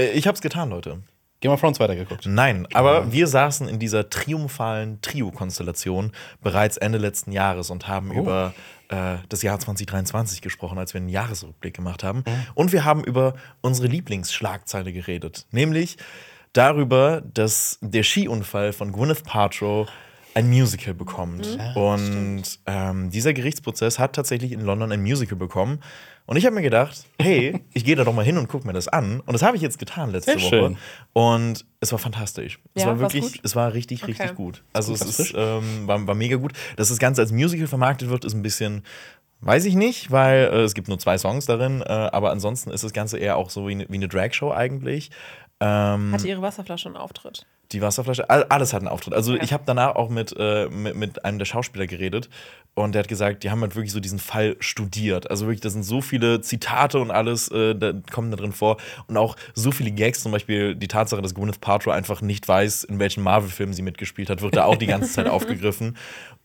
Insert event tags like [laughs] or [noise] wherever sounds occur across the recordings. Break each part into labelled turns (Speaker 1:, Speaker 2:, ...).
Speaker 1: Äh, Ich hab's getan, Leute.
Speaker 2: Game of Thrones weitergeguckt.
Speaker 1: Nein, aber wir saßen in dieser triumphalen Trio-Konstellation bereits Ende letzten Jahres und haben
Speaker 2: Oh.
Speaker 1: über äh, das Jahr 2023 gesprochen, als wir einen Jahresrückblick gemacht haben. Und wir haben über unsere Lieblingsschlagzeile geredet, nämlich darüber, dass der Skiunfall von Gwyneth Paltrow ein Musical bekommt. und ähm, dieser Gerichtsprozess hat tatsächlich in London ein Musical bekommen. Und ich habe mir gedacht, hey, ich gehe da doch mal hin und gucke mir das an. Und das habe ich jetzt getan letzte
Speaker 2: Sehr
Speaker 1: Woche.
Speaker 2: schön.
Speaker 1: Und es war fantastisch. Es
Speaker 3: Ja,
Speaker 1: war wirklich,
Speaker 3: gut?
Speaker 1: es war richtig, richtig
Speaker 3: Okay.
Speaker 1: gut. Also es ist, ähm, war, war mega gut. Dass das Ganze als Musical vermarktet wird, ist ein bisschen, weiß ich nicht, weil äh, es gibt nur zwei Songs darin. Äh, aber ansonsten ist das Ganze eher auch so wie eine, wie eine Dragshow eigentlich. Ähm,
Speaker 3: Hatte ihre Wasserflasche einen Auftritt?
Speaker 1: Die Wasserflasche, all- alles hat einen Auftritt. Also ich habe danach auch mit, äh, mit, mit einem der Schauspieler geredet und der hat gesagt, die haben halt wirklich so diesen Fall studiert. Also wirklich, da sind so viele Zitate und alles äh, da kommen da drin vor und auch so viele Gags, zum Beispiel die Tatsache, dass Gwyneth Paltrow einfach nicht weiß, in welchen Marvel-Filmen sie mitgespielt hat, wird da auch die ganze Zeit [laughs] aufgegriffen.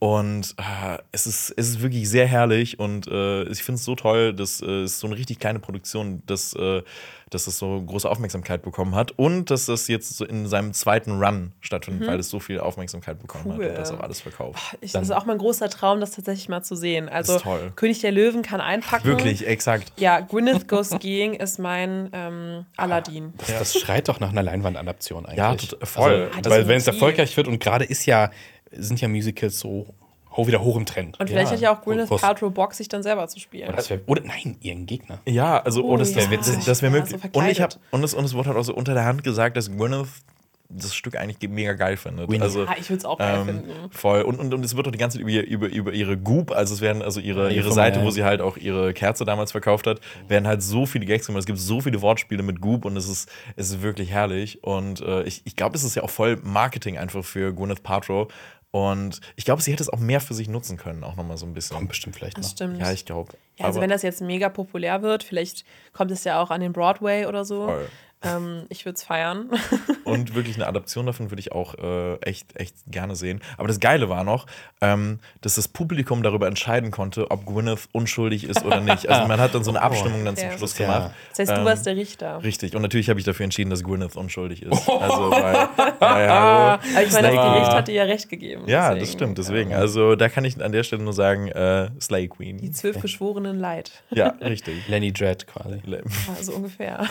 Speaker 1: Und äh, es, ist, es ist wirklich sehr herrlich und äh, ich finde es so toll, dass äh, es so eine richtig kleine Produktion, dass, äh, dass es so große Aufmerksamkeit bekommen hat und dass das jetzt so in seinem zweiten Run stattfindet, weil es so viel Aufmerksamkeit bekommen
Speaker 3: Mhm. Cool.
Speaker 1: hat und das auch alles verkauft.
Speaker 3: Ich, das ist auch mein großer Traum, das tatsächlich mal zu sehen. Also
Speaker 1: ist toll.
Speaker 3: König der Löwen kann einpacken.
Speaker 1: Wirklich, exakt.
Speaker 3: Ja, Gwyneth Goes Skiing ist mein ähm, Aladdin.
Speaker 2: Das, das schreit doch nach einer Leinwandadaption eigentlich.
Speaker 1: Ja, voll.
Speaker 2: Also, weil wenn es erfolgreich wird und gerade ist ja, sind ja Musicals so ho- wieder hoch im Trend.
Speaker 3: Und vielleicht
Speaker 1: Ja.
Speaker 3: hat ja auch Gwyneth Paltrow Bock, sich dann selber zu spielen.
Speaker 2: Oder, das wär, oder nein, ihren Gegner.
Speaker 1: Ja, also, oh,
Speaker 3: Oh,
Speaker 1: das, das,
Speaker 3: ja.
Speaker 1: das, das wäre
Speaker 3: Ja,
Speaker 1: möglich.
Speaker 3: so
Speaker 1: und ich habe
Speaker 3: verkleidet.
Speaker 1: und es, und es wurde halt auch so unter der Hand gesagt, dass Gwyneth das Stück eigentlich ge- mega geil findet.
Speaker 2: Winnie.
Speaker 1: Also,
Speaker 3: Ah, ich würde es auch geil
Speaker 1: ähm,
Speaker 3: finden.
Speaker 1: voll. Und, und, und es wird auch die ganze Zeit über, über, über ihre Goop, also es werden also ihre,
Speaker 2: Ja,
Speaker 1: ihre Seite, wo sie halt auch ihre Kerze damals verkauft hat, werden halt so viele Gags gemacht. Es gibt so viele Wortspiele mit Goop und es ist, es ist wirklich herrlich. Und äh, ich, ich glaube, es ist ja auch voll Marketing einfach für Gwyneth Paltrow. Und ich glaube, sie hätte es auch mehr für sich nutzen können, auch nochmal so ein bisschen.
Speaker 2: Kommt bestimmt vielleicht
Speaker 3: Das
Speaker 2: noch.
Speaker 3: stimmt.
Speaker 1: Ja, ich glaube.
Speaker 3: Ja, also wenn das jetzt mega populär wird, vielleicht kommt es ja auch an den Broadway oder so.
Speaker 1: Voll.
Speaker 3: Ähm, ich würde es feiern. [laughs]
Speaker 1: Und wirklich eine Adaption davon würde ich auch äh, echt, echt gerne sehen. Aber das Geile war noch, ähm, dass das Publikum darüber entscheiden konnte, ob Gwyneth unschuldig ist oder [laughs] nicht. Also man hat dann so eine Abstimmung dann zum
Speaker 3: Ja.
Speaker 1: Schluss gemacht.
Speaker 3: Das heißt, du
Speaker 1: Ähm,
Speaker 3: warst der Richter.
Speaker 1: Richtig. Und natürlich habe ich dafür entschieden, dass Gwyneth unschuldig ist. [laughs] Also, weil, weil hallo,
Speaker 3: Aber ich meine, das
Speaker 1: Slay-
Speaker 3: Gericht hat dir ja recht gegeben.
Speaker 1: Ja,
Speaker 3: deswegen,
Speaker 1: das stimmt.
Speaker 3: ja.
Speaker 1: Deswegen. Also da kann ich an der Stelle nur sagen, äh, Slay
Speaker 3: Die
Speaker 1: Queen.
Speaker 3: zwölf Geschworenen Leid.
Speaker 1: Ja, richtig.
Speaker 2: Lenny Dredd quasi.
Speaker 3: Also ungefähr.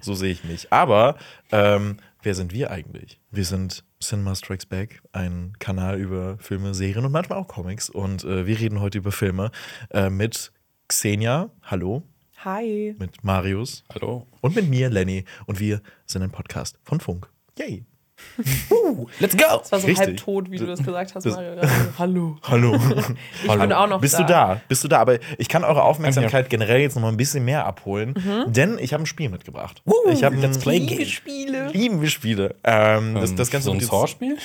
Speaker 1: So sehe ich mich. Aber ähm, wer sind wir eigentlich? Wir sind Cinema Strikes Back, ein Kanal über Filme, Serien und manchmal auch Comics. Und äh, wir reden heute über Filme äh, mit Xenia, hallo,
Speaker 3: Hi.
Speaker 1: mit Marius
Speaker 2: Hallo.
Speaker 1: und mit mir, Lenny. Und wir sind ein Podcast von Funk. Yay. [laughs]
Speaker 2: Let's go!
Speaker 3: Das war so
Speaker 1: Richtig.
Speaker 3: halb tot, wie du das gesagt hast,
Speaker 1: Das-
Speaker 3: Mario. gerade. [laughs] Hallo.
Speaker 1: Hallo.
Speaker 3: Ich bin [laughs] auch noch
Speaker 1: Bist
Speaker 3: da.
Speaker 1: du da? Bist du da? Aber ich kann eure Aufmerksamkeit generell jetzt noch mal ein bisschen mehr abholen,
Speaker 3: Mhm.
Speaker 1: denn ich habe ein Spiel mitgebracht. ich habe ein
Speaker 2: Let's Play Game.
Speaker 3: Spiele.
Speaker 1: Lieben wir Spiele. Ähm, das, das Ganze
Speaker 2: so ein Saw-Spiel?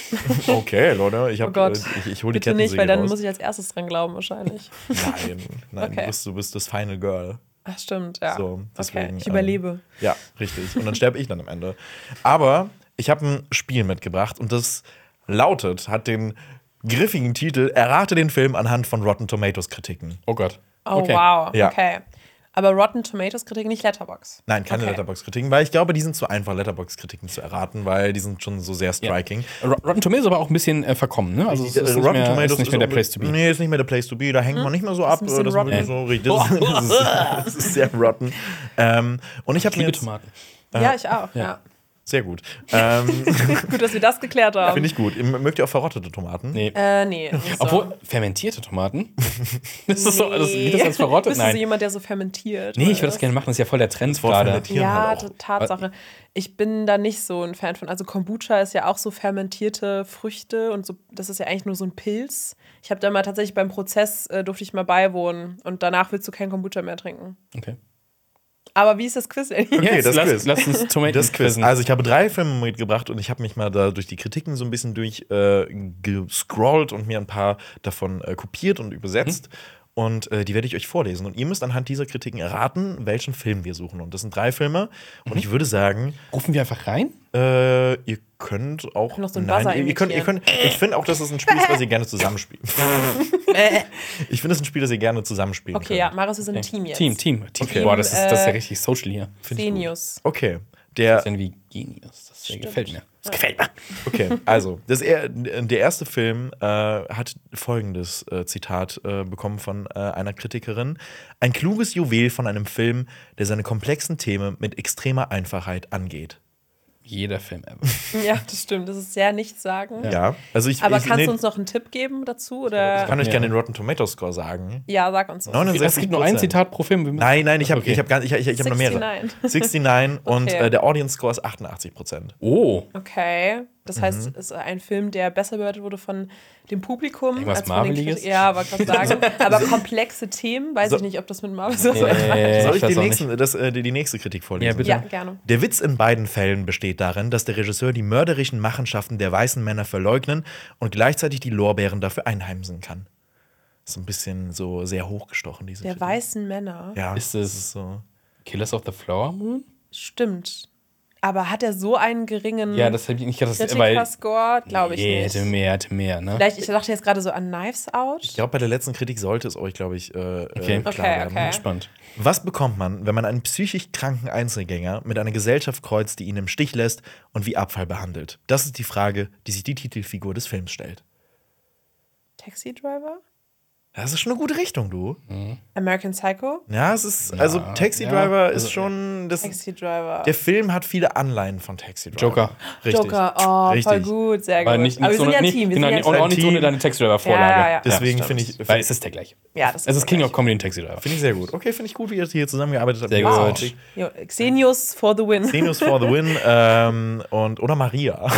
Speaker 1: Okay, Leute, ich
Speaker 3: Oh
Speaker 1: habe
Speaker 3: Gott.
Speaker 1: ich, ich hole die
Speaker 3: Bitte nicht, weil dann
Speaker 1: raus.
Speaker 3: muss ich als erstes dran glauben, wahrscheinlich.
Speaker 1: Nein, nein,
Speaker 3: Okay.
Speaker 1: du, bist, du bist das Final Girl.
Speaker 3: Ach, stimmt, ja.
Speaker 1: So,
Speaker 3: okay,
Speaker 1: deswegen,
Speaker 3: ich
Speaker 1: ähm,
Speaker 3: überlebe.
Speaker 1: Ja, richtig. Und dann sterbe ich dann am Ende. Aber ich habe ein Spiel mitgebracht und das lautet, hat den griffigen Titel Errate den Film anhand von Rotten Tomatoes Kritiken.
Speaker 2: Oh Gott.
Speaker 3: Oh,
Speaker 2: okay.
Speaker 3: wow.
Speaker 1: Ja.
Speaker 3: Okay. Aber Rotten Tomatoes Kritik nicht Letterbox.
Speaker 1: Nein, keine
Speaker 3: Okay.
Speaker 1: Letterbox-Kritiken, weil ich glaube, die sind zu einfach, Letterbox-Kritiken zu erraten, weil die sind schon so sehr striking.
Speaker 2: Ro- Rotten Tomatoes aber auch ein bisschen äh, verkommen, ne? Also es ist nicht, mehr, ist nicht mehr der Place to be.
Speaker 1: Nee, ist nicht mehr der Place to be. Da hängt man nicht mehr so ab.
Speaker 3: ein bisschen
Speaker 1: das, ist wirklich so, richtig- das, [laughs] ist, das, ist, das ist sehr rotten. Ähm, und ich habe mir
Speaker 2: liebe
Speaker 1: jetzt,
Speaker 2: Tomaten.
Speaker 3: Ja, ich auch. Ja.
Speaker 1: Sehr gut. Ähm, [laughs]
Speaker 3: Gut, dass wir das geklärt haben.
Speaker 1: Finde ich gut. Ihr Mögt ihr auch verrottete Tomaten?
Speaker 2: Nee.
Speaker 3: Äh, nee. so.
Speaker 2: Obwohl, fermentierte Tomaten? [laughs] das ist so, das, geht das als verrottet?
Speaker 3: Bist du so jemand, der so fermentiert?
Speaker 2: Nee, ich würde das gerne machen, das ist ja voll der Trend gerade.
Speaker 3: Ja,
Speaker 1: halt
Speaker 3: Tatsache. Ich bin da nicht so ein Fan von. Also Kombucha ist ja auch so fermentierte Früchte und so. Das ist ja eigentlich nur so ein Pilz. Ich habe da mal tatsächlich beim Prozess äh, durfte ich mal beiwohnen und danach willst du kein Kombucha mehr trinken.
Speaker 2: Okay.
Speaker 3: Aber wie ist das Quiz denn?
Speaker 1: Okay, das
Speaker 2: lass,
Speaker 1: Quiz.
Speaker 2: lass uns Tomaten
Speaker 1: Das Quiz. Also ich habe drei Filme mitgebracht und ich habe mich mal da durch die Kritiken so ein bisschen durch äh, und mir ein paar davon äh, kopiert und übersetzt. Und äh, die werde ich euch vorlesen. Und ihr müsst anhand dieser Kritiken erraten, welchen Film wir suchen. Und das sind drei Filme. Und ich würde sagen,
Speaker 2: Rufen wir einfach rein?
Speaker 1: äh, ihr könnt auch.
Speaker 3: Noch so einen
Speaker 1: nein, ihr, ihr könnt, ihr könnt, ich finde auch, dass es ein Spiel ist, was ihr gerne zusammenspielt. [laughs] ich finde es ein Spiel, das ihr gerne zusammenspielen
Speaker 3: Okay, ja,
Speaker 1: könnt.
Speaker 3: Marius, wir sind ein Team jetzt.
Speaker 2: Team, Team. Team.
Speaker 1: Okay.
Speaker 2: Boah, das ist, das ist ja richtig social hier.
Speaker 3: Senius.
Speaker 1: Okay. Der,
Speaker 2: Das ist wie Genius. Das
Speaker 3: Stimmt.
Speaker 2: gefällt mir.
Speaker 3: Das
Speaker 2: gefällt mir.
Speaker 1: Okay, also das er, der erste Film äh, hat folgendes äh, Zitat äh, bekommen von äh, einer Kritikerin: Ein kluges Juwel von einem Film, der seine komplexen Themen mit extremer Einfachheit angeht.
Speaker 2: Jeder Film ever. [laughs]
Speaker 3: Ja, das stimmt. Das ist sehr nichtssagend.
Speaker 1: Ja, also ich,
Speaker 3: Aber
Speaker 1: ich,
Speaker 3: kannst
Speaker 1: nee,
Speaker 3: du uns noch einen Tipp geben dazu?
Speaker 1: ich
Speaker 3: Oder?
Speaker 1: kann euch
Speaker 2: Ja.
Speaker 1: gerne den Rotten Tomatoes Score sagen.
Speaker 3: Ja, sag uns was.
Speaker 1: 69
Speaker 2: Es gibt nur ein Zitat pro Film.
Speaker 1: Nein, nein, ich habe
Speaker 2: Okay.
Speaker 1: ich hab gar- ich, ich, ich hab noch mehrere.
Speaker 3: 69.
Speaker 1: 69 und [laughs]
Speaker 3: Okay.
Speaker 1: äh, der Audience Score ist 88 Prozent.
Speaker 2: Oh,
Speaker 3: Okay. Das heißt,
Speaker 1: Mhm.
Speaker 3: es ist ein Film, der besser bewertet wurde von dem Publikum.
Speaker 2: Irgendwas
Speaker 3: als von den. Ja, wollte gerade [laughs] sagen. Aber komplexe Themen, weiß
Speaker 1: So.
Speaker 3: ich nicht, ob das mit Marvel so
Speaker 2: Nee,
Speaker 1: Soll
Speaker 2: ich
Speaker 1: ich die, nächsten, das, äh, die, die nächste Kritik vorlesen?
Speaker 2: Ja, bitte.
Speaker 3: Ja, gerne.
Speaker 1: Der Witz in beiden Fällen besteht darin, dass der Regisseur die mörderischen Machenschaften der weißen Männer verleugnen und gleichzeitig die Lorbeeren dafür einheimsen kann. Ist ein bisschen so sehr hochgestochen, diese
Speaker 3: Der
Speaker 1: Kritik.
Speaker 3: weißen Männer.
Speaker 1: Ja,
Speaker 2: Ist
Speaker 1: das
Speaker 2: es-
Speaker 1: so.
Speaker 2: Killers of the Flower Moon?
Speaker 3: Stimmt. Aber hat er so einen geringen
Speaker 2: Ja, das habe ich nicht gedacht. Das, weil,
Speaker 3: Kritiker-Score? Glaube ich
Speaker 2: nee,
Speaker 3: nicht.
Speaker 2: hätte mehr, hätte mehr, ne?
Speaker 3: Vielleicht, ich dachte jetzt gerade so an Knives Out.
Speaker 1: Ich glaube, bei der letzten Kritik sollte es euch, glaube ich, äh,
Speaker 2: Okay.
Speaker 1: äh, klar
Speaker 3: Okay,
Speaker 1: werden.
Speaker 3: okay.
Speaker 2: Spannend.
Speaker 1: Was bekommt man, wenn man einen psychisch kranken Einzelgänger mit einer Gesellschaft kreuzt, die ihn im Stich lässt und wie Abfall behandelt? Das ist die Frage, die sich die Titelfigur des Films stellt.
Speaker 3: Taxi Driver?
Speaker 1: Das ist schon eine gute Richtung, du.
Speaker 3: American Psycho?
Speaker 1: Ja, es ist, also Taxi
Speaker 2: ja,
Speaker 1: Driver ist
Speaker 2: also,
Speaker 1: schon, das,
Speaker 3: Taxi Driver.
Speaker 1: der Film hat viele Anleihen von Taxi Driver.
Speaker 2: Joker.
Speaker 1: Richtig.
Speaker 3: Joker, oh, voll
Speaker 1: Richtig.
Speaker 3: gut, sehr
Speaker 2: Aber
Speaker 3: gut.
Speaker 2: nicht,
Speaker 3: Aber
Speaker 2: nicht
Speaker 3: wir
Speaker 2: so
Speaker 3: sind ja
Speaker 2: eine,
Speaker 3: ein Team. Wir
Speaker 2: genau,
Speaker 3: sind
Speaker 2: nicht,
Speaker 3: ja
Speaker 2: auch nicht ohne deine Taxi-Driver-Vorlage.
Speaker 3: Ja, ja, ja.
Speaker 1: Deswegen
Speaker 3: Ja,
Speaker 1: finde ich,
Speaker 2: Weil es ist der gleiche.
Speaker 3: Ja, das ist
Speaker 2: Es ist King of Comedy und Taxi-Driver.
Speaker 1: ich sehr gut. Okay, finde ich gut, wie ihr hier zusammengearbeitet habt.
Speaker 2: Sehr gut.
Speaker 3: Jo, Xenius for the win.
Speaker 1: Xenius for the win ähm, und, oder Maria. [laughs]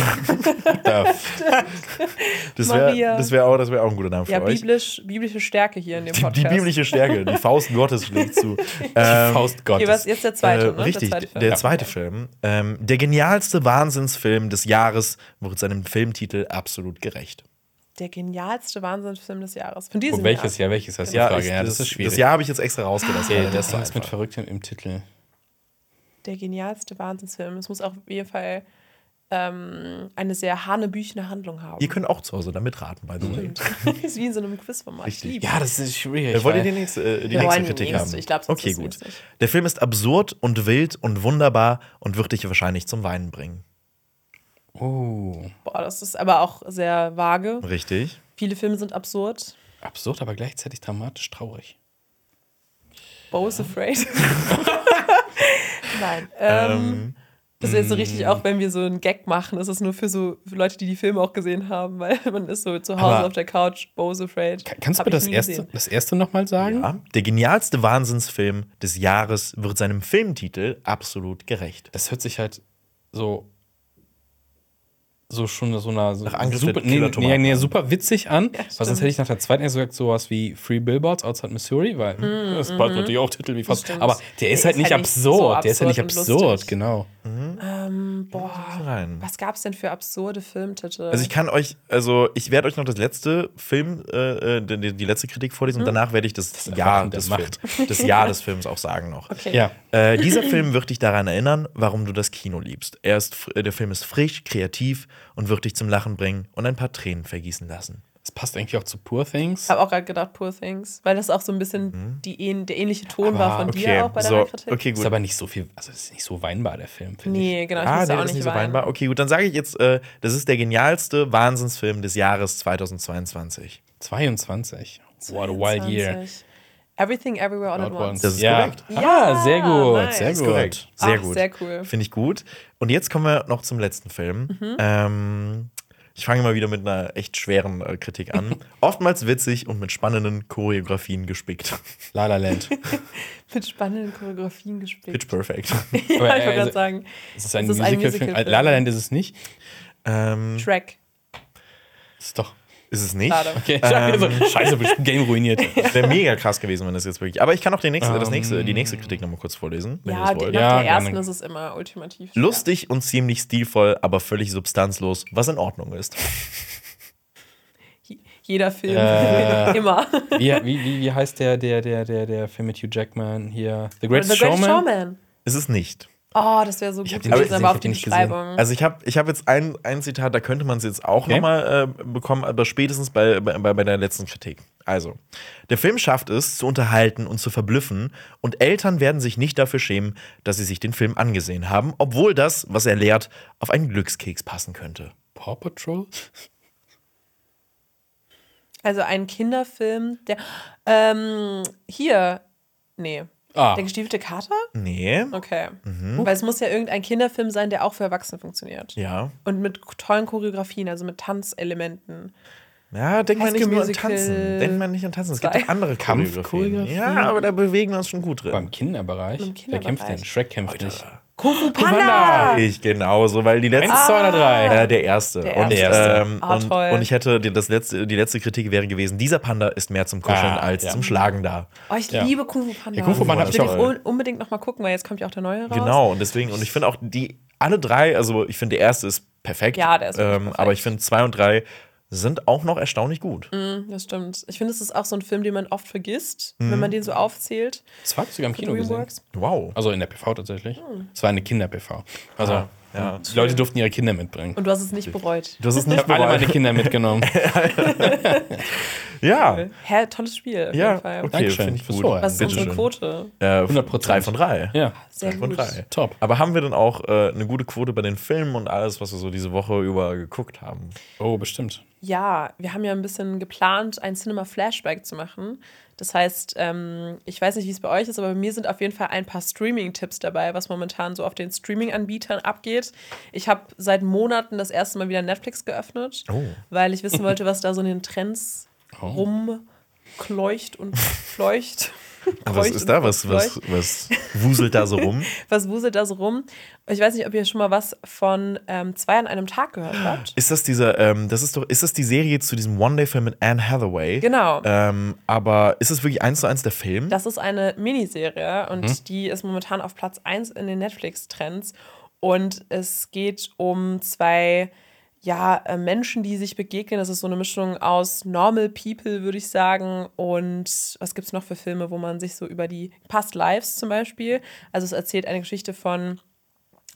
Speaker 1: Das wäre
Speaker 3: Maria.
Speaker 1: das wär auch, das wär auch ein guter Name für
Speaker 3: Ja,
Speaker 1: euch.
Speaker 3: biblisch, biblische Stärke hier in dem
Speaker 1: Die,
Speaker 3: Podcast.
Speaker 1: die biblische Stärke, die Faust Gottes schlägt zu. [laughs]
Speaker 2: Die
Speaker 1: Ähm,
Speaker 2: Faust
Speaker 3: Hier, was,
Speaker 2: Gottes.
Speaker 3: jetzt der zweite,
Speaker 1: äh,
Speaker 3: ne?
Speaker 1: richtig,
Speaker 3: der zweite Film.
Speaker 1: der
Speaker 3: Ja.
Speaker 1: zweite Film. Ähm, der genialste Wahnsinnsfilm des Jahres wird seinem Filmtitel absolut gerecht.
Speaker 3: Der genialste Wahnsinnsfilm des Jahres. Von diesem
Speaker 2: Und welches
Speaker 3: Jahr.
Speaker 2: Jahr, welches die Frage?
Speaker 1: ich-
Speaker 2: ja, das, ist schwierig.
Speaker 1: Das Jahr habe ich jetzt extra rausgelassen.
Speaker 2: Okay,
Speaker 1: weil
Speaker 2: das ist mit. Verrücktem im Titel.
Speaker 3: Der genialste Wahnsinnsfilm. Es muss auf jeden Fall ähm, eine sehr hanebüchene Handlung haben.
Speaker 1: Ihr könnt auch zu Hause damit raten, by the way. [laughs]
Speaker 3: ist wie in so einem Quizformat. Ich
Speaker 1: Richtig.
Speaker 3: liebe
Speaker 2: Ja, das ist schwierig.
Speaker 1: Wollt ihr die nächste, äh, die
Speaker 3: Wir
Speaker 1: nächste
Speaker 3: wollen die
Speaker 1: Kritik
Speaker 3: nächste.
Speaker 1: haben?
Speaker 3: Ich glaub,
Speaker 1: okay, gut. Der Film ist absurd und wild und wunderbar und wird dich wahrscheinlich zum Weinen bringen.
Speaker 2: Oh,
Speaker 3: Boah, das ist aber auch sehr vage.
Speaker 1: Richtig.
Speaker 3: Viele Filme sind absurd.
Speaker 2: absurd, aber gleichzeitig dramatisch traurig.
Speaker 3: Bo is afraid. [laughs] [laughs] Nein. Ähm, das ist jetzt so richtig auch, wenn wir so einen Gag machen. Das ist nur für so für Leute, die die Filme auch gesehen haben, [laughs] weil man ist so zu Hause
Speaker 2: Aber-
Speaker 3: auf der Couch, Bo is afraid.
Speaker 2: Ka- Kannst du mir das erste,
Speaker 3: gesehen.
Speaker 2: das erste nochmal sagen?
Speaker 1: Ja, der genialste Wahnsinnsfilm des Jahres wird seinem Filmtitel absolut gerecht.
Speaker 2: Das hört sich halt so so schon so einer so super,
Speaker 1: der
Speaker 2: nee, nee, nee, super witzig an.
Speaker 3: Ja,
Speaker 2: weil sonst hätte ich nach der zweiten gesagt sowas wie Free Billboards Outside Missouri, weil hm, das passt natürlich auch Titel wie fast.
Speaker 3: Mhm, Stimmt.
Speaker 2: Aber der ist halt nicht absurd. der ist halt nicht
Speaker 3: absurd und
Speaker 2: genau.
Speaker 3: Ähm, boah,
Speaker 1: Rein.
Speaker 3: was gab's denn für absurde Filmtitel?
Speaker 1: Also ich kann euch, also ich werde euch noch das letzte Film, äh, äh, die, die letzte Kritik vorlesen
Speaker 3: Mhm.
Speaker 1: und danach werde ich das, Jahr
Speaker 2: Erwachen der
Speaker 1: des,
Speaker 2: Macht.
Speaker 1: Film, das Jahr des Films auch sagen noch.
Speaker 3: okay.
Speaker 2: Ja.
Speaker 1: Äh, dieser Film wird dich daran erinnern, warum du das Kino liebst. Er ist, äh, der Film ist frisch, kreativ und wird dich zum Lachen bringen und ein paar Tränen vergießen lassen.
Speaker 2: Das passt eigentlich auch zu Poor Things.
Speaker 3: Ich habe auch gerade gedacht, Poor Things, weil das auch so ein bisschen die, ähn- der ähnliche Ton war von dir auch bei deiner
Speaker 1: Mhm. so,
Speaker 3: Kritik.
Speaker 1: okay,
Speaker 2: Ist
Speaker 1: gut.
Speaker 2: aber nicht so viel, also es ist nicht so weinbar, der Film, finde ich.
Speaker 3: Nee, genau, ich
Speaker 1: Ah, der
Speaker 3: auch
Speaker 1: ist
Speaker 3: nicht
Speaker 1: so
Speaker 3: weinen.
Speaker 1: weinbar. Okay, gut, dann sage ich jetzt, äh, das ist der genialste Wahnsinnsfilm des Jahres 2022.
Speaker 2: 22. What a wild year.
Speaker 3: 22. Everything Everywhere All at Once.
Speaker 1: Das ist
Speaker 2: ja.
Speaker 1: korrekt.
Speaker 2: Ah, sehr gut,
Speaker 3: nice.
Speaker 2: sehr
Speaker 3: Ist
Speaker 2: gut.
Speaker 1: Korrekt. Sehr
Speaker 3: Ach,
Speaker 1: gut.
Speaker 3: sehr cool.
Speaker 1: Finde ich gut. Und jetzt kommen wir noch zum letzten Film.
Speaker 3: Mhm.
Speaker 1: Ähm, ich fange mal wieder mit einer echt schweren äh, Kritik an. [laughs] Oftmals witzig und mit spannenden Choreografien gespickt.
Speaker 2: La La Land. [laughs]
Speaker 3: Mit spannenden Choreografien gespielt.
Speaker 1: Pitch Perfect. [laughs]
Speaker 3: ja, ich wollte
Speaker 2: also,
Speaker 3: gerade sagen,
Speaker 2: Es ist ein
Speaker 3: ist ein
Speaker 2: Musicalfilm.
Speaker 3: Musicalfilm.
Speaker 2: La La Land ist es nicht.
Speaker 1: ähm,
Speaker 3: Shrek.
Speaker 2: Ist doch.
Speaker 1: Ist es nicht.
Speaker 3: Schade.
Speaker 2: Okay, also, scheiße, bestimmt Game ruiniert. [laughs]
Speaker 1: Wäre mega krass gewesen, wenn das jetzt wirklich. Aber ich kann auch den nächste, das nächste, die nächste Kritik nochmal kurz vorlesen, wenn
Speaker 3: Ja,
Speaker 1: ihr das
Speaker 3: die,
Speaker 1: wollt.
Speaker 3: nach
Speaker 2: Ja,
Speaker 3: der ersten
Speaker 2: gerne.
Speaker 3: ist es immer ultimativ. schwer.
Speaker 1: Lustig und ziemlich stilvoll, aber völlig substanzlos, was in Ordnung ist.
Speaker 3: Jeder Film.
Speaker 2: Äh. [laughs]
Speaker 3: immer.
Speaker 2: Wie, wie, wie, wie heißt der, der, der, der, der Film mit Hugh Jackman hier? The Greatest
Speaker 3: The Greatest
Speaker 2: Showman?
Speaker 3: Showman.
Speaker 1: Ist es nicht.
Speaker 3: Oh, das wäre so gut
Speaker 2: hab den
Speaker 3: gewesen,
Speaker 2: nicht
Speaker 3: aber auf
Speaker 2: gesehen,
Speaker 3: die
Speaker 2: ich gesehen.
Speaker 3: Beschreibung.
Speaker 1: Also ich habe ich hab jetzt ein, ein Zitat, da könnte man es jetzt auch
Speaker 2: Okay.
Speaker 1: nochmal äh, bekommen, aber spätestens bei, bei, bei der letzten Kritik. Also, der Film schafft es, zu unterhalten und zu verblüffen und Eltern werden sich nicht dafür schämen, dass sie sich den Film angesehen haben, obwohl das, was er lehrt, auf einen Glückskeks passen könnte.
Speaker 2: Paw Patrol?
Speaker 3: Also ein Kinderfilm, der. Ähm, hier. Nee.
Speaker 2: Ah,
Speaker 3: Der gestiefelte Kater?
Speaker 1: Nee.
Speaker 3: Okay.
Speaker 1: Mhm.
Speaker 3: Weil es muss ja irgendein Kinderfilm sein, der auch für Erwachsene funktioniert.
Speaker 1: Ja.
Speaker 3: Und mit tollen Choreografien, also mit Tanzelementen.
Speaker 1: Ja, denk mal
Speaker 3: High
Speaker 1: nicht nur an Tanzen. Denk mal nicht an Tanzen. Es gibt auch andere Choreografien.
Speaker 2: Kampfchoreografien?
Speaker 1: Ja, aber da bewegen wir uns schon gut drin.
Speaker 2: beim Kinderbereich.
Speaker 3: Im
Speaker 2: Wer kämpft denn?
Speaker 3: Kinderbereich.
Speaker 2: Shrek kämpft nicht.
Speaker 3: Kung Fu
Speaker 2: Panda!
Speaker 3: Panda!
Speaker 1: Ich genauso, weil die letzte.
Speaker 2: Eins, zwei oder drei?
Speaker 1: Äh, der erste.
Speaker 3: Der
Speaker 1: Und,
Speaker 2: erste.
Speaker 1: ähm,
Speaker 3: Ah,
Speaker 1: und,
Speaker 3: toll.
Speaker 1: und ich hätte die, das letzte, die letzte Kritik wäre gewesen: Dieser Panda ist mehr zum Kuscheln
Speaker 2: Ah,
Speaker 1: als
Speaker 2: ja.
Speaker 1: zum Schlagen da.
Speaker 3: Oh, ich
Speaker 2: Ja.
Speaker 3: liebe Kung Fu Panda.
Speaker 2: Ja, Kung Fu Panda
Speaker 3: ich will un unbedingt noch mal gucken, weil jetzt kommt ja auch der neue raus.
Speaker 1: Genau, und deswegen, und ich finde auch die, alle drei, also ich finde, der erste ist perfekt.
Speaker 3: Ja, der ist
Speaker 1: ähm,
Speaker 3: perfekt.
Speaker 1: Aber ich finde, zwei und drei sind auch noch erstaunlich gut.
Speaker 3: Mhm, Das stimmt. Ich finde, es ist auch so ein Film, den man oft vergisst,
Speaker 1: Mhm.
Speaker 3: wenn man den so aufzählt.
Speaker 2: Das war sogar im Kino gesehen.
Speaker 1: Wow.
Speaker 2: Also in der PV tatsächlich. Es war eine Kinder-PV. Also
Speaker 1: Ah, ja.
Speaker 2: die Leute durften ihre Kinder mitbringen.
Speaker 3: Und du hast es nicht bereut.
Speaker 1: Das ist
Speaker 2: Ich
Speaker 1: nicht
Speaker 2: habe alle
Speaker 1: bereut.
Speaker 2: meine Kinder mitgenommen. [laughs] [laughs]
Speaker 1: Ja.
Speaker 3: Hä, tolles Spiel. Auf
Speaker 1: Ja,
Speaker 3: jeden Fall.
Speaker 1: okay,
Speaker 2: Dankeschön
Speaker 1: finde ich gut.
Speaker 3: Was ist
Speaker 1: Bitte
Speaker 3: unsere. Quote?
Speaker 1: Äh,
Speaker 2: 100%.
Speaker 1: Drei von drei.
Speaker 2: Ja,
Speaker 3: Sehr
Speaker 1: Drei von
Speaker 3: gut.
Speaker 1: drei.
Speaker 2: top.
Speaker 1: Aber haben wir denn auch äh, eine gute Quote bei den Filmen und alles, was wir so diese Woche über geguckt haben?
Speaker 2: Oh, bestimmt.
Speaker 3: Ja, wir haben ja ein bisschen geplant, ein Cinema-Flashback zu machen. Das heißt, ähm, ich weiß nicht, wie es bei euch ist, aber bei mir sind auf jeden Fall ein paar Streaming-Tipps dabei, was momentan so auf den Streaming-Anbietern abgeht. Ich habe seit Monaten das erste Mal wieder Netflix geöffnet,
Speaker 1: Oh.
Speaker 3: weil ich wissen wollte, was da so in den Trends
Speaker 2: Oh.
Speaker 3: rumkleucht und fleucht. [laughs]
Speaker 1: Was ist da? Was, was, was wuselt da so rum? [laughs]
Speaker 3: Was wuselt da so rum? Ich weiß nicht, ob ihr schon mal was von ähm, Zwei an einem Tag gehört habt.
Speaker 1: Ist das dieser, ähm, das ist doch, ist das die Serie zu diesem One-Day-Film mit Anne Hathaway?
Speaker 3: Genau.
Speaker 1: Ähm, aber ist es wirklich eins zu eins der Film?
Speaker 3: Das ist eine Miniserie und
Speaker 1: Mhm.
Speaker 3: die ist momentan auf Platz 1 in den Netflix-Trends. Und es geht um zwei ja, äh, Menschen, die sich begegnen. Das ist so eine Mischung aus Normal People, würde ich sagen. Und was gibt es noch für Filme, wo man sich so über die Past Lives zum Beispiel. Also es erzählt eine Geschichte von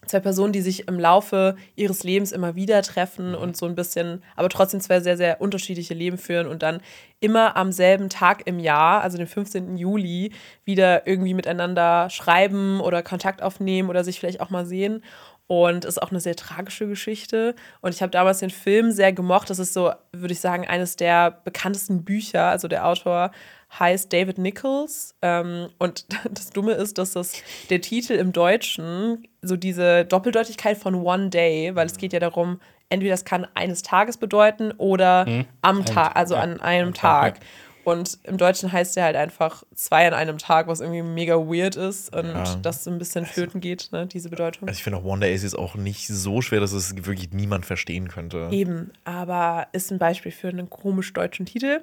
Speaker 3: zwei Personen, die sich im Laufe ihres Lebens immer wieder treffen und so ein bisschen, aber trotzdem zwei sehr, sehr unterschiedliche Leben führen und dann immer am selben Tag im Jahr, also den 15. Juli, wieder irgendwie miteinander schreiben oder Kontakt aufnehmen oder sich vielleicht auch mal sehen. Und ist auch eine sehr tragische Geschichte. Und ich habe damals den Film sehr gemocht. Das ist so, würde ich sagen, eines der bekanntesten Bücher. Also der Autor heißt David Nichols. Ähm, und [laughs] das Dumme ist, dass das der Titel im Deutschen so diese Doppeldeutigkeit von One Day, weil es geht ja darum, entweder das kann eines Tages bedeuten oder am Tag, also
Speaker 2: ja,
Speaker 3: an einem
Speaker 2: Tag,
Speaker 3: Tag. Und im Deutschen heißt der halt einfach zwei an einem Tag, was irgendwie mega weird ist und
Speaker 1: Ja.
Speaker 3: das so ein bisschen flöten geht, ne, diese Bedeutung.
Speaker 1: Also ich finde auch One Day ist jetzt auch nicht so schwer, dass es wirklich niemand verstehen könnte.
Speaker 3: Eben, aber ist ein Beispiel für einen komisch deutschen Titel.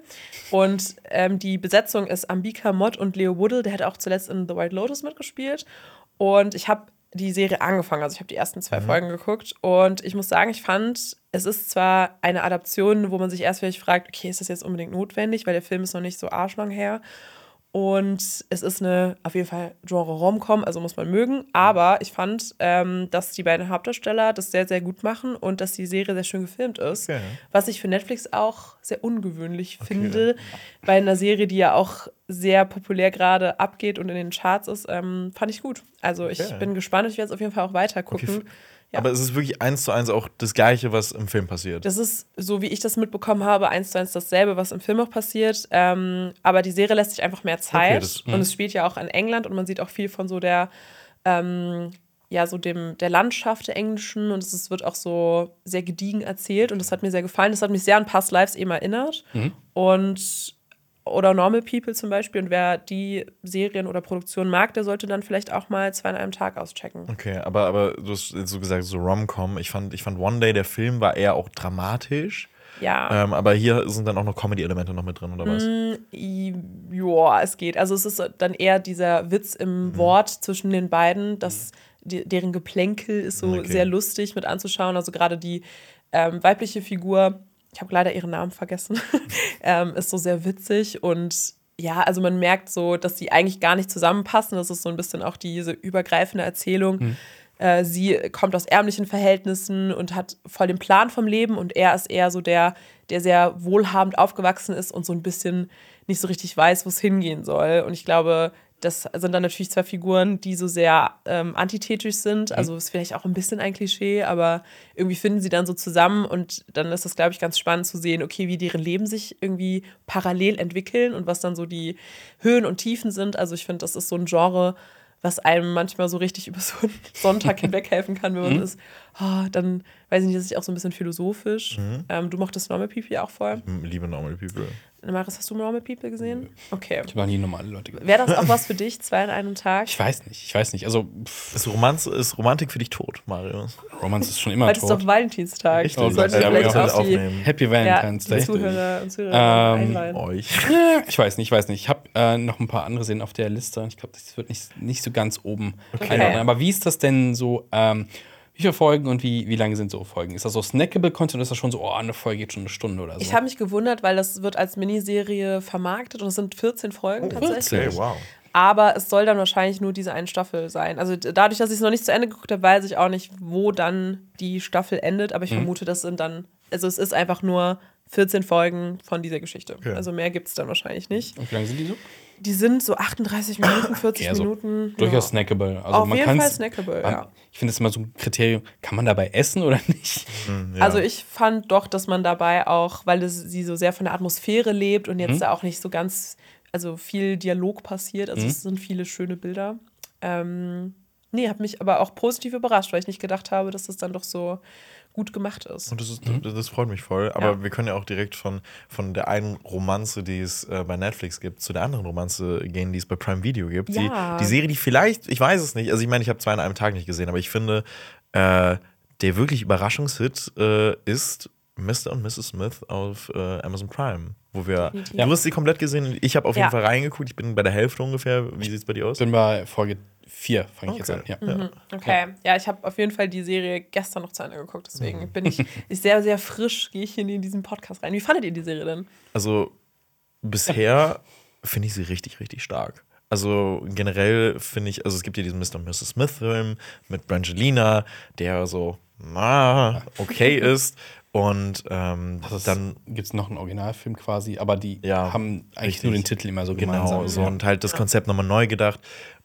Speaker 3: Und ähm, die Besetzung ist Ambika Mott und Leo Woodle, der hat auch zuletzt in The White Lotus mitgespielt. Und ich habe die Serie angefangen, also ich habe die ersten zwei Folgen geguckt. Und ich muss sagen, ich fand, es ist zwar eine Adaption, wo man sich erst vielleicht fragt, okay, ist das jetzt unbedingt notwendig, weil der Film ist noch nicht so arschlang her. Und es ist eine auf jeden Fall Genre Rom-Com, also muss man mögen. Aber ich fand, ähm, dass die beiden Hauptdarsteller das sehr, sehr gut machen und dass die Serie sehr schön gefilmt ist.
Speaker 1: Okay.
Speaker 3: Was ich für Netflix auch sehr ungewöhnlich finde. Bei einer Serie, die ja auch sehr populär gerade abgeht und in den Charts ist, ähm, fand ich gut. Also ich
Speaker 1: Okay.
Speaker 3: bin gespannt. Ich werde es auf jeden Fall auch weiter gucken.
Speaker 1: Okay,
Speaker 3: Ja.
Speaker 1: Aber es ist wirklich eins zu eins auch das Gleiche, was im Film passiert.
Speaker 3: Das ist, so wie ich das mitbekommen habe, eins zu eins dasselbe, was im Film auch passiert. Ähm, aber die Serie lässt sich einfach mehr Zeit.
Speaker 1: das-
Speaker 3: und es spielt ja auch in England und man sieht auch viel von so der, ähm, ja, so dem, der Landschaft der englischen und es ist- wird auch so sehr gediegen erzählt und das hat mir sehr gefallen. Das hat mich sehr an Past Lives eben erinnert. Und oder Normal People zum Beispiel. Und wer die Serien oder Produktionen mag, der sollte dann vielleicht auch mal zwei an einem Tag auschecken.
Speaker 1: Okay, aber, aber du hast jetzt so gesagt, so Rom-Com. Ich fand, ich fand One Day, der Film war eher auch dramatisch.
Speaker 3: Ja.
Speaker 1: Ähm, aber hier sind dann auch noch Comedy-Elemente noch mit drin, oder was?
Speaker 3: I- Ja, es geht. Also es ist dann eher dieser Witz im Wort zwischen den beiden, dass die, deren Geplänkel ist so
Speaker 1: Okay.
Speaker 3: sehr lustig mit anzuschauen. Also gerade die ähm, weibliche Figur, ich habe leider ihren Namen vergessen, [laughs] ähm, ist so sehr witzig und ja, also man merkt so, dass die eigentlich gar nicht zusammenpassen. Das ist so ein bisschen auch diese übergreifende Erzählung. äh, sie kommt aus ärmlichen Verhältnissen und hat voll den Plan vom Leben und er ist eher so der, der sehr wohlhabend aufgewachsen ist und so ein bisschen nicht so richtig weiß, wo es hingehen soll. Und ich glaube, das sind dann natürlich zwei Figuren, die so sehr ähm, antithetisch sind. Also ist vielleicht auch ein bisschen ein Klischee, aber irgendwie finden sie dann so zusammen und dann ist das, glaube ich, ganz spannend zu sehen, okay, wie deren Leben sich irgendwie parallel entwickeln und was dann so die Höhen und Tiefen sind. Also ich finde, das ist so ein Genre, was einem manchmal so richtig [laughs] über so einen Sonntag [laughs] hinweg helfen kann, wenn man ist, oh, dann weiß ich nicht, das ist auch so ein bisschen philosophisch. Ähm, du mochtest Normal People auch voll.
Speaker 1: Liebe Normal People.
Speaker 3: Maris, hast du Normal People gesehen? Okay.
Speaker 2: Ich habe noch nie normale Leute gesehen.
Speaker 3: Wäre das auch was für dich, zwei in einem Tag?
Speaker 2: Ich weiß nicht, ich weiß nicht. Also, pff,
Speaker 1: Ist, Romanz, ist Romantik für dich tot, Marius?
Speaker 2: Romance ist schon immer
Speaker 3: Heute ist
Speaker 2: tot.
Speaker 3: doch Valentinstag.
Speaker 1: Richtig.
Speaker 3: Das sollten wir
Speaker 2: Ja,
Speaker 3: vielleicht
Speaker 2: wir
Speaker 3: auch die,
Speaker 2: Happy
Speaker 3: ja,
Speaker 2: Valentine's
Speaker 3: die
Speaker 2: Day.
Speaker 3: Zuhörer und Zuhörer
Speaker 2: Ähm.
Speaker 1: Euch. [laughs]
Speaker 2: Ich weiß nicht, ich weiß nicht. Ich habe äh, noch ein paar andere Sehen auf der Liste. Ich glaube, das wird nicht, nicht so ganz oben
Speaker 3: Okay.
Speaker 2: einordnen. Aber wie ist das denn so? Ähm, wie viele Folgen und wie, wie lange sind so Folgen? Ist das so snackable Content oder ist das schon so, oh, eine Folge geht schon eine Stunde oder so?
Speaker 3: Ich habe mich gewundert, weil das wird als Miniserie vermarktet und es sind 14 Folgen tatsächlich.
Speaker 2: 14?
Speaker 1: Okay, wow.
Speaker 3: Aber es soll dann wahrscheinlich nur diese eine Staffel sein. Also dadurch, dass ich es noch nicht zu Ende geguckt habe, weiß ich auch nicht, wo dann die Staffel endet. Aber ich
Speaker 2: Mhm.
Speaker 3: vermute, das sind dann, also es ist einfach nur 14 Folgen von dieser Geschichte.
Speaker 1: Okay.
Speaker 3: Also mehr gibt es dann wahrscheinlich nicht.
Speaker 2: und wie lange sind die so?
Speaker 3: Die sind so 38 Minuten, [coughs] 40
Speaker 2: Eher so
Speaker 3: Minuten.
Speaker 2: Durchaus
Speaker 3: ja.
Speaker 2: snackable. Also
Speaker 3: Auf
Speaker 2: man
Speaker 3: jeden Fall snackable,
Speaker 2: man-
Speaker 3: ja.
Speaker 2: Ich finde es immer so ein Kriterium, kann man dabei essen oder nicht?
Speaker 1: Ja.
Speaker 3: Also ich fand doch, dass man dabei auch, weil es, sie so sehr von der Atmosphäre lebt und jetzt
Speaker 2: Mhm.
Speaker 3: da auch nicht so ganz, also viel Dialog passiert, also es sind viele schöne Bilder. Ähm, nee, hat mich aber auch positiv überrascht, weil ich nicht gedacht habe, dass das dann doch so gut gemacht ist.
Speaker 1: Und das, ist, das, das freut mich voll. Aber
Speaker 3: Ja.
Speaker 1: wir können ja auch direkt von, von der einen Romanze, die es äh, bei Netflix gibt, zu der anderen Romanze gehen, die es bei Prime Video gibt.
Speaker 3: Ja.
Speaker 1: Die, die Serie, die vielleicht, ich weiß es nicht, also ich meine, ich habe zwei an einem Tag nicht gesehen, aber ich finde, äh, der wirklich Überraschungshit äh, ist Mr. und Mrs. Smith auf äh, Amazon Prime. Wo wir.
Speaker 3: Definitiv.
Speaker 1: Du hast sie komplett gesehen. Ich habe auf jeden
Speaker 3: Ja.
Speaker 1: Fall reingeguckt. Ich bin bei der Hälfte ungefähr. Wie sieht es bei dir aus?
Speaker 2: Ich bin bei Folge 4, fange ich
Speaker 1: Okay.
Speaker 2: jetzt an. Ja.
Speaker 3: Mhm. Okay, ja, ich habe auf jeden Fall die Serie gestern noch zu Ende geguckt, deswegen
Speaker 2: Mhm.
Speaker 3: bin ich [laughs] ist sehr, sehr frisch, gehe ich hier in diesen Podcast rein. Wie fandet ihr die Serie denn?
Speaker 1: Also bisher finde ich sie richtig, richtig stark. Also generell finde ich, also es gibt ja diesen Mr. und Mrs. Smith-Film mit Brangelina, der so ah, okay [laughs] ist. Und ähm,
Speaker 2: Das ist,
Speaker 1: dann
Speaker 2: gibt es noch einen Originalfilm quasi, aber die
Speaker 1: Ja,
Speaker 2: haben eigentlich
Speaker 1: richtig.
Speaker 2: nur den Titel immer so gemeinsam.
Speaker 1: Genau, so
Speaker 2: ja.
Speaker 1: und halt das Konzept nochmal neu gedacht.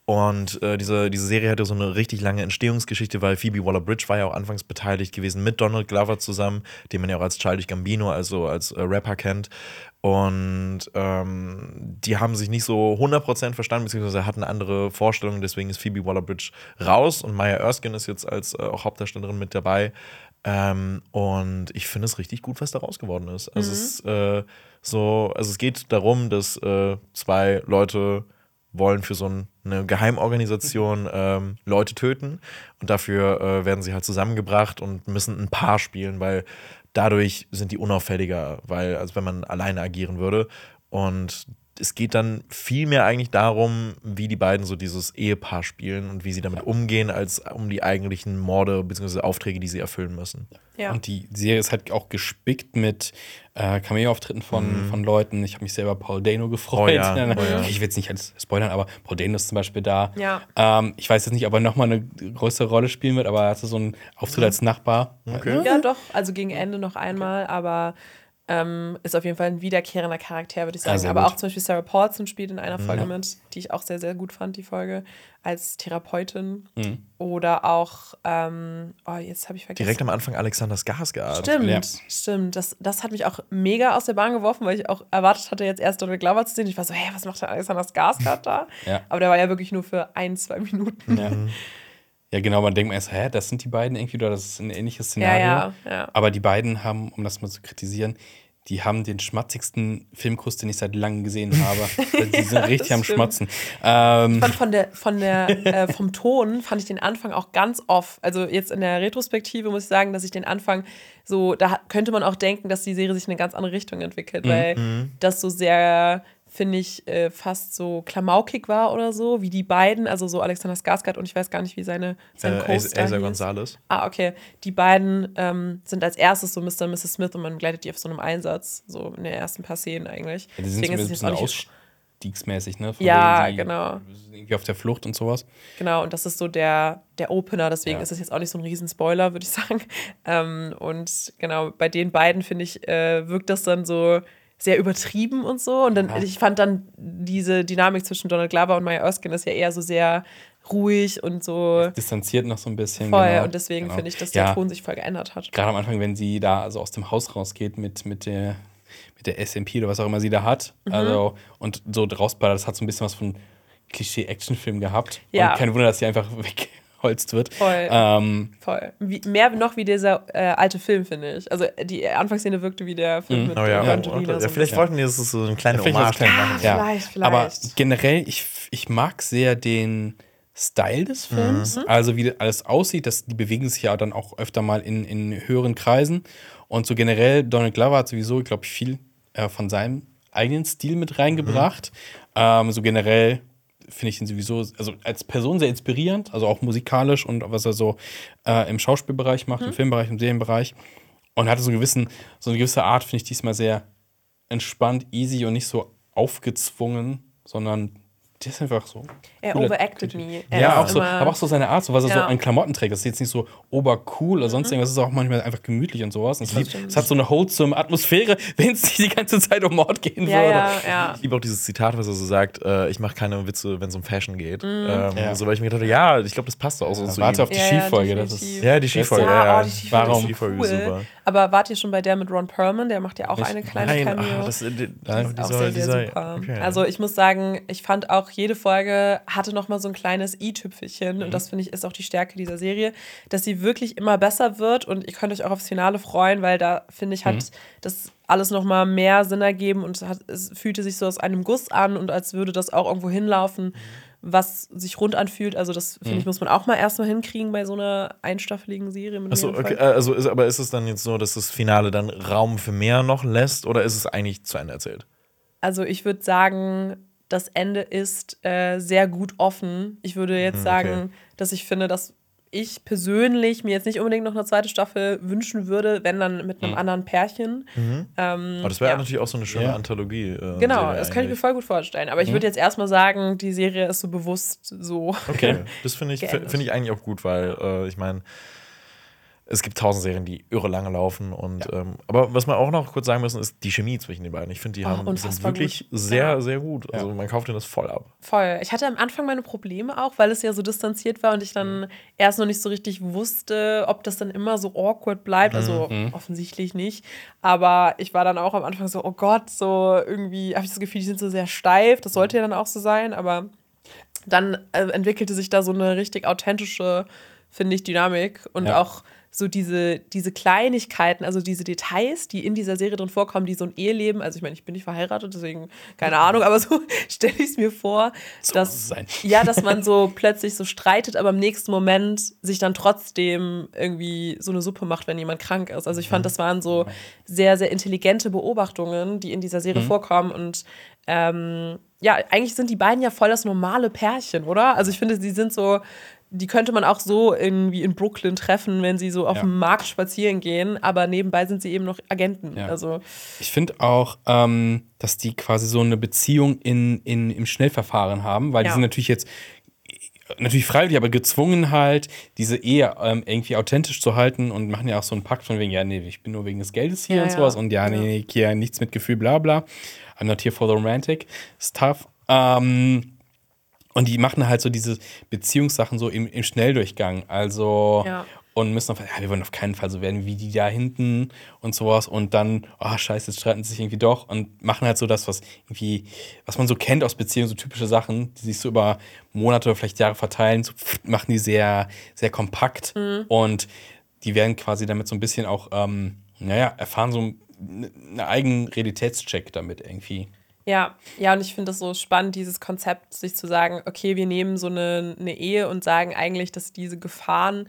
Speaker 1: Und äh, diese, diese Serie hatte so eine richtig lange Entstehungsgeschichte, weil Phoebe Waller-Bridge war ja auch anfangs beteiligt gewesen mit Donald Glover zusammen, den man ja auch als Childish Gambino, also als äh, Rapper kennt. Und ähm, die haben sich nicht so 100% verstanden, beziehungsweise hatten andere Vorstellungen. Deswegen ist Phoebe Waller-Bridge raus und Maya Erskine ist jetzt als äh, auch Hauptdarstellerin mit dabei. Ähm, und ich finde es richtig gut, was daraus geworden ist. Also, es, ist, äh, so, also es geht darum, dass äh, zwei Leute wollen für so ein, eine Geheimorganisation ähm, Leute töten. Und dafür äh, werden sie halt zusammengebracht und müssen ein Paar spielen, weil dadurch sind die unauffälliger, weil als wenn man alleine agieren würde. Und es geht dann viel mehr eigentlich darum, wie die beiden so dieses Ehepaar spielen und wie sie damit umgehen, als um die eigentlichen Morde bzw. Aufträge, die sie erfüllen müssen.
Speaker 3: Ja.
Speaker 2: Und die Serie ist halt auch gespickt mit äh, Cameo-Auftritten von, von Leuten. Ich habe mich selber Paul Dano gefreut.
Speaker 1: Mhm. Oh ja, [laughs] oh ja.
Speaker 2: Ich will jetzt nicht als spoilern, aber Paul Dano ist zum Beispiel da.
Speaker 3: Ja.
Speaker 2: Ähm, ich weiß jetzt nicht, ob er nochmal eine größere Rolle spielen wird, aber er hatte so einen Auftritt als Nachbar.
Speaker 1: Okay.
Speaker 3: Ja, doch. Also gegen Ende noch einmal, aber ähm, ist auf jeden Fall ein wiederkehrender Charakter, würde ich sagen.
Speaker 2: Sehr
Speaker 3: aber auch zum Beispiel Sarah Paulson spielt in einer Folge mit, die ich auch sehr, sehr gut fand, die Folge, als Therapeutin.
Speaker 2: Mhm.
Speaker 3: Oder auch, ähm, oh, jetzt habe ich vergessen.
Speaker 1: Direkt am Anfang Alexander Skarsgård.
Speaker 3: Stimmt,
Speaker 2: Ja.
Speaker 3: stimmt. Das, das hat mich auch mega aus der Bahn geworfen, weil ich auch erwartet hatte, jetzt erst Donald Glover zu sehen. Ich war so, hä, was macht der Alexander Skarsgård da?
Speaker 2: Ja.
Speaker 3: Aber der war ja wirklich nur für ein, zwei Minuten. [laughs]
Speaker 2: Ja. ja, genau, man denkt erst, hä, das sind die beiden irgendwie oder das ist ein ähnliches
Speaker 3: Ja,
Speaker 2: Szenario.
Speaker 3: ja, ja.
Speaker 2: Aber die beiden haben, um das mal zu kritisieren, die haben den schmatzigsten Filmkuss, den ich seit langem gesehen habe. [laughs] die sind richtig am
Speaker 3: stimmt.
Speaker 2: Schmatzen. Ähm,
Speaker 3: Ich fand von der, von der, [laughs] äh, vom Ton fand ich den Anfang auch ganz off. Also jetzt in der Retrospektive muss ich sagen, dass ich den Anfang so, da könnte man auch denken, dass die Serie sich in eine ganz andere Richtung entwickelt, weil das so sehr, finde ich, äh, fast so klamaukig war oder so, wie die beiden, also so Alexander Skarsgård und ich weiß gar nicht, wie seine, sein
Speaker 1: Äh,
Speaker 3: Co-Star
Speaker 1: Asa
Speaker 3: hieß.
Speaker 1: Gonzalez.
Speaker 3: Ah, okay. Die beiden ähm, sind als erstes so Mr. und Mrs. Smith und man begleitet die auf so einem Einsatz, so in den ersten paar Szenen eigentlich.
Speaker 2: Ja, die sind
Speaker 3: Deswegen es
Speaker 2: ein bisschen
Speaker 3: nicht-
Speaker 2: aus, Einstiegsmäßig, ne? Von
Speaker 3: Ja,
Speaker 2: die
Speaker 3: genau.
Speaker 2: sind Irgendwie auf der Flucht und sowas.
Speaker 3: Genau, und das ist so der, der Opener, deswegen
Speaker 2: Ja.
Speaker 3: ist es jetzt auch nicht so ein Riesenspoiler, würde ich [laughs] sagen. Ähm, und genau, bei den beiden, finde ich, äh, wirkt das dann so sehr übertrieben und so. Und dann,
Speaker 2: Ja.
Speaker 3: ich fand dann diese Dynamik zwischen Donald Glover und Maya Erskine ist ja eher so sehr ruhig und so
Speaker 2: Distanziert noch so ein bisschen.
Speaker 3: voll.
Speaker 2: genau.
Speaker 3: Und deswegen
Speaker 2: Genau.
Speaker 3: finde ich, dass der
Speaker 2: ja,
Speaker 3: Ton sich voll geändert hat.
Speaker 2: Gerade am Anfang, wenn sie da also aus dem Haus rausgeht mit, mit der mit der SMP oder was auch immer sie da hat.
Speaker 3: Mhm.
Speaker 2: Also, und so rausballert, das hat so ein bisschen was von Klischee-Actionfilm gehabt.
Speaker 3: Ja.
Speaker 2: Und kein Wunder, dass sie einfach [laughs] weggeholzt wird.
Speaker 3: Voll.
Speaker 2: Ähm,
Speaker 3: Voll. Wie, mehr noch wie dieser äh, alte Film, finde ich. Also die Anfangsszene wirkte wie der Film mit
Speaker 1: Oh ja,
Speaker 3: äh,
Speaker 1: ja,
Speaker 3: ein
Speaker 1: vielleicht wollten die das so eine kleine
Speaker 2: Vielleicht was
Speaker 1: Hommage
Speaker 2: machen. ja.
Speaker 3: vielleicht, vielleicht.
Speaker 2: Aber generell, ich, ich mag sehr den Style des Films.
Speaker 3: Mhm.
Speaker 2: Also wie alles aussieht, das, die bewegen sich ja dann auch öfter mal in, in höheren Kreisen. Und so generell, Donald Glover hat sowieso, glaube ich, viel äh, von seinem eigenen Stil mit reingebracht. Ähm, so generell finde ich ihn sowieso, also als Person sehr inspirierend, also auch musikalisch und was er so äh, im Schauspielbereich macht, im Filmbereich, im Serienbereich. Und hatte so, einen gewissen, so eine gewisse Art, finde ich diesmal sehr entspannt, easy und nicht so aufgezwungen, sondern der ist einfach so.
Speaker 3: Er overacted me. Er
Speaker 2: Ja, auch so, aber auch so seine Art, so was er so
Speaker 3: Ja.
Speaker 2: an Klamotten trägt. Das ist jetzt nicht so obercool oder sonst irgendwas. Es ist auch manchmal einfach gemütlich und sowas. Und es, hat,
Speaker 3: stimmt.
Speaker 2: es hat so eine wholesome Atmosphäre, [laughs] wenn es nicht die ganze Zeit um Mord gehen
Speaker 3: Ja,
Speaker 2: würde.
Speaker 3: ja, ja.
Speaker 1: Ich liebe auch dieses Zitat, was er so sagt, äh, ich mache keine Witze, wenn es um Fashion geht.
Speaker 3: Mhm.
Speaker 1: Ähm,
Speaker 2: Ja.
Speaker 1: So, weil ich mir gedacht habe, ja, ich glaube, das passt doch auch so zu
Speaker 2: Warte
Speaker 1: ihm.
Speaker 2: auf die
Speaker 3: Ja, ja,
Speaker 2: Skifolge. das ist,
Speaker 1: Ja, die Skifolge,
Speaker 3: Ja,
Speaker 1: ja,
Speaker 3: oh, die Skifolge
Speaker 2: Warum?
Speaker 3: ist
Speaker 1: Die Folge
Speaker 3: cool.
Speaker 1: ist super.
Speaker 3: Aber wart ihr schon bei der mit Ron Perlman? Der macht ja auch eine kleine
Speaker 1: Nein,
Speaker 3: Cameo.
Speaker 1: ah, das, die,
Speaker 2: Das
Speaker 3: ist auch sehr, sehr super. Also ich muss sagen, ich fand auch, jede Folge hatte noch mal so ein kleines i-Tüpfelchen
Speaker 1: Mhm.
Speaker 3: und das finde ich ist auch die Stärke dieser Serie, dass sie wirklich immer besser wird und ihr könnt euch auch aufs Finale freuen, weil da finde ich, hat
Speaker 1: Mhm.
Speaker 3: das alles noch mal mehr Sinn ergeben und es, hat, es fühlte sich so aus einem Guss an und als würde das auch irgendwo hinlaufen, was sich rund anfühlt. Also das
Speaker 1: Mhm.
Speaker 3: finde ich, muss man auch mal erstmal hinkriegen bei so einer einstaffeligen Serie.
Speaker 1: Achso, okay, also ist, aber ist es dann jetzt so, dass das Finale dann Raum für mehr noch lässt oder ist es eigentlich zu Ende erzählt?
Speaker 3: Also ich würde sagen, das Ende ist äh, sehr gut offen. Ich würde jetzt
Speaker 1: Hm,
Speaker 3: sagen,
Speaker 1: okay.
Speaker 3: dass ich finde, dass ich persönlich mir jetzt nicht unbedingt noch eine zweite Staffel wünschen würde, wenn dann mit einem anderen Pärchen. Ähm,
Speaker 1: Aber das wäre
Speaker 3: ja.
Speaker 1: natürlich auch so eine schöne
Speaker 2: Ja.
Speaker 1: Anthologie. Äh,
Speaker 3: Genau,
Speaker 1: Serie
Speaker 3: das kann ich mir voll gut vorstellen. Aber ich würde jetzt erstmal sagen, die Serie ist so bewusst so.
Speaker 1: Okay, [laughs] das finde ich, finde ich eigentlich auch gut, weil äh, ich meine, es gibt tausend Serien, die irre lange laufen. Und, ähm, aber was wir auch noch kurz sagen müssen, ist die Chemie zwischen den beiden. Ich finde, die
Speaker 3: Oh,
Speaker 1: haben, sind wirklich
Speaker 3: gut.
Speaker 1: sehr,
Speaker 3: Ja.
Speaker 1: sehr gut. Also man kauft ihnen das voll ab.
Speaker 3: Voll. Ich hatte am Anfang meine Probleme auch, weil es ja so distanziert war und ich dann erst noch nicht so richtig wusste, ob das dann immer so awkward bleibt. Also offensichtlich nicht. Aber ich war dann auch am Anfang so, oh Gott, so irgendwie habe ich das Gefühl, die sind so sehr steif. Das sollte ja dann auch so sein, aber dann äh, entwickelte sich da so eine richtig authentische, finde ich, Dynamik und
Speaker 2: Ja.
Speaker 3: auch so diese, diese Kleinigkeiten, also diese Details, die in dieser Serie drin vorkommen, die so ein Eheleben, also ich meine, ich bin nicht verheiratet, deswegen keine Ahnung, aber so [laughs] stelle ich es mir vor,
Speaker 2: So
Speaker 3: dass,
Speaker 2: sein.
Speaker 3: ja, dass [laughs] man so plötzlich so streitet, aber im nächsten Moment sich dann trotzdem irgendwie so eine Suppe macht, wenn jemand krank ist. Also ich fand, das waren so sehr, sehr intelligente Beobachtungen, die in dieser Serie vorkommen und ähm, ja, eigentlich sind die beiden ja voll das normale Pärchen, oder? Also ich finde, sie sind so, die könnte man auch so irgendwie in Brooklyn treffen, wenn sie so auf
Speaker 2: Ja.
Speaker 3: dem Markt spazieren gehen, aber nebenbei sind sie eben noch Agenten.
Speaker 2: Ja.
Speaker 3: Also
Speaker 2: Ich finde auch, ähm, dass die quasi so eine Beziehung in, in, im Schnellverfahren haben, weil die
Speaker 3: Ja.
Speaker 2: sind natürlich jetzt natürlich freiwillig, aber gezwungen halt, diese Ehe ähm, irgendwie authentisch zu halten und machen ja auch so einen Pakt von wegen, ja, nee, ich bin nur wegen des Geldes hier und sowas und ja, nee,
Speaker 3: Ja.
Speaker 2: nee, hier nichts mit Gefühl, bla bla. I'm not here for the romantic stuff. Ähm, und die machen halt so diese Beziehungssachen so im, im Schnelldurchgang. Also,
Speaker 3: Ja.
Speaker 2: und müssen auf, ja, wir wollen auf keinen Fall so werden wie die da hinten und sowas. Und dann, oh scheiße, jetzt streiten sie sich irgendwie doch und machen halt so das, was irgendwie, was man so kennt aus Beziehungen, so typische Sachen, die sich so über Monate oder vielleicht Jahre verteilen, so pff, machen die sehr, sehr kompakt. Und die werden quasi damit so ein bisschen auch, ähm, naja, erfahren so einen eigenen Realitätscheck damit irgendwie.
Speaker 3: Ja, ja, und ich finde das so spannend, dieses Konzept, sich zu sagen, okay, wir nehmen so eine, eine Ehe und sagen eigentlich, dass diese Gefahren,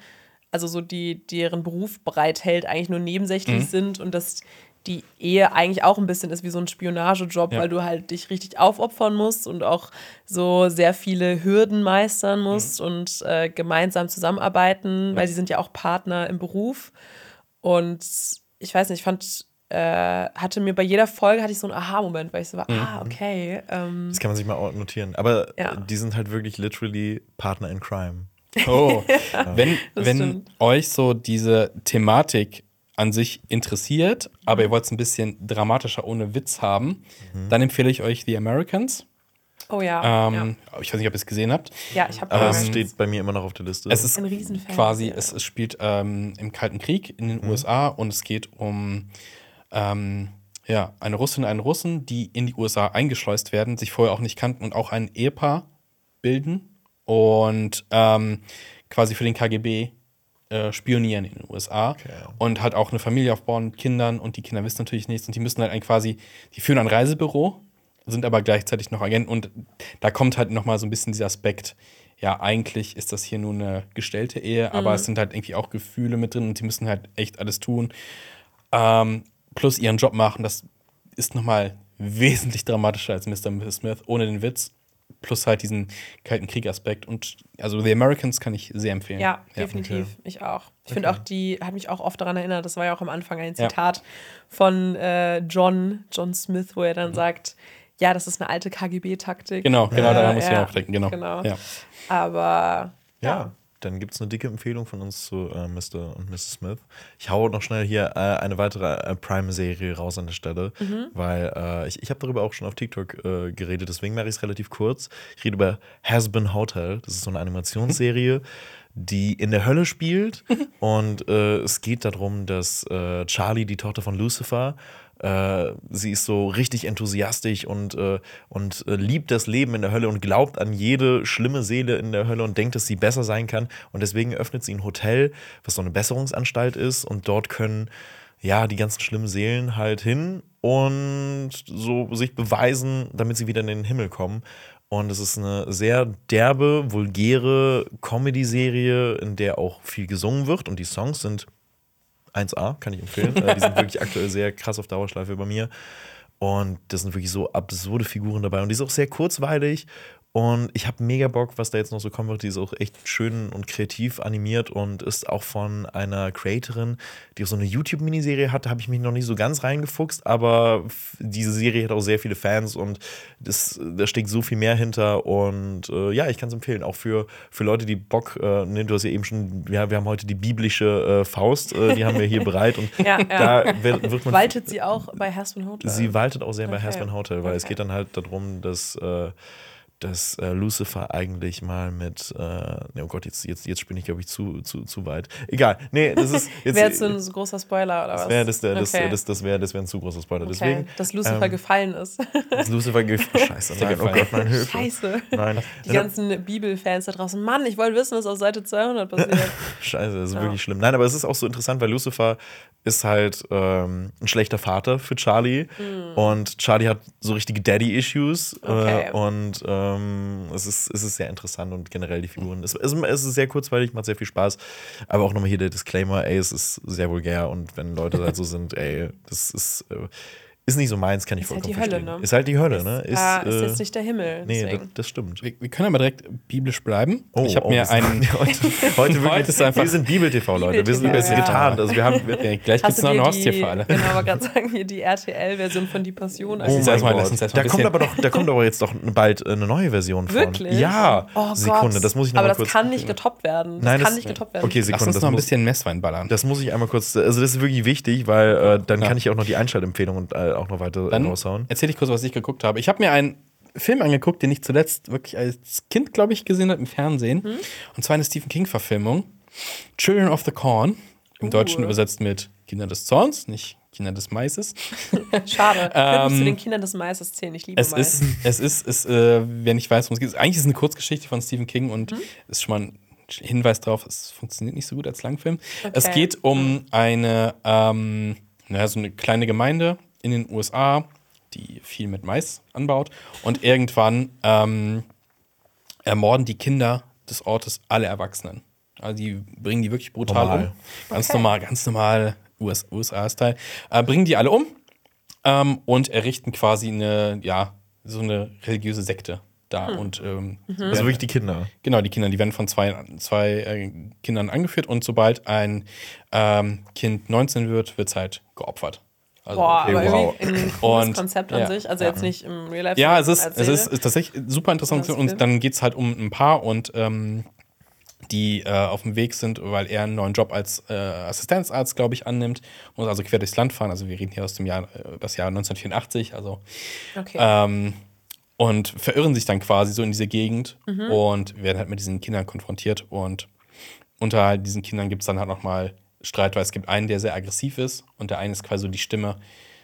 Speaker 3: also so die, deren Beruf bereithält, eigentlich nur nebensächlich sind und dass die Ehe eigentlich auch ein bisschen ist wie so ein Spionagejob,
Speaker 2: Ja.
Speaker 3: weil du halt dich richtig aufopfern musst und auch so sehr viele Hürden meistern musst und äh, gemeinsam zusammenarbeiten, weil sie sind ja auch Partner im Beruf. Und ich weiß nicht, ich fand äh, hatte mir bei jeder Folge hatte ich so einen Aha-Moment, weil ich so war, ah, okay. Ähm,
Speaker 1: Das kann man sich mal notieren. Aber
Speaker 3: Ja.
Speaker 1: die sind halt wirklich literally Partner in Crime.
Speaker 2: Oh, [laughs] wenn,
Speaker 3: das
Speaker 2: wenn
Speaker 3: stimmt.
Speaker 2: euch so diese Thematik an sich interessiert, aber ihr wollt es ein bisschen dramatischer ohne Witz haben, dann empfehle ich euch The Americans.
Speaker 3: oh ja.
Speaker 2: Ähm, Ich weiß nicht, ob ihr es gesehen habt.
Speaker 3: ja. ja, ich habe
Speaker 1: Aber es
Speaker 2: Ähm,
Speaker 1: steht bei mir immer noch auf der Liste.
Speaker 2: Es ist
Speaker 3: Ein Riesenfan.
Speaker 2: quasi,
Speaker 3: Ja.
Speaker 2: es, es spielt ähm, im Kalten Krieg in den USA und es geht um ähm, ja, eine Russin und einen Russen, die in die USA eingeschleust werden, sich vorher auch nicht kannten und auch ein Ehepaar bilden und ähm, quasi für den KGB äh, spionieren in den USA und halt auch eine Familie aufbauen mit Kindern und die Kinder wissen natürlich nichts und die müssen halt ein quasi, die führen ein Reisebüro, sind aber gleichzeitig noch Agenten und da kommt halt nochmal so ein bisschen dieser Aspekt, ja, eigentlich ist das hier nur eine gestellte Ehe, aber es sind halt irgendwie auch Gefühle mit drin und die müssen halt echt alles tun. Ähm, plus ihren Job machen, das ist nochmal wesentlich dramatischer als Mr. Mrs. Smith, ohne den Witz. Plus halt diesen kalten Krieg-Aspekt. Und also The Americans kann ich sehr empfehlen.
Speaker 3: Ja, definitiv. Ich auch. Ich finde auch, die hat mich auch oft daran erinnert, das war ja auch am Anfang ein
Speaker 2: Ja.
Speaker 3: Zitat von äh, John, John Smith, wo er dann sagt, ja, das ist eine alte KGB-Taktik.
Speaker 2: Mhm. Genau, genau,
Speaker 3: Äh,
Speaker 2: daran muss ich
Speaker 3: ja,
Speaker 2: auch denken. Genau.
Speaker 3: genau.
Speaker 2: Ja.
Speaker 3: Aber
Speaker 1: Ja, dann gibt es eine dicke Empfehlung von uns zu äh, Mr. und Mrs. Smith. Ich hau noch schnell hier äh, eine weitere äh, Prime-Serie raus an der Stelle, weil äh, ich, ich habe darüber auch schon auf TikTok äh, geredet, deswegen mache ich es relativ kurz. Ich rede über Has Been Hotel. Das ist so eine Animationsserie, [laughs] die in der Hölle spielt und äh, es geht darum, dass äh, Charlie, die Tochter von Lucifer, äh, sie ist so richtig enthusiastisch und, äh, und äh, liebt das Leben in der Hölle und glaubt an jede schlimme Seele in der Hölle und denkt, dass sie besser sein kann. Und deswegen öffnet sie ein Hotel, was so eine Besserungsanstalt ist. Und dort können ja die ganzen schlimmen Seelen halt hin und so sich beweisen, damit sie wieder in den Himmel kommen. Und es ist eine sehr derbe, vulgäre Comedy-Serie, in der auch viel gesungen wird. Und die Songs sind 1A, kann ich empfehlen. Äh, die sind wirklich aktuell sehr krass auf Dauerschleife bei mir. Und das sind wirklich so absurde Figuren dabei. Und die ist auch sehr kurzweilig. Und ich habe mega Bock, was da jetzt noch so kommen wird. Die ist auch echt schön und kreativ animiert und ist auch von einer Creatorin, die auch so eine YouTube-Miniserie hat. Da habe ich mich noch nicht so ganz reingefuchst, aber diese Serie hat auch sehr viele Fans und das, da steckt so viel mehr hinter. Und äh, ja, ich kann es empfehlen. Auch für, für Leute, die Bock, äh, ne, du hast ja eben schon, ja, wir haben heute die biblische äh, Faust, äh, die haben wir hier [laughs] bereit. Und
Speaker 3: Ja, ja.
Speaker 1: da wird, wird man.
Speaker 3: waltet sie auch bei Hasbin Hotel.
Speaker 1: Sie waltet auch sehr bei
Speaker 3: Okay.
Speaker 1: Hasbin Hotel, weil es
Speaker 3: Okay.
Speaker 1: geht dann halt darum, dass, äh, dass äh, Lucifer eigentlich mal mit, äh, ne, oh Gott, jetzt, jetzt, jetzt spinne ich, glaube ich, zu, zu, zu weit. Egal. Nee, das ist [laughs] jetzt.
Speaker 3: Wäre jetzt so ein so großer Spoiler oder was?
Speaker 1: das wäre das, der- das,
Speaker 3: Okay.
Speaker 1: das, das wär, das wär ein zu großer Spoiler.
Speaker 3: Okay.
Speaker 1: Deswegen.
Speaker 3: Dass Lucifer
Speaker 1: ähm,
Speaker 3: gefallen ist.
Speaker 1: dass Lucifer ge [laughs] Scheiße, nein, oh
Speaker 2: gefallen.
Speaker 1: Gott, nein, Hilfe.
Speaker 3: Scheiße.
Speaker 1: Nein.
Speaker 3: Die ganzen Bibelfans da draußen. Mann, ich wollte wissen, was auf Seite 200 passiert. [laughs]
Speaker 1: Scheiße, das ist
Speaker 3: Ja.
Speaker 1: wirklich schlimm. Nein, aber es ist auch so interessant, weil Lucifer ist halt ähm, ein schlechter Vater für Charlie. Und Charlie hat so richtige Daddy-Issues.
Speaker 3: Hm. Okay.
Speaker 1: Äh, und ähm, es, ist, es ist sehr interessant und generell die Figuren. Es, es, es ist sehr kurzweilig, macht sehr viel Spaß. Aber auch nochmal hier der Disclaimer, ey, es ist sehr vulgär. Und wenn Leute halt so sind, ey, das ist, äh, ist nicht so meins, kann ich
Speaker 3: Ist halt
Speaker 1: vollkommen
Speaker 3: die Hölle,
Speaker 1: verstehen.
Speaker 3: ne?
Speaker 1: Ist halt die Hölle, ne? Ist,
Speaker 3: ja, ist
Speaker 1: äh,
Speaker 3: jetzt nicht der Himmel.
Speaker 1: Nee, das, das stimmt.
Speaker 2: Wir, wir können aber direkt biblisch bleiben.
Speaker 1: Oh,
Speaker 2: ich habe
Speaker 1: oh,
Speaker 2: mir
Speaker 1: wir sind-
Speaker 2: einen.
Speaker 1: heute, heute [laughs] wirklich,
Speaker 2: Heute ist einfach-
Speaker 1: wir sind Bibel-TV, Leute. Wir sind übelst
Speaker 3: ja.
Speaker 1: getarnt. Also wir haben, wir,
Speaker 2: Ja, gleich gibt es noch ein
Speaker 3: dir
Speaker 2: Haustier
Speaker 3: die,
Speaker 2: für alle.
Speaker 3: genau, aber gerade sagen, hier die RTL-Version von Die Passion.
Speaker 2: Oh mein Gott. lass uns erst mal
Speaker 1: da
Speaker 2: ein
Speaker 1: kommt aber doch, da kommt aber jetzt doch bald eine neue Version von.
Speaker 3: Wirklich?
Speaker 1: Ja,
Speaker 3: Oh
Speaker 1: Sekunde,
Speaker 3: Gott.
Speaker 1: das muss ich noch
Speaker 3: Aber
Speaker 1: mal
Speaker 3: das kann nicht getoppt werden. Das
Speaker 1: Nein,
Speaker 3: kann
Speaker 1: das-
Speaker 3: nicht getoppt werden.
Speaker 1: Okay,
Speaker 2: Lass
Speaker 1: Sekunde,
Speaker 2: uns
Speaker 1: das
Speaker 2: noch ein bisschen Messwein ballern.
Speaker 1: das muss ich einmal kurz. Also das ist wirklich wichtig, weil äh, dann kann ich auch noch die Einschaltempfehlung und äh, auch noch weiter
Speaker 2: Dann
Speaker 1: raushauen.
Speaker 2: erzähle ich kurz, was ich geguckt habe. Ich habe mir einen Film angeguckt, den ich zuletzt wirklich als Kind, glaube ich, gesehen habe im Fernsehen.
Speaker 3: Mhm.
Speaker 2: Und zwar eine Stephen King-Verfilmung. Children of the Corn. Im
Speaker 3: Uh.
Speaker 2: Deutschen übersetzt mit Kinder des Zorns, nicht Kinder des Maises. [laughs]
Speaker 3: Schade. Ich könnte mich zu
Speaker 2: Ähm,
Speaker 3: den Kindern des Maises zählen. Ich liebe
Speaker 2: Es
Speaker 3: Mais.
Speaker 2: ist, es ist, es, äh, wer nicht weiß, worum es geht, eigentlich ist es eine Kurzgeschichte von Stephen King und
Speaker 3: Mhm.
Speaker 2: ist schon mal ein Hinweis darauf, es funktioniert nicht so gut als Langfilm. Es
Speaker 3: Okay.
Speaker 2: geht um eine, ähm, naja, so eine kleine Gemeinde in den USA, die viel mit Mais anbaut und irgendwann ähm, ermorden die Kinder des Ortes alle Erwachsenen. Also die bringen die wirklich brutal
Speaker 1: Normal.
Speaker 2: um. Ganz
Speaker 3: Okay.
Speaker 2: normal, ganz normal US USA-Style. Äh, bringen die alle um ähm, und errichten quasi eine, ja, so eine religiöse Sekte da. Und ähm,
Speaker 1: Also
Speaker 2: werden-
Speaker 1: wirklich die Kinder.
Speaker 2: Genau, die Kinder, die werden von zwei, zwei äh, Kindern angeführt und sobald ein ähm, Kind 19 wird, wird es halt geopfert. Also,
Speaker 3: Boah,
Speaker 1: Okay,
Speaker 3: aber
Speaker 1: wow.
Speaker 3: irgendwie ein cooles
Speaker 2: Und-
Speaker 3: Konzept an
Speaker 2: ja.
Speaker 3: sich. Also jetzt nicht im Real Life.
Speaker 2: Ja, es ist, es ist, tatsächlich super interessant.
Speaker 3: Das
Speaker 2: Und dann geht es halt um ein Paar und ähm, die äh, auf dem Weg sind, weil er einen neuen Job als äh, Assistenzarzt, glaube ich, annimmt. Muss also quer durchs Land fahren. Also wir reden hier aus dem Jahr, äh, das Jahr 1984. Also
Speaker 3: Okay.
Speaker 2: ähm, und verirren sich dann quasi so in diese Gegend und werden halt mit diesen Kindern konfrontiert. Und unter diesen Kindern gibt es dann halt nochmal Streit, weil es gibt einen, der sehr aggressiv ist und der eine ist quasi so die Stimme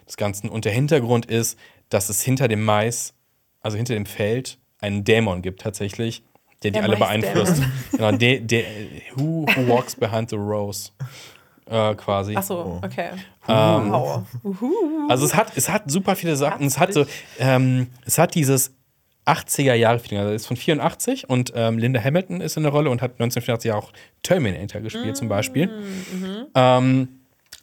Speaker 2: des Ganzen. Und der Hintergrund ist, dass es hinter dem Mais, also hinter dem Feld, einen Dämon gibt tatsächlich, der die
Speaker 3: Der
Speaker 2: alle
Speaker 3: Maisdämon.
Speaker 2: beeinflusst. genau, der, der, who, who walks behind the rose, äh, quasi.
Speaker 3: Ach so, okay.
Speaker 2: Ähm,
Speaker 3: Wow.
Speaker 2: Also es hat, es hat super viele Sachen. Es hat so, ähm, es hat dieses 80er Jahre Feeling. Also ist von 84 und ähm, Linda Hamilton ist in der Rolle und hat 1984 auch Terminator gespielt zum Beispiel.
Speaker 3: Mhm.
Speaker 2: Ähm,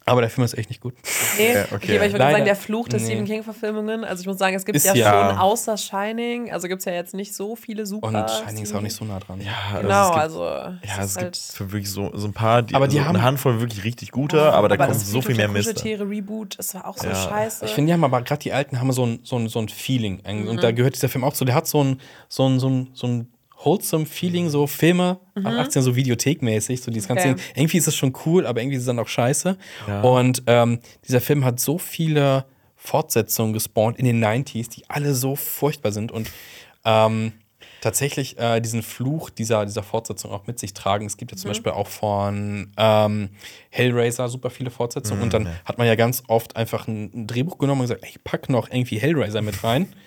Speaker 2: aber der Film ist echt nicht gut.
Speaker 3: Nee,
Speaker 1: okay.
Speaker 3: okay, weil ich würde sagen, der Fluch der
Speaker 2: Nee.
Speaker 3: Stephen King-Verfilmungen. Also ich muss sagen, es gibt ja,
Speaker 2: ja-
Speaker 3: schon außer Shining, also gibt es ja jetzt nicht so viele super.
Speaker 2: Und Shining ist auch nicht so nah dran.
Speaker 1: Ja,
Speaker 3: Genau,
Speaker 1: also
Speaker 3: also.
Speaker 1: es gibt, ja, es
Speaker 3: ist
Speaker 1: gibt für wirklich so, so ein paar, die,
Speaker 2: Aber die
Speaker 1: so
Speaker 2: haben-
Speaker 1: eine Handvoll wirklich richtig guter, aber da kommt
Speaker 3: das
Speaker 1: so viel mehr Mist.
Speaker 3: Reboot, es war auch so
Speaker 1: Ja.
Speaker 3: scheiße.
Speaker 2: Ich finde, die haben aber gerade die alten haben so ein, so ein, so ein Feeling. Ein-
Speaker 3: Mhm.
Speaker 2: Und da gehört dieser Film auch zu. Der hat so ein, so ein, so ein, so ein wholesome Feeling, so Filme, mhm. 18 so Videothekmäßig, so dieses ganze
Speaker 3: Okay.
Speaker 2: Ding. Irgendwie ist es schon cool, aber irgendwie ist es dann auch scheiße.
Speaker 1: Ja.
Speaker 2: Und ähm, dieser Film hat so viele Fortsetzungen gespawnt in den 90s, die alle so furchtbar sind und ähm, tatsächlich äh, diesen Fluch dieser, dieser Fortsetzung auch mit sich tragen. Es gibt ja zum Beispiel auch von ähm, Hellraiser super viele Fortsetzungen und dann hat man ja ganz oft einfach ein, ein Drehbuch genommen und gesagt, ich pack noch irgendwie Hellraiser mit rein. [laughs]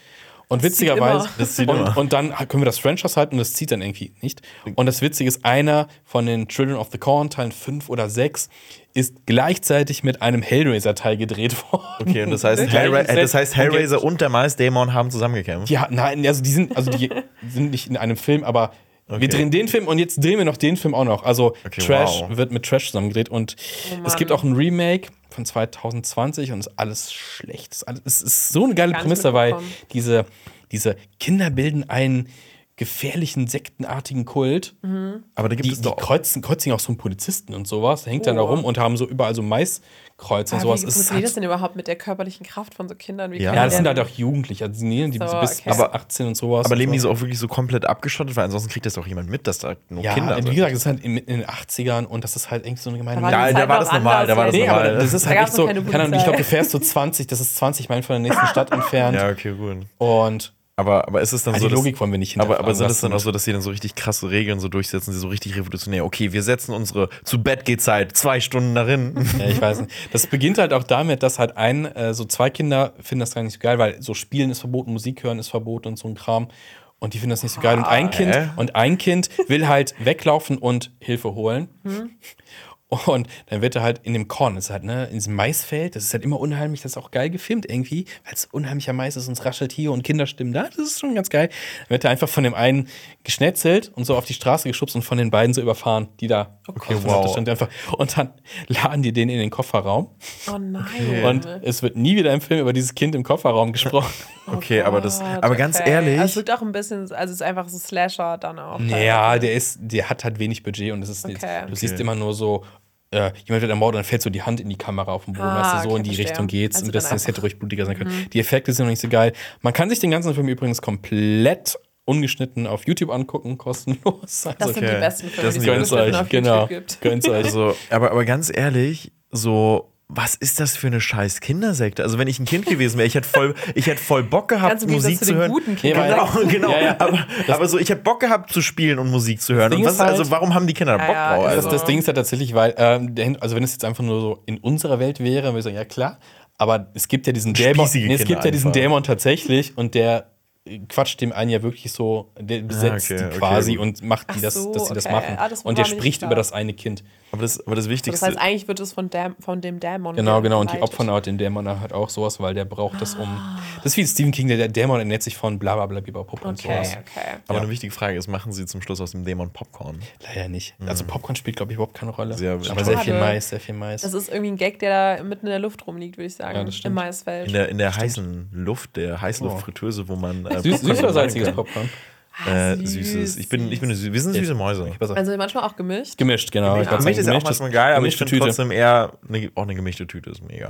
Speaker 2: Und witzigerweise, und, und dann können wir das Franchise halten und das zieht dann irgendwie nicht. Und das Witzige ist, einer von den Children of the Corn, Teilen 5 oder 6, ist gleichzeitig mit einem Hellraiser-Teil gedreht worden.
Speaker 1: Okay, und das heißt? Hellra
Speaker 2: Set-
Speaker 1: das heißt Hellraiser und der Maisdämon haben zusammengekämpft.
Speaker 2: Ja, nein, also die sind, also die [laughs] sind nicht in einem Film, aber
Speaker 1: Okay.
Speaker 2: wir drehen den Film und jetzt drehen wir noch den Film auch noch. Also
Speaker 1: Okay,
Speaker 2: Trash
Speaker 1: wow.
Speaker 2: wird mit Trash zusammengedreht und
Speaker 3: Oh
Speaker 2: es gibt auch ein Remake von 2020 und es ist alles schlecht. Es ist, alles, es ist so eine geile Prämisse, weil diese, diese Kinder bilden einen gefährlichen, sektenartigen Kult.
Speaker 1: Aber da gibt
Speaker 2: Die,
Speaker 1: es
Speaker 2: die
Speaker 1: doch
Speaker 2: kreuzen, kreuzen auch so einen Polizisten und sowas, hängt dann da
Speaker 3: Oh.
Speaker 2: rum und haben so überall so Maiskreuze und
Speaker 3: Aber
Speaker 2: sowas.
Speaker 3: wie
Speaker 2: Es
Speaker 3: funktioniert das denn überhaupt mit der körperlichen Kraft von so Kindern? Wie
Speaker 1: Ja.
Speaker 2: ja, das sind halt auch Jugendliche, also die, die
Speaker 3: So,
Speaker 2: bis,
Speaker 3: okay.
Speaker 2: bis
Speaker 1: Aber-
Speaker 2: 18 und sowas.
Speaker 1: Aber leben
Speaker 2: so.
Speaker 1: die so auch wirklich so komplett abgeschottet? Weil ansonsten kriegt das doch jemand mit, dass da nur
Speaker 2: Ja,
Speaker 1: Kinder
Speaker 2: wie
Speaker 1: sind.
Speaker 2: gesagt, das ist halt in, in den 80ern und das ist halt irgendwie so eine gemeine
Speaker 3: Da war
Speaker 1: Ja, da war das normal, da war das
Speaker 2: Nee,
Speaker 1: normal.
Speaker 2: aber das ist
Speaker 3: Da
Speaker 2: halt
Speaker 3: gab's
Speaker 2: echt so,
Speaker 3: keine
Speaker 2: keine Ahnung, ich glaube, du fährst so 20, das ist 20 Meilen von der nächsten [laughs] Stadt entfernt.
Speaker 1: Ja, okay, gut.
Speaker 2: Und
Speaker 1: Aber, aber ist es dann
Speaker 2: ah,
Speaker 1: so,
Speaker 2: die
Speaker 1: dass,
Speaker 2: Logik wollen wir nicht
Speaker 1: aber, aber sind es dann auch so, dass sie dann so richtig krasse Regeln so durchsetzen, die so richtig revolutionär, okay, wir setzen unsere zu Bett geht Zeit zwei Stunden darin. [laughs]
Speaker 2: Ja, ich weiß nicht. Das beginnt halt auch damit, dass halt ein, äh, so zwei Kinder finden das gar nicht so geil, weil so Spielen ist verboten, Musik hören ist verboten und so ein Kram. Und die finden das nicht so geil. Und ein Kind,
Speaker 1: hä?
Speaker 2: und ein Kind will halt weglaufen und Hilfe holen. Und dann wird er halt in dem Korn, das ist halt, ne, in diesem Maisfeld, das ist halt immer unheimlich, das ist auch geil gefilmt irgendwie, weil es unheimlicher Mais ist und es raschelt hier und Kinderstimmen da, das ist schon ganz geil. Dann wird er einfach von dem einen geschnetzelt und so auf die Straße geschubst und von den beiden so überfahren, die da okay,
Speaker 1: wow.
Speaker 2: stand einfach. Und dann laden die den in den Kofferraum
Speaker 3: Oh nein.
Speaker 2: und es wird nie wieder im Film über dieses Kind im Kofferraum gesprochen. [laughs]
Speaker 1: Okay, aber das,
Speaker 3: Gott,
Speaker 1: aber ganz
Speaker 3: okay.
Speaker 1: ehrlich,
Speaker 3: Also es wirkt auch ein bisschen, also es ist einfach so Slasher dann auch.
Speaker 2: Ja, der ist, der hat halt wenig Budget und das ist
Speaker 3: Okay.
Speaker 2: du siehst immer nur so, äh, jemand wird ermordet und dann fällt so die Hand in die Kamera auf den Boden,
Speaker 3: Ah,
Speaker 2: weißt du, so
Speaker 3: okay,
Speaker 2: in die
Speaker 3: verstehe.
Speaker 2: Richtung geht's
Speaker 3: Also
Speaker 2: und das, das hätte
Speaker 3: einfach-
Speaker 2: ruhig blutiger sein können. Die Effekte sind noch nicht so geil. Man kann sich den ganzen Film übrigens komplett ungeschnitten auf YouTube angucken, kostenlos.
Speaker 3: Das
Speaker 2: Also,
Speaker 3: sind die
Speaker 1: okay.
Speaker 3: besten Filme,
Speaker 1: Das
Speaker 3: die
Speaker 1: sind
Speaker 3: es
Speaker 1: die
Speaker 3: auf
Speaker 2: genau.
Speaker 3: YouTube gibt.
Speaker 2: Gönnt's euch.
Speaker 1: also, aber, aber ganz ehrlich, so, was ist das für eine scheiß Kindersekte? Also, wenn ich ein Kind gewesen wäre, ich hätte voll, ich hätte voll Bock gehabt, Musik
Speaker 3: zu
Speaker 1: zu hören.
Speaker 3: guten Kindern.
Speaker 1: Genau, genau.
Speaker 2: Ja, ja.
Speaker 1: Aber, aber so, ich hätte Bock gehabt zu spielen und Musik zu hören. Was,
Speaker 2: ist halt-
Speaker 1: also, warum haben die Kinder da Bock
Speaker 3: Ja,
Speaker 1: drauf?
Speaker 3: ja,
Speaker 2: Das,
Speaker 1: Also,
Speaker 2: das Ding ist ja tatsächlich, weil, ähm, also wenn es jetzt einfach nur so in unserer Welt wäre, würde ich sagen, ja klar, aber es gibt ja diesen Dämon, nee, es
Speaker 1: Kinder
Speaker 2: gibt ja diesen. Dämon tatsächlich und der quatscht dem einen ja wirklich so, der besetzt
Speaker 1: okay,
Speaker 2: die
Speaker 1: okay,
Speaker 2: quasi
Speaker 1: gut.
Speaker 2: und macht die das,
Speaker 3: so,
Speaker 2: dass sie das
Speaker 3: okay.
Speaker 2: machen.
Speaker 3: Ah, das
Speaker 2: und der spricht
Speaker 3: klar.
Speaker 2: über das eine Kind.
Speaker 1: aber, das, aber das
Speaker 3: Das
Speaker 1: Wichtigste.
Speaker 3: heißt, eigentlich wird es von, Däm von dem Dämon.
Speaker 2: Genau, genau. Und die opfern halt den Dämon halt auch sowas, weil der braucht das um.
Speaker 3: Ah.
Speaker 2: Das ist wie Stephen King, der, der Dämon ernährt sich von bla bla bla bla Puppe und
Speaker 3: Okay,
Speaker 2: sowas.
Speaker 3: okay.
Speaker 1: aber
Speaker 2: ja.
Speaker 1: eine wichtige Frage ist, machen sie zum Schluss aus dem Dämon Popcorn?
Speaker 2: Leider nicht. Also Popcorn spielt, glaube ich, überhaupt keine Rolle.
Speaker 1: Sehr
Speaker 2: aber
Speaker 1: schade.
Speaker 2: sehr viel Mais, sehr viel Mais.
Speaker 3: Das ist irgendwie ein Gag, der da mitten in der Luft rumliegt, würde ich sagen.
Speaker 2: Ja, das stimmt.
Speaker 3: Im Maisfeld.
Speaker 1: In der, in der heißen Luft, der Heißluftfritteuse, wo man. Äh,
Speaker 2: Süß, süß oder salziges. Popcorn?
Speaker 1: Äh,
Speaker 3: süß,
Speaker 1: Süßes. Ich bin, ich bin eine wir sind süße Mäuse.
Speaker 3: Also manchmal auch gemischt.
Speaker 2: Gemischt, genau.
Speaker 1: Ja, Gemischt ist ja auch manchmal geil, aber ich finde trotzdem eher eine, auch eine gemischte Tüte ist mega.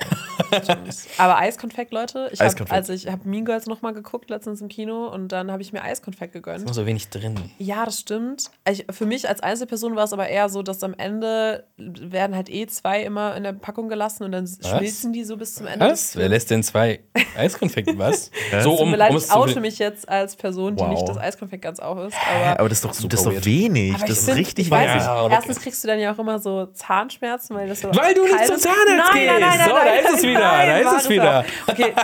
Speaker 1: [laughs]
Speaker 3: Aber Eiskonfekt, Leute. Ich
Speaker 1: Eiskonfekt.
Speaker 3: also ich habe Mean Girls nochmal geguckt letztens im Kino und dann habe ich mir Eiskonfekt gegönnt.
Speaker 2: Nur so wenig drin.
Speaker 3: Ja, das stimmt. Ich, für mich als Einzelperson war es aber eher so, dass am Ende werden halt eh zwei immer in der Packung gelassen und dann schmilzen die so bis zum Ende.
Speaker 2: Was? Wer lässt denn zwei Eiskonfekte? Was? [laughs] so,
Speaker 3: Tut
Speaker 2: um,
Speaker 3: mir leid,
Speaker 2: um
Speaker 3: ich oute mich jetzt als Person, die
Speaker 1: Wow.
Speaker 3: nicht das Eiskonfekt ganz auf ist. Aber,
Speaker 1: aber das ist doch, das ist doch wenig.
Speaker 3: aber
Speaker 1: das ist
Speaker 3: find,
Speaker 1: richtig wenig.
Speaker 3: nicht.
Speaker 2: Ja, okay.
Speaker 3: Erstens kriegst du dann ja auch immer so Zahnschmerzen, weil das so
Speaker 2: Weil du nicht zum
Speaker 3: ist.
Speaker 2: Zahnarzt
Speaker 3: nein,
Speaker 2: gehst.
Speaker 3: Nein, nein, nein,
Speaker 2: So,
Speaker 3: nein,
Speaker 2: da ist
Speaker 3: nein,
Speaker 2: es wieder,
Speaker 3: nein,
Speaker 2: da ist es wieder.
Speaker 3: Okay,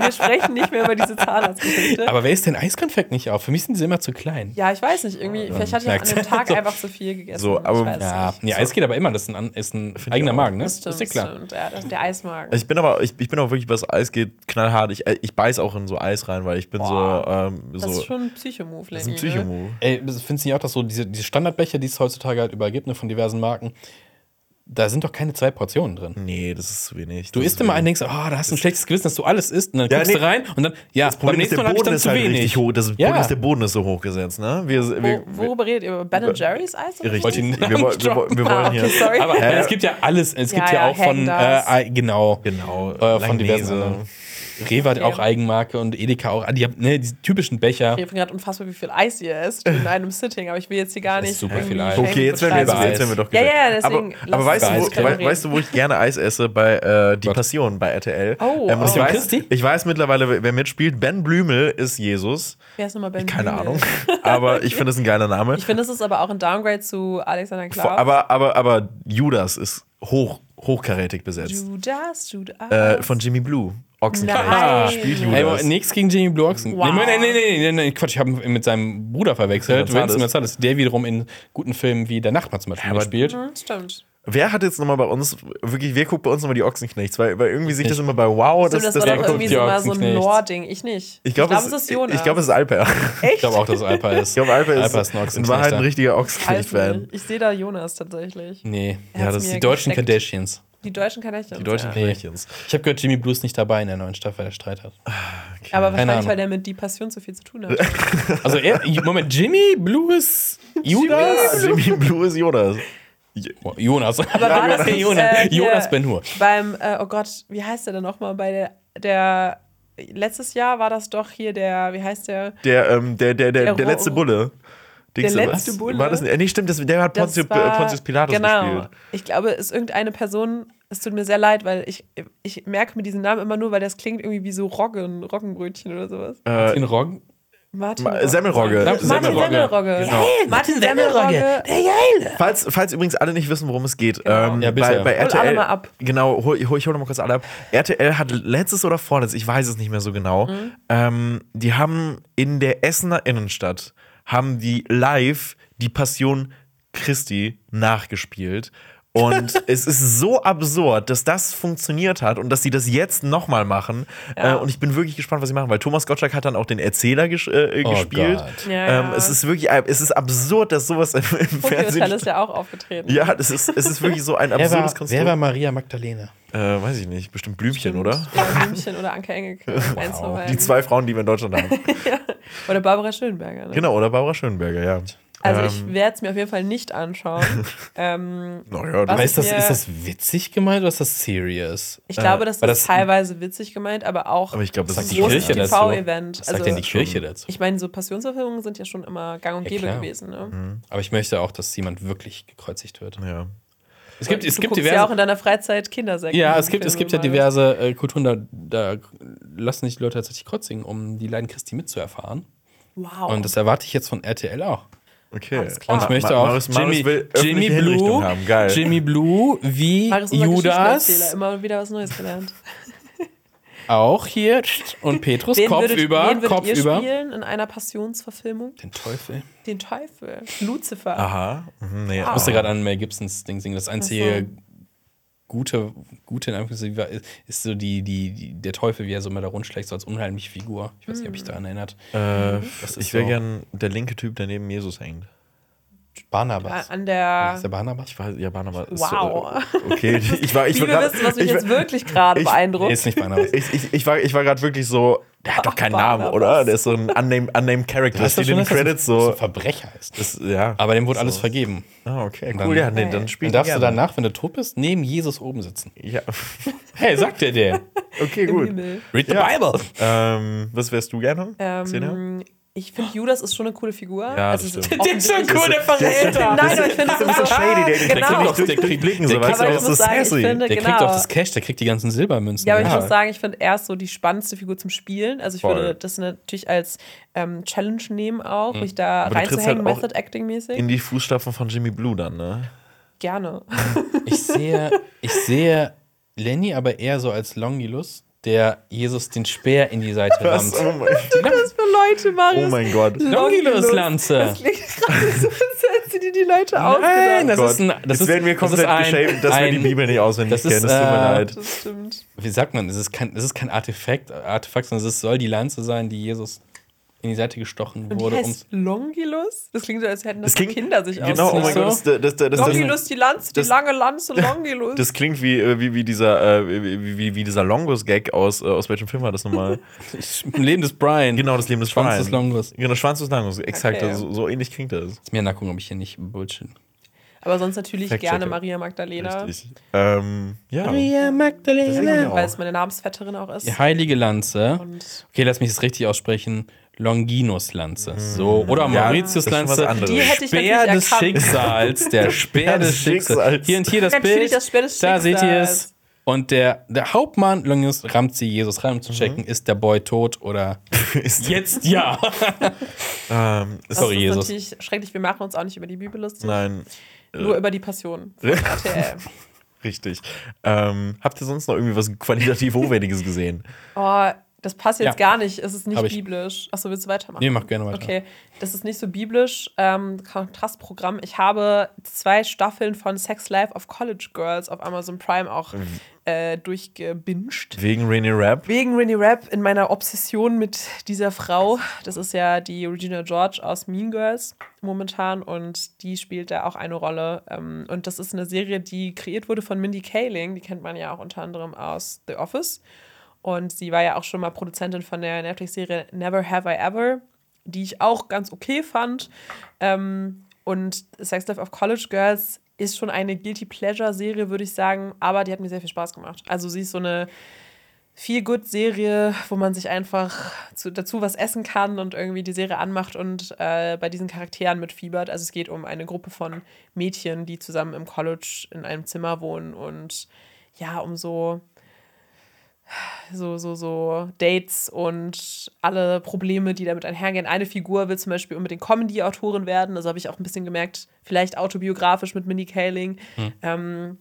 Speaker 3: wir, sprechen nicht mehr über diese Zahnarztgeschichte.
Speaker 2: Aber wer ist denn Eiskonfekt nicht auf? Für mich sind sie immer zu klein.
Speaker 3: ja, ich weiß nicht, irgendwie, vielleicht hatte ich an dem Tag [laughs]
Speaker 2: So.
Speaker 3: einfach zu viel gegessen.
Speaker 1: So, aber-
Speaker 3: ich weiß
Speaker 2: Ja,
Speaker 3: nicht.
Speaker 2: nee, Eis geht aber immer. Das ist ein, ist eigener. Magen, ne?
Speaker 3: Das stimmt,
Speaker 2: ist dir klar.
Speaker 3: stimmt. Ja, das, der Eismagen.
Speaker 1: Ich bin aber, ich, ich bin auch wirklich, was Eis geht, knallhart. Ich, ich beiß auch in so Eis rein, weil ich bin
Speaker 3: Boah.
Speaker 1: so, ähm,
Speaker 3: das
Speaker 1: so.
Speaker 3: ist schon ein Psychomove,
Speaker 1: das ist ein? Psychomove.
Speaker 2: Ey, das findest du nicht auch, dass so diese, diese Standardbecher, die es heutzutage halt überall gibt, ne, von diversen Marken, da sind doch keine zwei Portionen drin.
Speaker 1: Nee, das ist zu wenig.
Speaker 2: Du
Speaker 1: das
Speaker 2: isst immer einen, denkst, oh, da hast du ein schlechtes Gewissen, dass du alles isst, und dann
Speaker 1: Ja,
Speaker 2: guckst
Speaker 1: nee.
Speaker 2: du rein und dann, ja,
Speaker 1: Das Problem ist, der Boden ist halt richtig hoch. Das
Speaker 2: Ja.
Speaker 1: Problem ist, der Boden ist so hochgesetzt, ne? Wir,
Speaker 3: Wo,
Speaker 1: wir,
Speaker 3: worüber redet ihr? Über Ben Jerry's Eis? Oder
Speaker 1: richtig.
Speaker 2: Wollte
Speaker 1: Wir, wir, wir, wollen- wir [laughs]
Speaker 3: Ah, okay,
Speaker 1: hier.
Speaker 3: sorry.
Speaker 2: Aber
Speaker 1: Hä?
Speaker 2: es gibt ja alles. Es gibt
Speaker 3: Ja,
Speaker 2: ja, auch von, äh, genau,
Speaker 1: Genau.
Speaker 2: äh, von diversen. Rewe hat
Speaker 3: Okay.
Speaker 2: auch Eigenmarke und Edeka auch. Die haben ne, diese typischen Becher.
Speaker 3: Ich habe gerade unfassbar, wie viel Eis ihr esst in [laughs] einem Sitting, aber ich will jetzt hier gar nicht.
Speaker 2: ist super viel Eis.
Speaker 1: Okay, jetzt werden, wir, jetzt, werden wir doch
Speaker 3: Ja,
Speaker 1: gesagt.
Speaker 3: ja, deswegen
Speaker 1: Aber, aber weißt, du,
Speaker 2: über
Speaker 1: wo, weißt du, wo ich gerne Eis esse? Bei äh, Die
Speaker 2: Gott.
Speaker 1: Passion bei RTL.
Speaker 3: Oh,
Speaker 1: und
Speaker 3: oh.
Speaker 1: ich, weiß,
Speaker 2: Christi?
Speaker 1: ich weiß mittlerweile, wer- mitspielt. Ben Blümel ist Jesus.
Speaker 3: Wer ist nochmal Ben
Speaker 1: Keine
Speaker 3: Blümel?
Speaker 1: Ahnung. [laughs] Aber ich finde es ein geiler Name.
Speaker 3: Ich finde, das ist aber auch ein Downgrade zu Alexander Klaas.
Speaker 1: Vor- aber, aber, aber Judas ist hoch, hochkarätig besetzt.
Speaker 3: Judas, Judas.
Speaker 1: Äh, von Jimmy Blue. Ochsenknecht.
Speaker 3: Nein.
Speaker 1: Spielt
Speaker 2: Ey,
Speaker 1: Judas.
Speaker 2: aber nichts gegen Jamie Blue Oxen.
Speaker 3: Wow.
Speaker 2: Nee, nee, nee, nee, nee, nee, Quatsch, ich habe ihn mit seinem Bruder verwechselt. Vincent Gonzalez, der wiederum in guten Filmen wie Der Nachbar zum Beispiel
Speaker 1: aber-
Speaker 2: mitspielt.
Speaker 3: Hm, Stimmt.
Speaker 1: Wer hat jetzt nochmal bei uns, wirklich, wer guckt bei uns nochmal die Ochsenknechts? Weil, weil irgendwie sehe ich das immer bei Wow.
Speaker 3: Stimmt, das,
Speaker 1: das,
Speaker 3: war
Speaker 2: der
Speaker 3: doch irgendwie
Speaker 2: die
Speaker 3: so mal so ein. Lore-Ding. Ich nicht.
Speaker 1: ich glaube,
Speaker 3: es ist Jonas.
Speaker 1: Ich glaube, es ist Alper. [laughs]
Speaker 2: Ich glaube auch, dass es Alpa [laughs] ist.
Speaker 1: Ich glaube, Alper ist,
Speaker 2: Alper ist ein
Speaker 1: in Wahrheit ein richtiger Ochsenknecht-Fan.
Speaker 3: Ich sehe da Jonas tatsächlich.
Speaker 2: Nee.
Speaker 3: Er
Speaker 1: Ja, das ist
Speaker 3: mir
Speaker 2: Die deutschen. Kardashians.
Speaker 3: Die deutschen Kardashians.
Speaker 1: Die deutschen
Speaker 3: ja.
Speaker 1: Knechtchens.
Speaker 2: Ich habe gehört, Jimmy Blue ist nicht dabei in der neuen Staffel, weil er Streit hat.
Speaker 3: Aber
Speaker 2: Keine
Speaker 3: wahrscheinlich,
Speaker 2: Ahnung.
Speaker 3: weil der mit Die Passion zu viel zu tun hat. [laughs]
Speaker 2: Also, er, Moment, Jimmy Blue ist Judas?
Speaker 1: Jimmy Blue ist Jonas.
Speaker 2: Jonas.
Speaker 3: Aber war das nicht,
Speaker 2: Jonas,
Speaker 3: äh,
Speaker 2: Jonas Ben Hur.
Speaker 3: Beim, äh, oh Gott, wie heißt der denn nochmal? Bei der, der, letztes Jahr war das doch hier der, wie heißt der?
Speaker 1: Der, ähm, der, der, der,
Speaker 3: Der
Speaker 1: der letzte Bulle. Dings,
Speaker 3: Der
Speaker 1: was?
Speaker 3: letzte Bulle?
Speaker 1: War das, äh, nee, stimmt, das, der hat
Speaker 3: Das
Speaker 1: Pontius,
Speaker 3: war-
Speaker 1: Pontius Pilatus
Speaker 3: genau.
Speaker 1: gespielt.
Speaker 3: Ich glaube, es ist irgendeine Person, es tut mir sehr leid, weil ich, ich merke mir diesen Namen immer nur, weil das klingt irgendwie wie so Roggen, Roggenbrötchen oder sowas.
Speaker 1: Äh,
Speaker 2: In Roggen.
Speaker 3: Martin,
Speaker 1: Ma- Semmelrogge.
Speaker 2: Martin
Speaker 3: Martin
Speaker 2: Semmelrogge.
Speaker 3: Semmelrogge.
Speaker 1: Genau.
Speaker 3: Martin Semmelrogge.
Speaker 1: Falls, falls übrigens alle nicht wissen, worum es geht, ähm,
Speaker 2: Ja, bitte.
Speaker 1: bei, bei
Speaker 3: Hol
Speaker 1: RTL.
Speaker 3: alle mal ab.
Speaker 1: Genau, hol, hol, ich hole mal kurz alle ab. RTL hat letztes oder vorletztes, ich weiß es nicht mehr so genau,
Speaker 3: Mhm.
Speaker 1: ähm, die haben in der Essener Innenstadt, haben die live die Passion Christi nachgespielt. Und [laughs] es ist so absurd, dass das funktioniert hat und dass sie das jetzt nochmal machen.
Speaker 3: Ja.
Speaker 1: Äh, und ich bin wirklich gespannt, was sie machen, weil Thomas Gottschalk hat dann auch den Erzähler ges äh,
Speaker 2: Oh
Speaker 1: gespielt.
Speaker 2: Gott.
Speaker 3: Ja,
Speaker 1: Ähm,
Speaker 3: ja.
Speaker 1: es ist wirklich, es ist absurd, dass sowas im, im
Speaker 3: Tokyo
Speaker 1: Fernsehen
Speaker 3: ist ja auch aufgetreten.
Speaker 1: ja, das ist, es ist wirklich so ein [laughs]
Speaker 2: Wer
Speaker 1: absurdes
Speaker 2: war, wer
Speaker 1: Konstrukt.
Speaker 2: war Maria Magdalena?
Speaker 1: äh, weiß ich nicht, bestimmt Blümchen, oder?
Speaker 3: Ja, Blümchen oder Anke Engelke. [laughs] Beiden.
Speaker 1: Die zwei Frauen, die wir in Deutschland haben.
Speaker 3: Oder Barbara Schönberger. Ne?
Speaker 1: genau, oder Barbara Schönberger, ja.
Speaker 3: Also
Speaker 1: Ähm,
Speaker 3: ich werde es mir auf jeden Fall nicht anschauen. [laughs] ähm,
Speaker 1: Naja,
Speaker 2: ist das, ist das witzig gemeint oder ist das serious?
Speaker 3: ich glaube, das
Speaker 2: weil
Speaker 3: ist
Speaker 2: das-
Speaker 3: teilweise witzig gemeint, aber auch
Speaker 1: aber ich glaube, das ist
Speaker 2: sagt
Speaker 3: ein
Speaker 2: die
Speaker 3: großes? TV-Event.
Speaker 2: Was sagt
Speaker 3: Also,
Speaker 2: denn die Kirche dazu?
Speaker 3: ich meine, so Passionsverfilmungen sind ja schon immer gang und
Speaker 2: Ja,
Speaker 3: gäbe gewesen. Ne?
Speaker 2: Aber ich möchte auch, dass jemand wirklich gekreuzigt wird.
Speaker 1: Ja.
Speaker 2: Es gibt, es
Speaker 3: du
Speaker 2: gibt diverse.
Speaker 3: ja auch in deiner Freizeit Kindersäcke.
Speaker 2: Ja, es gibt, es gibt ja diverse äh, Kulturen, da, da lassen sich die Leute tatsächlich kreuzigen, um die Leiden Christi mitzuerfahren.
Speaker 3: Wow.
Speaker 2: Und das erwarte ich jetzt von RTL auch.
Speaker 1: Okay.
Speaker 3: Alles klar.
Speaker 2: Und ich möchte auch
Speaker 1: Marius- Marius
Speaker 2: Jimmy,
Speaker 1: will öffentliche
Speaker 2: Jimmy Blue,
Speaker 1: haben. Geil.
Speaker 2: Jimmy Blue wie
Speaker 3: Marius
Speaker 2: Judas
Speaker 3: immer wieder was Neues gelernt.
Speaker 2: auch hier und Petrus
Speaker 3: Wen
Speaker 2: Kopf
Speaker 3: würdet,
Speaker 2: über,
Speaker 3: wen
Speaker 2: Kopf
Speaker 3: ihr
Speaker 2: über.
Speaker 3: spielen in einer Passionsverfilmung?
Speaker 2: Den Teufel.
Speaker 3: Den Teufel. Lucifer.
Speaker 1: Aha. Mhm, nee,
Speaker 2: Ich musste gerade an Mel Gibsons Ding singen. Das einzige gute, gute in Anführungszeichen war- ist, so die, die, die, der Teufel, wie er so immer da rundschlägt, so als unheimliche Figur. Ich weiß nicht, ob ich daran erinnert.
Speaker 1: Äh, ich wäre
Speaker 2: so.
Speaker 1: gern der linke Typ, der neben Jesus hängt.
Speaker 2: Barnabas.
Speaker 3: an
Speaker 2: Ist
Speaker 3: der.
Speaker 2: der Barnabas?
Speaker 1: Ich weiß, ja, Barnabas ist
Speaker 3: Wow.
Speaker 1: So, okay, [laughs] ich war, ich war
Speaker 3: Liebe
Speaker 1: grad-
Speaker 3: wissen, was mich
Speaker 1: ich,
Speaker 3: jetzt wirklich gerade
Speaker 1: ich-
Speaker 3: beeindruckt.
Speaker 2: Nee, ist nicht Barnabas.
Speaker 1: ich, ich, ich war, ich war gerade wirklich so, der hat doch keinen
Speaker 3: Barnabas.
Speaker 1: Namen, oder? Der ist so ein unnamed, unnamed Character. Das steht in den
Speaker 2: er
Speaker 1: Credits
Speaker 2: so, so Verbrecher ist.
Speaker 1: Das, ja.
Speaker 2: Aber dem wurde
Speaker 1: so.
Speaker 2: alles vergeben.
Speaker 1: Ah, okay,
Speaker 2: dann-
Speaker 1: cool. Ja, nee, dann spielt
Speaker 2: Dann darfst
Speaker 1: er
Speaker 2: du
Speaker 1: gerne.
Speaker 2: danach, wenn du tot bist, neben Jesus oben sitzen.
Speaker 1: Ja. [laughs]
Speaker 2: Hey, sagt der der.
Speaker 1: Okay, gut.
Speaker 2: Read the
Speaker 1: Ja.
Speaker 2: Bible.
Speaker 1: Ähm, was wärst du gerne?
Speaker 3: Ähm, ich finde, Judas ist schon eine coole Figur.
Speaker 1: Ja,
Speaker 3: Also
Speaker 1: das stimmt. [laughs]
Speaker 2: Der ist schon cool, der Verräter.
Speaker 3: Nein, aber ich finde, das ist so
Speaker 1: shady, der, der
Speaker 3: genau.
Speaker 1: kriegt durch, durch die Blicken, so,
Speaker 2: Der
Speaker 1: weißt du,
Speaker 3: aber ich
Speaker 1: das
Speaker 3: muss
Speaker 1: ist
Speaker 3: sagen, ich
Speaker 1: sassy.
Speaker 3: finde-
Speaker 2: Der kriegt
Speaker 3: Genau.
Speaker 2: auch das Cash, der kriegt die ganzen Silbermünzen.
Speaker 3: Ja, aber ich
Speaker 1: Ja.
Speaker 3: muss sagen, ich finde, er ist so die spannendste Figur zum Spielen. Also ich
Speaker 1: Voll.
Speaker 3: würde das natürlich als ähm, Challenge nehmen auch, mich da
Speaker 1: Aber du trittst
Speaker 3: reinzuhängen,
Speaker 1: halt auch
Speaker 3: Method Acting mäßig.
Speaker 1: In die Fußstapfen von Jimmy Blue dann, ne?
Speaker 3: Gerne.
Speaker 2: Ich sehe, ich sehe Lenny aber eher so als Longilus, der Jesus den Speer in die Seite rammt.
Speaker 1: Was? Oh mein,
Speaker 3: Was für Leute, Marius?
Speaker 1: oh mein Gott.
Speaker 2: Longilus-Lanze.
Speaker 3: Das klingt gerade so, als hätten die die Leute
Speaker 2: Nein,
Speaker 3: ausgedacht.
Speaker 2: das
Speaker 1: Gott.
Speaker 2: ist ein. Das
Speaker 1: Jetzt
Speaker 2: ist,
Speaker 1: werden wir
Speaker 2: das
Speaker 1: komplett
Speaker 2: ein,
Speaker 1: geshamed, dass wir die
Speaker 2: ein-
Speaker 1: Bibel nicht auswendig
Speaker 2: das ist,
Speaker 1: kennen. Es tut mir
Speaker 2: äh,
Speaker 1: leid.
Speaker 3: Das stimmt.
Speaker 2: Wie sagt man? Es ist kein, es ist kein Artefakt, Artefakt, sondern es soll die Lanze sein, die Jesus in die Seite gestochen
Speaker 3: Und die
Speaker 2: wurde.
Speaker 3: heißt Longilus? Das klingt so, als hätten das,
Speaker 1: Das klingt-
Speaker 3: Kinder sich
Speaker 1: Genau, oh mein
Speaker 2: so?
Speaker 1: Gott. Das, das, das,
Speaker 3: Longilus, die Lanze, die
Speaker 1: das-
Speaker 3: lange Lanze, [laughs] Longilus.
Speaker 1: das klingt wie, äh, wie, wie dieser, äh, wie, wie, wie dieser Longus-Gag aus, äh, aus welchem Film war das nochmal? [laughs]
Speaker 2: Leben des Brian.
Speaker 1: genau, das Leben des
Speaker 2: Schwanz
Speaker 1: Brian.
Speaker 2: des Longus.
Speaker 1: Genau, Schwanz des Longus. Exakt,
Speaker 3: Okay.
Speaker 1: also, so ähnlich klingt das.
Speaker 2: Ist mir nachgucken, ob ich hier nicht Bullshit.
Speaker 3: Aber sonst natürlich
Speaker 1: Fact-checker.
Speaker 3: gerne Maria Magdalena,
Speaker 1: Richtig. Ähm, ja.
Speaker 2: Maria Magdalena.
Speaker 1: auch.
Speaker 3: weil es meine Namensvetterin auch ist.
Speaker 2: Die heilige Lanze.
Speaker 3: Und
Speaker 2: Okay, lass mich das richtig aussprechen. Longinus-Lanze. So. Oder
Speaker 1: Ja,
Speaker 2: Mauritius-Lanze.
Speaker 1: anderes.
Speaker 3: Die hätte ich
Speaker 2: Speer des
Speaker 3: erkannt.
Speaker 2: Schicksals. Der [laughs] Speer des
Speaker 1: des
Speaker 2: Schicksals.
Speaker 1: Schicksals.
Speaker 2: Hier und hier das
Speaker 3: Natürlich
Speaker 2: Bild.
Speaker 3: das Speer des
Speaker 2: Da seht ihr
Speaker 3: Schicksals.
Speaker 2: es. Und der, der Hauptmann Longinus rammt sie Jesus rein, um zu checken,
Speaker 1: Mhm.
Speaker 2: ist der Boy tot oder [laughs]
Speaker 1: Ist,
Speaker 2: jetzt ja. [laughs]
Speaker 1: ähm, ist,
Speaker 3: das
Speaker 2: Sorry,
Speaker 3: ist
Speaker 2: Jesus.
Speaker 3: natürlich schrecklich. Wir machen uns auch nicht über die Bibel lustig.
Speaker 1: nein,
Speaker 3: Nur über die Passion RTL.
Speaker 1: richtig. Ähm, habt ihr sonst noch irgendwie was qualitativ Hochwertiges gesehen?
Speaker 3: Oh, das passt jetzt
Speaker 2: Ja.
Speaker 3: gar nicht. Es ist nicht
Speaker 2: Hab
Speaker 3: biblisch. Achso, willst du weitermachen?
Speaker 2: Nee, mach gerne weiter.
Speaker 3: Okay, das ist nicht so biblisch. Ähm, Kontrastprogramm. Ich habe zwei Staffeln von Sex Life of College Girls auf Amazon Prime auch
Speaker 2: Mhm.
Speaker 3: äh, durchgebinged.
Speaker 1: Wegen Rainy Rap?
Speaker 3: Wegen Rennie Rapp in meiner Obsession mit dieser Frau. Das ist ja die Regina George aus Mean Girls momentan und die spielt da auch eine Rolle. Ähm, und das ist eine Serie, die kreiert wurde von Mindy Kaling. Die kennt man ja auch unter anderem aus The Office. Und sie war ja auch schon mal Produzentin von der Netflix-Serie Never Have I Ever, die ich auch ganz okay fand. Ähm, und Sex Life of College Girls ist schon eine Guilty Pleasure-Serie, würde ich sagen, aber die hat mir sehr viel Spaß gemacht. Also sie ist so eine viel good Serie, wo man sich einfach zu, dazu was essen kann und irgendwie die Serie anmacht und äh, bei diesen Charakteren mitfiebert. Also es geht um eine Gruppe von Mädchen, die zusammen im College in einem Zimmer wohnen und ja, um so so, so, so Dates und alle Probleme, die damit einhergehen. Eine Figur will zum Beispiel unbedingt Comedy-Autorin werden. Also habe ich auch ein bisschen gemerkt, vielleicht autobiografisch mit Minnie Kaling. Ähm,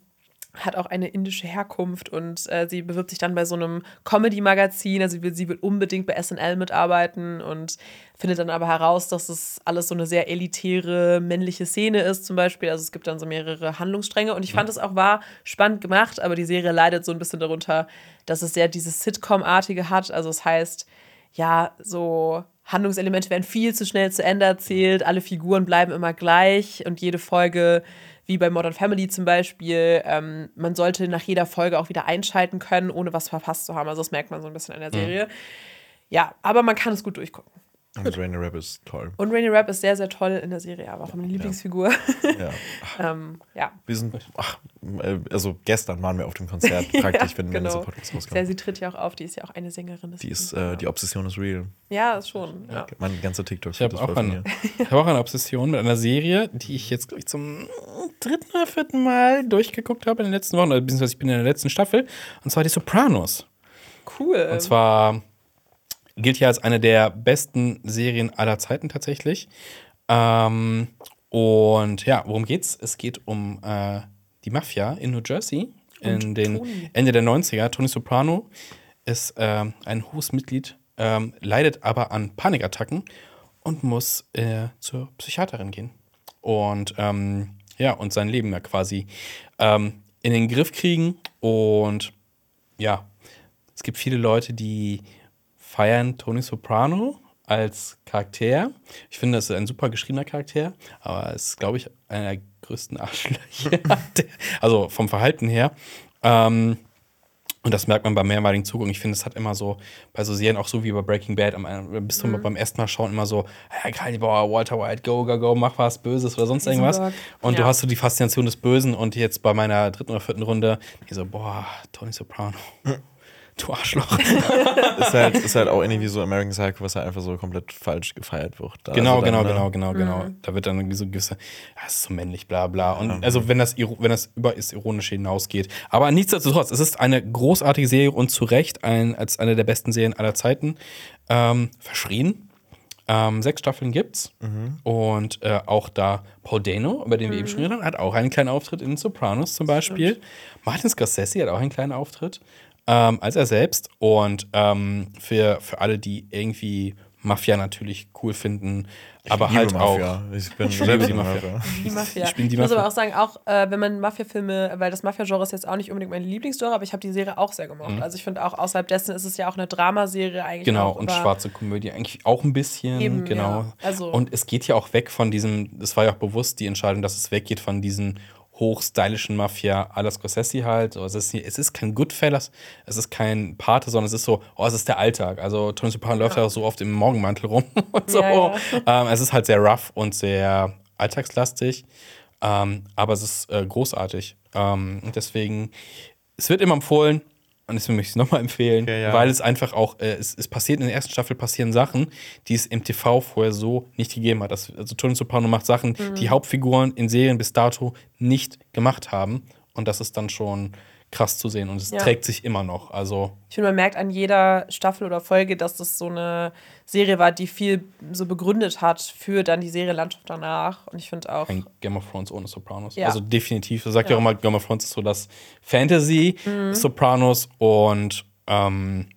Speaker 3: hat auch eine indische Herkunft und äh, sie bewirbt sich dann bei so einem Comedy-Magazin. Also sie will, sie will unbedingt bei SNL mitarbeiten und findet dann aber heraus, dass es alles so eine sehr elitäre männliche Szene ist, zum Beispiel. Also es gibt dann so mehrere Handlungsstränge und ich fand es auch war spannend gemacht, aber die Serie leidet so ein bisschen darunter, dass es sehr dieses Sitcom-artige hat. Also es heißt, ja, so Handlungselemente werden viel zu schnell zu Ende erzählt, alle Figuren bleiben immer gleich und jede Folge, wie bei Modern Family zum Beispiel, ähm, man sollte nach jeder Folge auch wieder einschalten können, ohne was verpasst zu haben. Also das merkt man so ein bisschen in der Serie. Ja, aber man kann es gut durchgucken.
Speaker 1: Und Rainy Rap ist toll.
Speaker 3: Und Rainy Rap ist sehr, sehr toll in der Serie, aber auch meine Lieblingsfigur.
Speaker 1: Ja. [laughs]
Speaker 3: ähm, ja.
Speaker 1: Wir sind, ach, äh, also gestern waren wir auf dem Konzert, [laughs] praktisch, wenn, wenn dieser
Speaker 3: genau.
Speaker 1: Podcast
Speaker 3: Sehr,
Speaker 1: rauskommt.
Speaker 3: sie tritt ja auch auf, die ist ja auch eine Sängerin.
Speaker 1: Die ist, äh, die Obsession ist real.
Speaker 3: ja, ist schon. Ja.
Speaker 1: Mein ganzer TikTok
Speaker 2: Ich habe auch, eine- [laughs] ich hab auch eine Obsession mit einer Serie, die ich jetzt, glaube ich, zum dritten oder vierten Mal durchgeguckt habe in den letzten Wochen, oder beziehungsweise ich bin in der letzten Staffel, und zwar die Sopranos.
Speaker 3: Cool.
Speaker 2: Und zwar gilt ja als eine der besten Serien aller Zeiten tatsächlich. Ähm, und ja, worum geht's? Es geht um äh, die Mafia in New Jersey in den
Speaker 3: Tony.
Speaker 2: Ende der 90er. Tony Soprano ist ähm, ein hohes Mitglied, ähm, leidet aber an Panikattacken und muss äh, zur Psychiaterin gehen. Und ähm, ja, und sein Leben ja quasi ähm, in den Griff kriegen. Und ja, es gibt viele Leute, die feiern Tony Soprano als Charakter. Ich finde, das ist ein super geschriebener Charakter, aber es ist, glaube ich, einer der größten Arschlöcher. [laughs] also vom Verhalten her. Ähm, und das merkt man beim mehrmaligen Zugucken. Ich finde, es hat immer so, bei so Serien auch so wie bei Breaking Bad, am, bist du mhm. beim ersten Mal schauen immer so, hey, Kalibauer, Walter White, go, go, go, mach was Böses oder sonst irgendwas. Und ja. du hast so die Faszination des Bösen und jetzt bei meiner dritten oder vierten Runde, die so, boah, Tony Soprano. Mhm. [laughs] Du Arschloch. [laughs]
Speaker 1: ist, halt, ist halt auch irgendwie so American Psycho, was halt einfach so komplett falsch gefeiert wird.
Speaker 2: Da genau, also genau, genau, genau, genau. Mhm. Da wird dann irgendwie so gewisse, ja, es ist so männlich, bla bla. Und ja. also wenn das, wenn das über ist ironisch hinausgeht. Aber nichtsdestotrotz, es ist eine großartige Serie und zu Recht ein, als eine der besten Serien aller Zeiten ähm, verschrien. Ähm, sechs Staffeln gibt's. Mhm. Und äh, auch da Paul Dano, über den wir eben schon reden, hat auch einen kleinen Auftritt in Sopranos zum Beispiel. Martin Scorsese hat auch einen kleinen Auftritt ähm, als er selbst. Und ähm, für, für alle, die irgendwie Mafia natürlich cool finden, ich aber halt Mafia. auch. Ich bin selber
Speaker 3: die Mafia. Die Mafia. Ich, bin die Mafia. ich muss aber auch sagen, auch äh, wenn man Mafia-Filme, weil das Mafia-Genre ist jetzt auch nicht unbedingt meine Lieblingsgenre, aber ich habe die Serie auch sehr gemocht. Mhm. Also ich finde auch außerhalb dessen ist es ja auch eine Dramaserie eigentlich.
Speaker 2: Genau, und schwarze Komödie eigentlich auch ein bisschen. Eben, genau. Ja. Also und es geht ja auch weg von diesem, das war ja auch bewusst die Entscheidung, dass es weggeht von diesen hochstylischen Mafia à la Scorsese halt. Also es, ist, es ist kein Goodfellas, es ist kein Pate, sondern es ist so, oh, es ist der Alltag. Also Tony Soprano läuft ja auch so oft im Morgenmantel rum [laughs] und so. Ja, ja. Ähm, es ist halt sehr rough und sehr alltagslastig, ähm, aber es ist äh, großartig. Ähm, und deswegen, es wird immer empfohlen, und deswegen möchte ich es nochmal empfehlen, okay, ja. weil es einfach auch, äh, es, es, passiert in der ersten Staffel passieren Sachen, die es im TV vorher so nicht gegeben hat. Das, also Tony Soprano macht Sachen, mhm. die Hauptfiguren in Serien bis dato nicht gemacht haben. Und das ist dann schon krass zu sehen und es ja. trägt sich immer noch. Also
Speaker 3: ich finde, man merkt an jeder Staffel oder Folge, dass das so eine Serie war, die viel so begründet hat für dann die Serienlandschaft danach. Und ich finde auch.
Speaker 2: Ein Game of Thrones ohne Sopranos. Ja. Also definitiv. Das sagt ja auch immer, Game of Thrones ist so das Fantasy, mhm. Sopranos und ähm,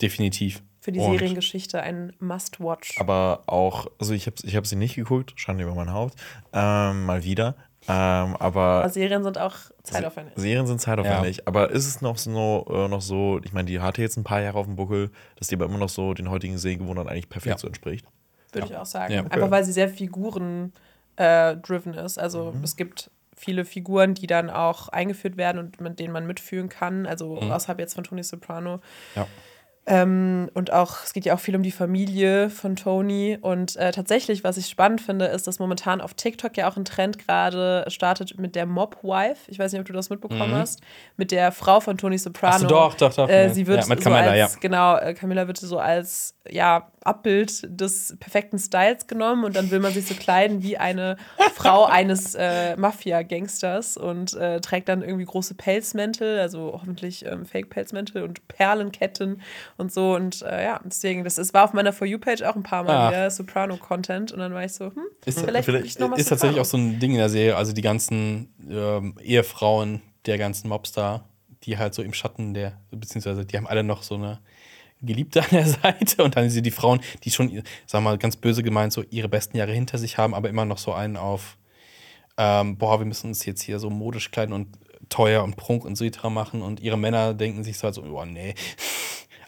Speaker 2: definitiv.
Speaker 3: Für die und Seriengeschichte ein Must-Watch.
Speaker 1: Aber auch, also ich habe ich hab sie nicht geguckt, Schande über mein Haupt, ähm, mal wieder. Ähm, aber, aber,
Speaker 3: Serien sind auch zeitaufwendig.
Speaker 1: Serien sind zeitaufwendig. Ja. Aber ist es noch so, äh, noch so, ich meine, die hatte jetzt ein paar Jahre auf dem Buckel, dass die aber immer noch so den heutigen Sehgewohnheiten eigentlich perfekt ja. so entspricht?
Speaker 3: Würde ja. ich auch sagen. Okay. Einfach weil sie sehr figuren-driven äh, ist. Also mhm. es gibt viele Figuren, die dann auch eingeführt werden und mit denen man mitfühlen kann. Also mhm. außerhalb jetzt von Tony Soprano. Ja. Ähm, und auch, es geht ja auch viel um die Familie von Tony. Und äh, tatsächlich, was ich spannend finde, ist, dass momentan auf TikTok ja auch ein Trend gerade startet mit der Mob-Wife. Ich weiß nicht, ob du das mitbekommen mhm. hast. Mit der Frau von Tony Soprano. Ach so, doch, doch, doch. Äh, sie wird ja, mit Camilla, so als, ja. Genau, äh, Camilla wird so als ja, Abbild des perfekten Styles genommen und dann will man sich so kleiden wie eine Frau [laughs] eines äh, Mafia-Gangsters und äh, trägt dann irgendwie große Pelzmäntel, also hoffentlich ähm, Fake-Pelzmäntel und Perlenketten und so. Und äh, ja, deswegen, das ist, war auf meiner For You-Page auch ein paar Mal ah. wieder Soprano-Content und dann war ich so, hm,
Speaker 2: ist,
Speaker 3: vielleicht,
Speaker 2: vielleicht noch mal Ist tatsächlich auch so ein Ding in der Serie, also die ganzen ähm, Ehefrauen der ganzen Mobstar, die halt so im Schatten der, beziehungsweise die haben alle noch so eine Geliebte an der [laughs] Seite und dann sind die Frauen, die schon, sag mal, ganz böse gemeint, so ihre besten Jahre hinter sich haben, aber immer noch so einen auf, ähm, boah, wir müssen uns jetzt hier so modisch kleiden und teuer und Prunk und Suitra machen und ihre Männer denken sich so, halt so, oh nee.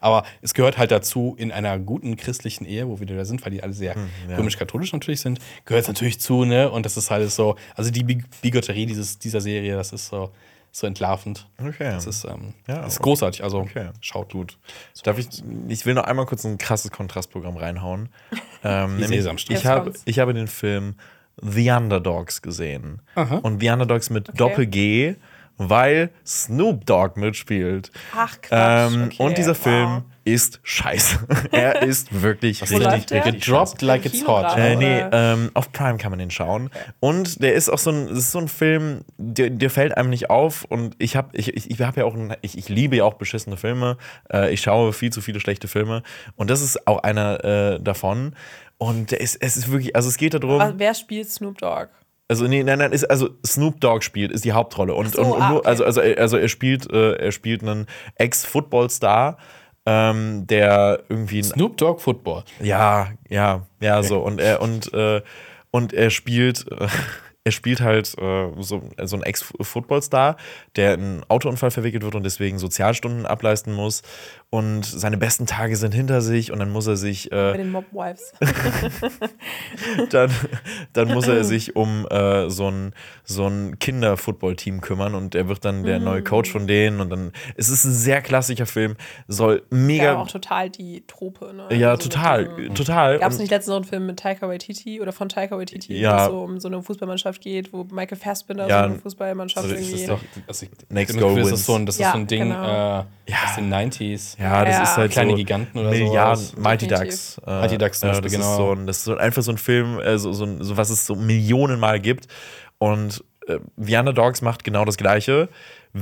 Speaker 2: Aber es gehört halt dazu, in einer guten christlichen Ehe, wo wir da sind, weil die alle sehr hm, ja. römisch-katholisch natürlich sind, gehört es natürlich zu, ne? Und das ist halt so, also die Bigotterie dieses, dieser Serie, das ist so, so entlarvend. Okay. Das ist, ähm, ja, das ist großartig. Also okay. schaut gut.
Speaker 1: So Darf ich, ich will noch einmal kurz ein krasses Kontrastprogramm reinhauen. [laughs] ähm, nämlich, ich, hab, ich habe den Film The Underdogs gesehen. Aha. Und The Underdogs mit okay. Doppel-G weil Snoop Dogg mitspielt. Ach krass. Ähm, okay, und dieser wow. Film ist scheiße. [laughs] er ist wirklich Was richtig, richtig gedroppt like it's hot. Äh, nee, ähm, auf Prime kann man den schauen. Okay. Und der ist auch so ein, ist so ein Film, der, der fällt einem nicht auf. Und ich habe ich, ich, ich hab ja auch, ein, ich, ich liebe ja auch beschissene Filme. Äh, ich schaue viel zu viele schlechte Filme. Und das ist auch einer äh, davon. Und es, es ist wirklich, also es geht darum.
Speaker 3: Aber wer spielt Snoop Dogg?
Speaker 1: Also nee, nein, nein, ist, also Snoop Dogg spielt, ist die Hauptrolle. Und, so, und, ah, okay. also, also, also er spielt, äh, er spielt einen Ex-Football-Star, ähm, der irgendwie.
Speaker 2: Snoop Dogg Football.
Speaker 1: Ja, ja, ja, okay. so. Und er, und, äh, und er spielt. [laughs] Äh, er spielt halt äh, so, so einen Ex-Football-Star, der in einen Autounfall verwickelt wird und deswegen Sozialstunden ableisten muss. Und seine besten Tage sind hinter sich und dann muss er sich. Äh,
Speaker 3: Bei den Mob-Wives. [laughs]
Speaker 1: dann, dann muss er sich um äh, so ein, so ein Kinder-Football-Team kümmern und er wird dann der neue Coach von denen. Und dann. Es ist ein sehr klassischer Film, soll mega.
Speaker 3: Ja, auch total die Trope. Ne?
Speaker 1: Ja,
Speaker 3: Also
Speaker 1: total,
Speaker 3: diesem-
Speaker 1: total.
Speaker 3: Gab es nicht letztens noch einen Film mit Taika Waititi oder von Taika Waititi,
Speaker 1: Ja.
Speaker 3: so um so eine Fußballmannschaft geht, wo Michael Fassbinder
Speaker 1: Ja.
Speaker 3: so eine Fußballmannschaft
Speaker 1: Also ist
Speaker 3: irgendwie.
Speaker 1: das
Speaker 2: Doch, also ich,
Speaker 1: Next
Speaker 2: ich hab das
Speaker 1: Go
Speaker 2: Gefühl, das
Speaker 1: wins.
Speaker 2: ist so ein, das
Speaker 3: Ja,
Speaker 2: ist so ein Ding
Speaker 3: genau.
Speaker 2: äh, aus den 90s.
Speaker 1: Ja, das
Speaker 3: Ja.
Speaker 1: ist halt
Speaker 2: Kleine
Speaker 1: so
Speaker 2: Giganten oder
Speaker 1: Milliarden,
Speaker 2: sowas.
Speaker 1: Mighty. Ducks. Äh,
Speaker 2: Mighty Ducks zum
Speaker 1: äh,
Speaker 2: Beispiel,
Speaker 1: das Ist
Speaker 2: genau.
Speaker 1: so ein, das ist so einfach so ein Film, äh, so, so, so was es so Millionen Mal gibt. Und äh, The Underdogs macht genau das Gleiche,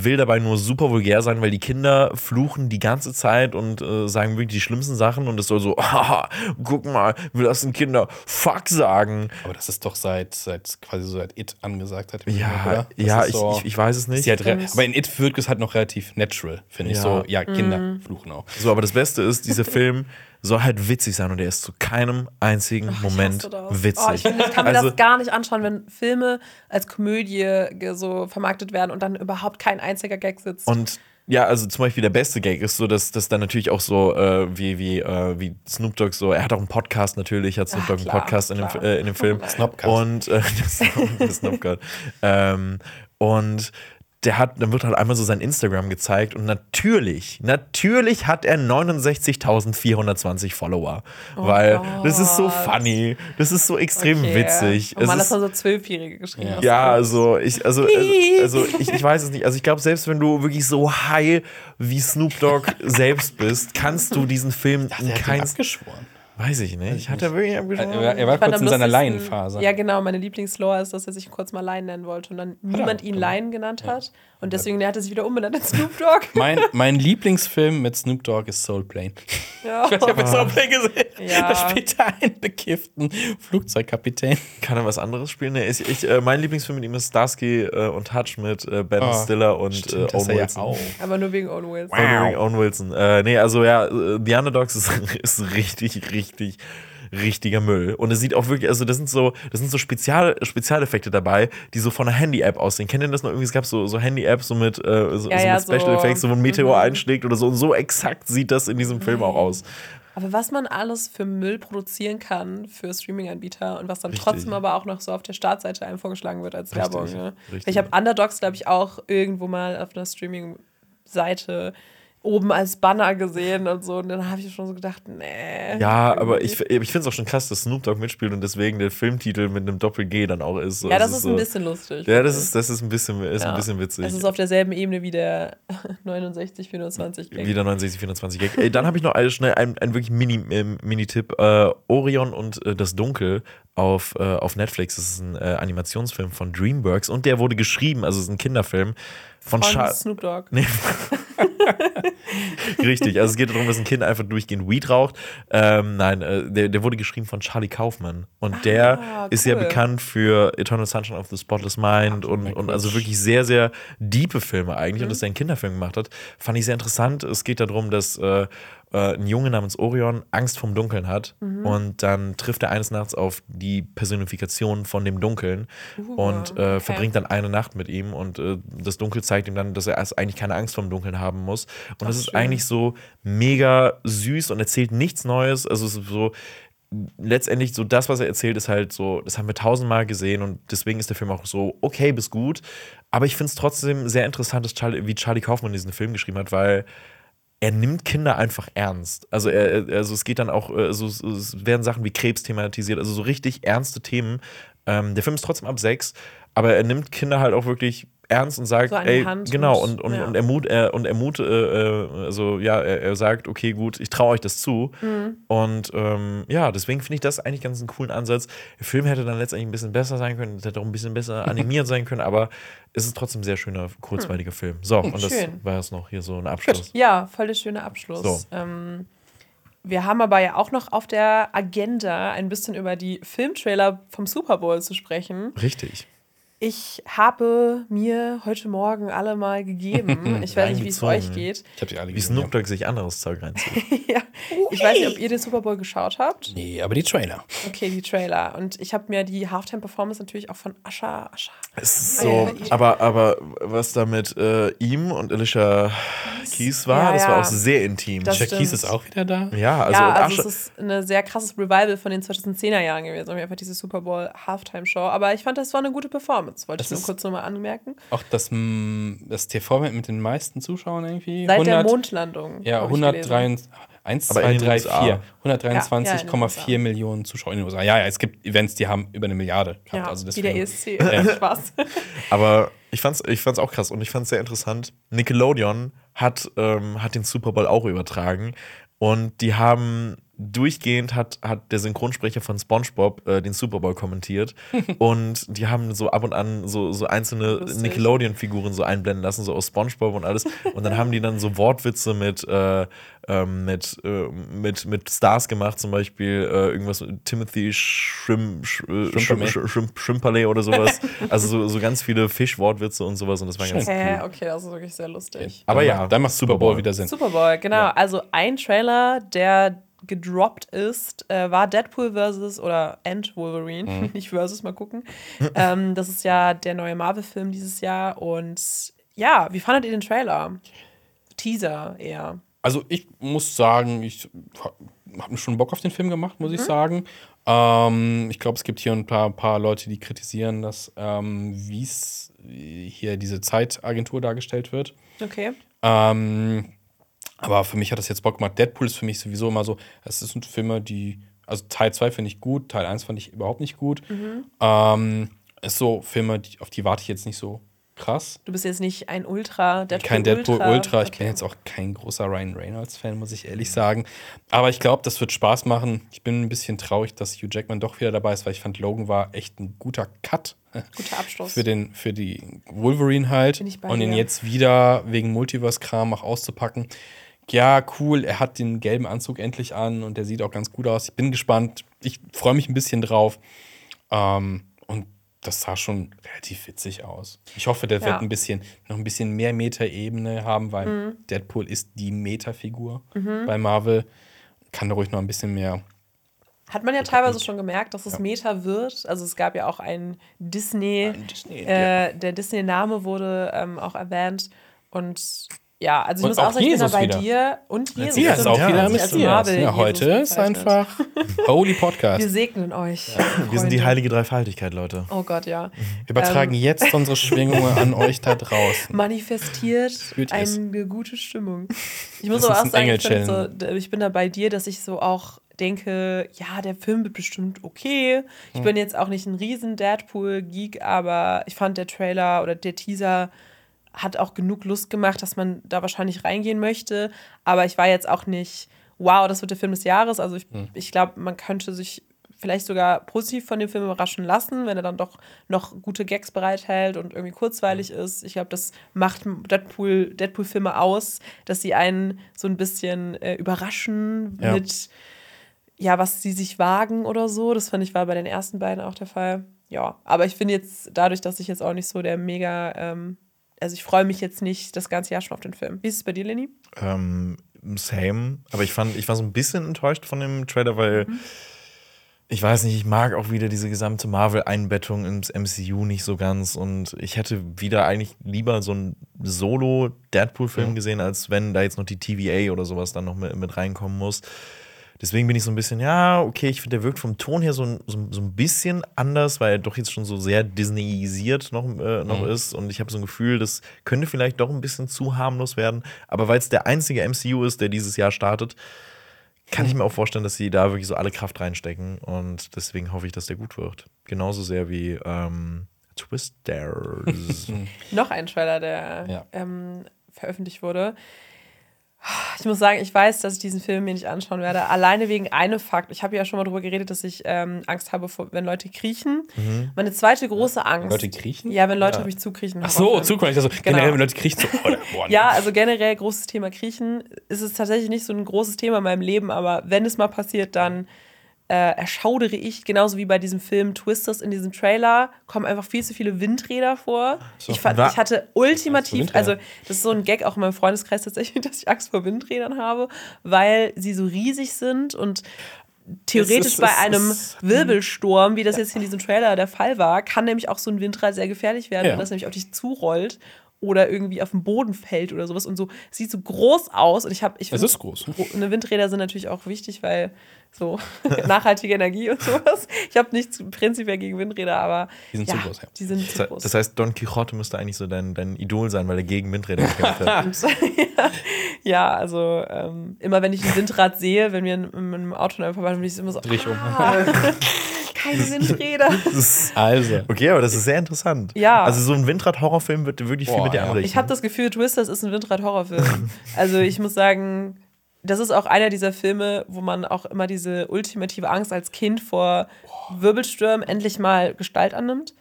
Speaker 1: will dabei nur super vulgär sein, weil die Kinder fluchen die ganze Zeit und äh, sagen wirklich die schlimmsten Sachen und es soll so, [laughs] haha, guck mal, wir lassen Kinder Fuck sagen.
Speaker 2: Aber das ist doch seit, seit quasi so seit It angesagt hat.
Speaker 1: Ja?
Speaker 2: Das
Speaker 1: ja ich,
Speaker 2: so-
Speaker 1: ich, ich weiß es nicht.
Speaker 3: Stimmt.
Speaker 2: aber in It wirkt es halt noch relativ natural, finde ich.
Speaker 1: Ja.
Speaker 2: So, ja, Kinder
Speaker 3: Mhm.
Speaker 2: fluchen auch.
Speaker 1: So, aber das Beste ist, dieser [laughs] Film soll halt witzig sein und er ist zu keinem einzigen
Speaker 3: Ich
Speaker 1: Moment
Speaker 3: hasse das.
Speaker 1: witzig.
Speaker 3: Oh, ich, finde, ich kann mir
Speaker 1: Also-
Speaker 3: das gar nicht anschauen, wenn Filme als Komödie so vermarktet werden und dann überhaupt kein einziger Gag sitzt.
Speaker 1: Und ja, also zum Beispiel der beste Gag ist so, dass das dann natürlich auch so äh, wie, wie, äh, wie Snoop Dogg so, er hat auch einen Podcast natürlich, hat Snoop Dogg einen
Speaker 3: klar,
Speaker 1: Podcast in dem,
Speaker 3: klar.
Speaker 1: äh, in dem Film.
Speaker 2: Snopcast.
Speaker 1: Und äh, [laughs] Snopcast. ähm, und der hat, dann wird halt einmal so sein Instagram gezeigt und natürlich, natürlich hat er 69.420 Follower. weil das ist so
Speaker 3: Oh Gott.
Speaker 1: funny, das ist so extrem
Speaker 3: Okay.
Speaker 1: witzig.
Speaker 3: Oh
Speaker 1: ist,
Speaker 3: das waren so Zwölfjährige geschrieben.
Speaker 2: Ja.
Speaker 1: ja, also ich, also, also, also ich, ich weiß es nicht. Also ich glaube, selbst wenn du wirklich so high wie Snoop Dogg selbst bist, kannst du diesen Film in
Speaker 2: Er hat
Speaker 1: kein.
Speaker 2: ihn abgeschworen.
Speaker 1: Weiß ich nicht. Hat er wirklich
Speaker 2: Er, er, er war
Speaker 3: Ich
Speaker 2: kurz in seiner Laienphase.
Speaker 3: Ja, genau. Meine Lieblingslore ist, dass er sich kurz mal Lion nennen wollte und dann niemand ihn Lion genannt hat. Und deswegen hat er sich wieder umbenannt in Snoop Dogg. [laughs]
Speaker 2: Mein, mein Lieblingsfilm mit Snoop Dogg ist Soul Plane.
Speaker 3: Ja.
Speaker 2: Ich weiß nicht, ob ihr Soul Plane gesehen
Speaker 3: Ja.
Speaker 2: Da spielt er einen bekifften Flugzeugkapitän.
Speaker 1: Kann er was anderes spielen? Nee, ich, ich, äh, mein Lieblingsfilm mit ihm ist Starsky äh, und Hutch mit äh, Ben
Speaker 2: Oh,
Speaker 1: Stiller und
Speaker 2: stimmt,
Speaker 1: äh, Owen
Speaker 2: ja
Speaker 1: Wilson.
Speaker 2: auch.
Speaker 3: Aber nur wegen Owen Wilson.
Speaker 1: Wow. Owen Wilson. Äh, nee, also ja, äh, The Underdogs ist, [laughs] ist richtig, richtig, richtiger Müll. Und es sieht auch wirklich, also das sind so, das sind so Spezial, Spezialeffekte dabei, die so von einer Handy-App aussehen. Kennt ihr das noch irgendwie? Es gab so, so Handy-Apps so mit, äh, so,
Speaker 3: Ja,
Speaker 1: so
Speaker 3: ja,
Speaker 1: mit Special
Speaker 3: so-
Speaker 1: Effects, so wo ein Meteor
Speaker 3: Mhm.
Speaker 1: einschlägt oder so. Und so exakt sieht das in diesem Film auch aus.
Speaker 3: Aber was man alles für Müll produzieren kann für Streaming-Anbieter und was dann
Speaker 1: Richtig.
Speaker 3: trotzdem aber auch noch so auf der Startseite einem vorgeschlagen wird als
Speaker 1: Richtig,
Speaker 3: Werbung. Ne? Ich habe Underdogs, glaube ich, auch irgendwo mal auf einer Streaming-Seite oben als Banner gesehen und so. Und dann habe ich schon so gedacht, nee.
Speaker 1: Ja, aber ich, ich finde es auch schon krass, dass Snoop Dogg mitspielt und deswegen der Filmtitel mit einem Doppel-G dann auch ist. So,
Speaker 3: Ja, das ist
Speaker 1: so,
Speaker 3: ein bisschen lustig.
Speaker 1: Ja, das ist, das ist ein bisschen, ist
Speaker 3: Ja.
Speaker 1: ein bisschen witzig.
Speaker 3: Es ist auf derselben Ebene wie der [laughs] 69, 24 Gag.
Speaker 1: Wieder 69, 24 Gag. Ey, dann habe ich noch schnell einen, einen wirklich Mini, ähm, Mini-Tipp. Äh, Orion und äh, das Dunkel auf, äh, auf Netflix. Das ist ein äh, Animationsfilm von DreamWorks und der wurde geschrieben, also es ist ein Kinderfilm von,
Speaker 3: Von Snoop Dogg.
Speaker 1: Nee. [laughs] Richtig, also es geht darum, dass ein Kind einfach durchgehend Weed raucht. Ähm, nein, äh, der, der wurde geschrieben von Charlie Kaufman. Und der
Speaker 3: Ah,
Speaker 1: ist ja
Speaker 3: cool.
Speaker 1: bekannt für Eternal Sunshine of the Spotless Mind und, und also wirklich sehr, sehr diepe Filme eigentlich. Und dass er einen Kinderfilm gemacht hat, fand ich sehr interessant. Es geht darum, dass äh, äh, ein Junge namens Orion Angst vom Dunkeln hat. Und dann trifft er eines Nachts auf die Personifikation von dem Dunkeln und äh,
Speaker 3: okay.
Speaker 1: verbringt dann eine Nacht mit ihm. Und äh, das Dunkel zeigt ihm dann, dass er eigentlich keine Angst vom Dunkeln haben muss. Und es ist
Speaker 3: schön.
Speaker 1: eigentlich so mega süß und erzählt nichts Neues. Also es ist so letztendlich so das, was er erzählt, ist halt so, das haben wir tausendmal gesehen und deswegen ist der Film auch so okay bis gut. Aber ich finde es trotzdem sehr interessant, dass Charlie, wie Charlie Kaufmann diesen Film geschrieben hat, weil er nimmt Kinder einfach ernst. Also, er, also es geht dann auch, äh, so, so, es werden Sachen wie Krebs thematisiert, also so richtig ernste Themen. Ähm, der Film ist trotzdem ab sechs, aber er nimmt Kinder halt auch wirklich ernst und sagt,
Speaker 3: So
Speaker 1: ey,
Speaker 3: Hand
Speaker 1: genau,
Speaker 3: und-
Speaker 1: und, und,
Speaker 3: ja.
Speaker 1: und er mut, er, und er mut, äh, äh, also ja, er, er sagt, okay, gut, ich traue euch das zu.
Speaker 3: Mhm.
Speaker 1: Und ähm, ja, deswegen finde ich das eigentlich ganz einen coolen Ansatz. Der Film hätte dann letztendlich ein bisschen besser sein können, hätte auch ein bisschen besser [laughs] animiert sein können, aber es ist trotzdem ein sehr schöner, kurzweiliger Film. So, und das
Speaker 3: Schön.
Speaker 1: war jetzt noch hier so ein Abschluss. [laughs]
Speaker 3: Ja, voll der schöne Abschluss.
Speaker 1: So.
Speaker 3: Ähm, wir haben aber ja auch noch auf der Agenda ein bisschen über die Filmtrailer vom Super Bowl zu sprechen.
Speaker 1: Richtig.
Speaker 3: Ich habe mir heute Morgen alle mal gegeben. [laughs] Ich weiß nicht, wie es euch geht.
Speaker 2: Ich habe die alle
Speaker 1: Wie. Snoop Dogg sich anderes Zeug reinzieht. [laughs]
Speaker 3: ja. Ich weiß nicht, ob ihr den Super Bowl geschaut habt.
Speaker 2: Nee, aber die Trailer.
Speaker 3: Okay, die Trailer. Und ich habe mir die Halftime-Performance natürlich auch von Ascha, Ascha.
Speaker 1: Es ist
Speaker 3: Ah,
Speaker 1: so, aber, aber was da mit äh, ihm und Alicia Keys war,
Speaker 3: Ja,
Speaker 1: das war auch sehr intim.
Speaker 2: Jacques
Speaker 3: stimmt.
Speaker 2: ist auch wieder da.
Speaker 1: ja, also,
Speaker 3: ja, also es ist ein sehr krasses Revival von den 2010er Jahren gewesen, einfach diese Super Bowl Halftime-Show. Aber ich fand, das war eine gute Performance, wollte
Speaker 2: Das
Speaker 3: ich nur kurz nochmal anmerken.
Speaker 2: Auch das, mm, das TV mit den meisten Zuschauern irgendwie.
Speaker 3: Seit der
Speaker 2: 100
Speaker 3: Mondlandung.
Speaker 2: Ja,
Speaker 3: hab ich gelesen.
Speaker 2: 123, 1,
Speaker 1: Aber
Speaker 2: 2,
Speaker 1: in den
Speaker 2: 3,
Speaker 1: USA.
Speaker 2: 4.
Speaker 3: Ja, ja,
Speaker 2: 123,4. Millionen Zuschauer in den USA. Ja, ja, es gibt Events, die haben über eine Milliarde gehabt.
Speaker 3: Ja,
Speaker 2: also
Speaker 3: wie der
Speaker 2: deswegen.
Speaker 3: ESC. [laughs] Spaß. [laughs]
Speaker 1: aber ich fand's, ich fand's auch krass und ich fand's sehr interessant. Nickelodeon hat, ähm, hat den Super Bowl auch übertragen und die haben durchgehend hat, hat der Synchronsprecher von SpongeBob äh, den Super Bowl kommentiert [laughs] und die haben so ab und an so, so einzelne. Nickelodeon-Figuren so einblenden lassen, so aus SpongeBob und alles und dann haben die dann so Wortwitze mit, äh, ähm, mit, äh, mit, mit Stars gemacht, zum Beispiel äh, irgendwas mit Timothy Shrim, Sh, äh, oder sowas. [laughs] also so, so ganz viele Fischwortwitze und sowas und das war ganz cool.
Speaker 3: okay, das ist wirklich sehr lustig.
Speaker 1: Aber
Speaker 2: Dann
Speaker 1: ja,
Speaker 2: macht- dann macht Super Bowl wieder Sinn.
Speaker 3: Super Bowl, genau. Also ein Trailer, der gedroppt ist, äh, war Deadpool versus oder End Wolverine,
Speaker 2: Mhm. [laughs]
Speaker 3: nicht versus, mal gucken. ähm, das ist ja der neue Marvel-Film dieses Jahr und ja, wie fandet ihr den Trailer? Teaser eher.
Speaker 2: Also ich muss sagen, ich habe mir schon Bock auf den Film gemacht,
Speaker 3: Mhm.
Speaker 2: muss ich sagen. Ähm, ich glaube, es gibt hier ein paar, paar Leute, die kritisieren, dass ähm, wie es hier diese Zeitagentur dargestellt wird.
Speaker 3: Okay.
Speaker 2: Ähm, aber für mich hat das jetzt Bock gemacht. Deadpool ist für mich sowieso immer so, es sind Filme, die, also Teil 2 finde ich gut, Teil 1 fand ich überhaupt nicht gut. Ähm, ist so Filme, die, auf die warte ich jetzt nicht so krass.
Speaker 3: Du bist jetzt nicht ein Ultra, Deadpool
Speaker 2: Kein Deadpool Ultra. Ich
Speaker 3: Okay.
Speaker 2: bin jetzt auch kein großer Ryan Reynolds-Fan, muss ich ehrlich sagen. Aber ich glaube, das wird Spaß machen. Ich bin ein bisschen traurig, dass Hugh Jackman doch wieder dabei ist, weil ich fand, Logan war echt ein guter Cut
Speaker 3: Guter Abschluss.
Speaker 2: für, den, für die Wolverine halt.
Speaker 3: Bin ich bei
Speaker 2: Und ihn jetzt wieder wegen Multiverse-Kram auch auszupacken. Ja, cool, er hat den gelben Anzug endlich an und der sieht auch ganz gut aus. Ich bin gespannt. Ich freue mich ein bisschen drauf. Ähm, und das sah schon relativ witzig aus. Ich hoffe, der
Speaker 3: Ja.
Speaker 2: wird ein bisschen, noch ein bisschen mehr Meta-Ebene haben, weil
Speaker 3: Mhm.
Speaker 2: Deadpool ist die Meta-Figur bei Marvel. Kann da ruhig noch ein bisschen mehr.
Speaker 3: Hat man ja teilweise schon gemerkt, dass es Meta wird. Also es gab ja auch einen Disney,
Speaker 2: Disney,
Speaker 3: äh, der Disney-Name wurde ähm, auch erwähnt. Und ja, also ich
Speaker 2: Und
Speaker 3: muss
Speaker 2: auch
Speaker 3: auch sagen, ich bin da bei
Speaker 2: wieder.
Speaker 3: dir und Jesus.
Speaker 2: Ja, ist auch
Speaker 1: ja,
Speaker 2: wieder
Speaker 3: als
Speaker 2: Messias.
Speaker 3: Marvel
Speaker 2: Ja, heute ist einfach [laughs] Holy
Speaker 3: Wir
Speaker 2: Podcast.
Speaker 3: segnen euch.
Speaker 1: Wir sind die heilige Dreifaltigkeit, Leute.
Speaker 3: Oh Gott, ja.
Speaker 2: Wir übertragen
Speaker 3: Ähm.
Speaker 2: jetzt unsere Schwingungen an [laughs] euch da draußen.
Speaker 3: Manifestiert eine gute Stimmung. Ich muss
Speaker 2: Das
Speaker 3: aber auch sagen, ich,
Speaker 2: Engel-Channel.
Speaker 3: so, d- ich bin da bei dir, dass ich so auch denke, ja, der Film wird bestimmt okay. Ich bin jetzt auch nicht ein riesen Deadpool-Geek, aber ich fand der Trailer oder der Teaser hat auch genug Lust gemacht, dass man da wahrscheinlich reingehen möchte. Aber ich war jetzt auch nicht, wow, das wird der Film des Jahres. Also ich, ich glaube, man könnte sich vielleicht sogar positiv von dem Film überraschen lassen, wenn er dann doch noch gute Gags bereithält und irgendwie kurzweilig ist. Ich glaube, das macht Deadpool, Deadpool-Filme aus, dass sie einen so ein bisschen äh, überraschen
Speaker 2: Ja.
Speaker 3: mit, ja, was sie sich wagen oder so. Das fand ich war bei den ersten beiden auch der Fall. Ja, aber ich finde jetzt, dadurch, dass ich jetzt auch nicht so der mega, ähm, also ich freue mich jetzt nicht das ganze Jahr schon auf den Film. Wie ist es bei dir, Lenny?
Speaker 1: Ähm, same. Aber ich fand, ich war so ein bisschen enttäuscht von dem Trailer, weil ich weiß nicht, ich mag auch wieder diese gesamte Marvel-Einbettung ins MCU nicht so ganz. Und ich hätte wieder eigentlich lieber so einen Solo-Deadpool-Film gesehen, als wenn da jetzt noch die TVA oder sowas dann noch mit, mit reinkommen muss. Deswegen bin ich so ein bisschen, ja, okay, ich finde, der wirkt vom Ton her so ein, so, so ein bisschen anders, weil er doch jetzt schon so sehr Disneyisiert noch, äh, noch ist. Und ich habe so ein Gefühl, das könnte vielleicht doch ein bisschen zu harmlos werden. Aber weil es der einzige MCU ist, der dieses Jahr startet, kann ich mir auch vorstellen, dass sie da wirklich so alle Kraft reinstecken. Und deswegen hoffe ich, dass der gut wird. Genauso sehr wie ähm, Twisters. [laughs] [laughs]
Speaker 3: Noch ein Trailer, der
Speaker 2: Ja.
Speaker 3: ähm, veröffentlicht wurde. Ich muss sagen, ich weiß, dass ich diesen Film mir nicht anschauen werde. Alleine wegen einem Fakt. Ich habe ja schon mal darüber geredet, dass ich ähm, Angst habe, vor, wenn Leute kriechen. Meine zweite große Angst.
Speaker 2: Leute kriechen?
Speaker 3: Ja, wenn Leute mich zukriechen.
Speaker 2: Ach so. Zukunft. Also generell, wenn Leute kriechen, so, oh, boah, [laughs]
Speaker 3: Ja, also generell großes Thema Kriechen ist es tatsächlich nicht so ein großes Thema in meinem Leben, aber wenn es mal passiert, dann äh, erschaudere ich, genauso wie bei diesem Film Twisters in diesem Trailer, kommen einfach viel zu viele Windräder vor. ich, fand,
Speaker 1: wa-
Speaker 3: ich hatte ultimativ, also das ist so ein Gag auch in meinem Freundeskreis tatsächlich, [laughs] dass ich Angst vor Windrädern habe, weil sie so riesig sind und theoretisch
Speaker 2: ist-
Speaker 3: bei einem
Speaker 2: ist-
Speaker 3: Wirbelsturm, wie das jetzt in diesem Trailer der Fall war, kann nämlich auch so ein Windrad sehr gefährlich werden,
Speaker 2: Ja.
Speaker 3: wenn das nämlich auf dich zurollt oder irgendwie auf den Boden fällt oder sowas und so sieht so groß aus und ich habe ich
Speaker 2: Es ist groß.
Speaker 3: eine Windräder sind natürlich auch wichtig, weil so [laughs] [laughs] nachhaltige Energie und sowas. Ich habe nichts prinzipiell gegen Windräder, aber
Speaker 2: Die sind
Speaker 3: ja,
Speaker 2: zu groß, ja.
Speaker 3: Die sind zu groß.
Speaker 1: das heißt, Don Quixote müsste eigentlich so dein, dein Idol sein, weil er gegen Windräder gekämpft hat. [laughs]
Speaker 3: ja, ja, also ähm, immer wenn ich ein Windrad sehe, wenn wir in, in einem Auto vorbei bin ich immer so,
Speaker 2: um.
Speaker 3: Keine Windräder. [laughs]
Speaker 2: Also.
Speaker 1: okay, aber das ist sehr interessant.
Speaker 3: Ja.
Speaker 1: Also so ein Windrad-Horrorfilm wird wirklich viel
Speaker 2: Boah,
Speaker 1: mit dir
Speaker 2: ja.
Speaker 1: anrichten.
Speaker 3: Ich habe das Gefühl, Twisters ist ein Windrad-Horrorfilm. also ich muss sagen, das ist auch einer dieser Filme, wo man auch immer diese ultimative Angst als Kind vor Wirbelstürmen endlich mal Gestalt annimmt.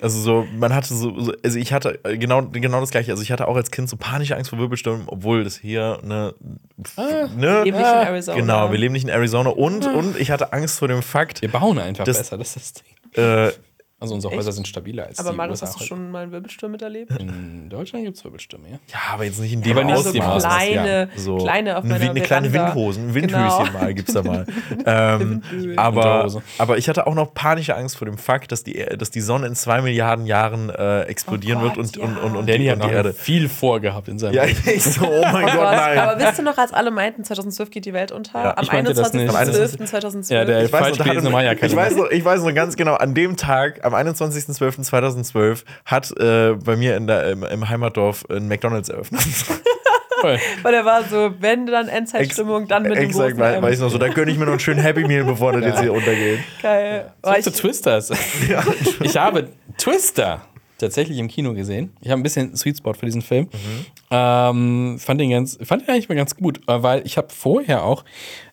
Speaker 1: Also so, man hatte so, so also ich hatte äh, genau, genau das gleiche. Also ich hatte auch als Kind so panische Angst vor Wirbelstürmen, obwohl das hier ne, ne
Speaker 3: Wir leben nicht in Arizona.
Speaker 1: Genau, wir leben nicht in Arizona und und ich hatte Angst vor dem Fakt,
Speaker 2: Wir bauen einfach
Speaker 1: Das-
Speaker 2: besser, das ist das Ding.
Speaker 1: äh,
Speaker 2: Also unsere Häuser sind stabiler als
Speaker 3: Aber
Speaker 2: die
Speaker 3: Marius,
Speaker 2: USA
Speaker 3: hast du schon mal einen Wirbelsturm miterlebt?
Speaker 2: In Deutschland gibt es Wirbelstürme, ja.
Speaker 1: ja, aber jetzt nicht in dem
Speaker 2: Aber nicht
Speaker 3: Also
Speaker 2: die Maus,
Speaker 3: kleine,
Speaker 1: so
Speaker 3: kleine auf
Speaker 1: eine,
Speaker 3: meiner
Speaker 1: eine kleine
Speaker 3: Veranda.
Speaker 1: Windhosen, ein
Speaker 3: Genau.
Speaker 1: Windhöschen mal gibt's da mal. [laughs] ähm, aber, aber ich hatte auch noch panische Angst vor dem Fakt, dass die, dass die Sonne in zwei Milliarden Jahren äh, explodieren
Speaker 3: Oh
Speaker 1: wird
Speaker 3: Gott,
Speaker 1: und,
Speaker 3: ja.
Speaker 1: und, und, und,
Speaker 2: Danny
Speaker 1: die,
Speaker 2: hat
Speaker 1: und die Erde.
Speaker 2: viel vorgehabt in seinem
Speaker 1: Ja,
Speaker 2: Leben.
Speaker 1: ich so, oh mein [laughs]
Speaker 3: Oh
Speaker 1: Gott, nein.
Speaker 3: aber wisst ihr noch, als alle meinten, 2012 geht die Welt unter?
Speaker 1: Ja.
Speaker 3: Am
Speaker 2: Ich meinte das nicht.
Speaker 3: 21.12.2012.
Speaker 2: Ja, der-
Speaker 1: Ich weiß,
Speaker 2: Falsch
Speaker 1: noch, da
Speaker 2: gelesen,
Speaker 1: hatte-
Speaker 2: war ja keine
Speaker 1: ich, weiß noch, ich weiß noch ganz genau, an dem Tag, am 21.12.2012, hat äh, bei mir in der, im, im Heimatdorf ein McDonalds eröffnet. [laughs]
Speaker 3: Weil er war so, wenn dann Endzeitstimmung, dann mit dem
Speaker 1: Exakt, weil, weil ich noch so, da gönne ich mir noch einen schönen Happy Meal, bevor das jetzt hier untergeht.
Speaker 3: Geil.
Speaker 2: Zurück
Speaker 3: ich,
Speaker 2: zu Twisters. Ich habe Twister tatsächlich im Kino gesehen. Ich habe ein bisschen Sweet Spot für diesen Film. Ähm, fand ihn ganz, fand ihn eigentlich mal ganz gut, äh, weil ich habe vorher auch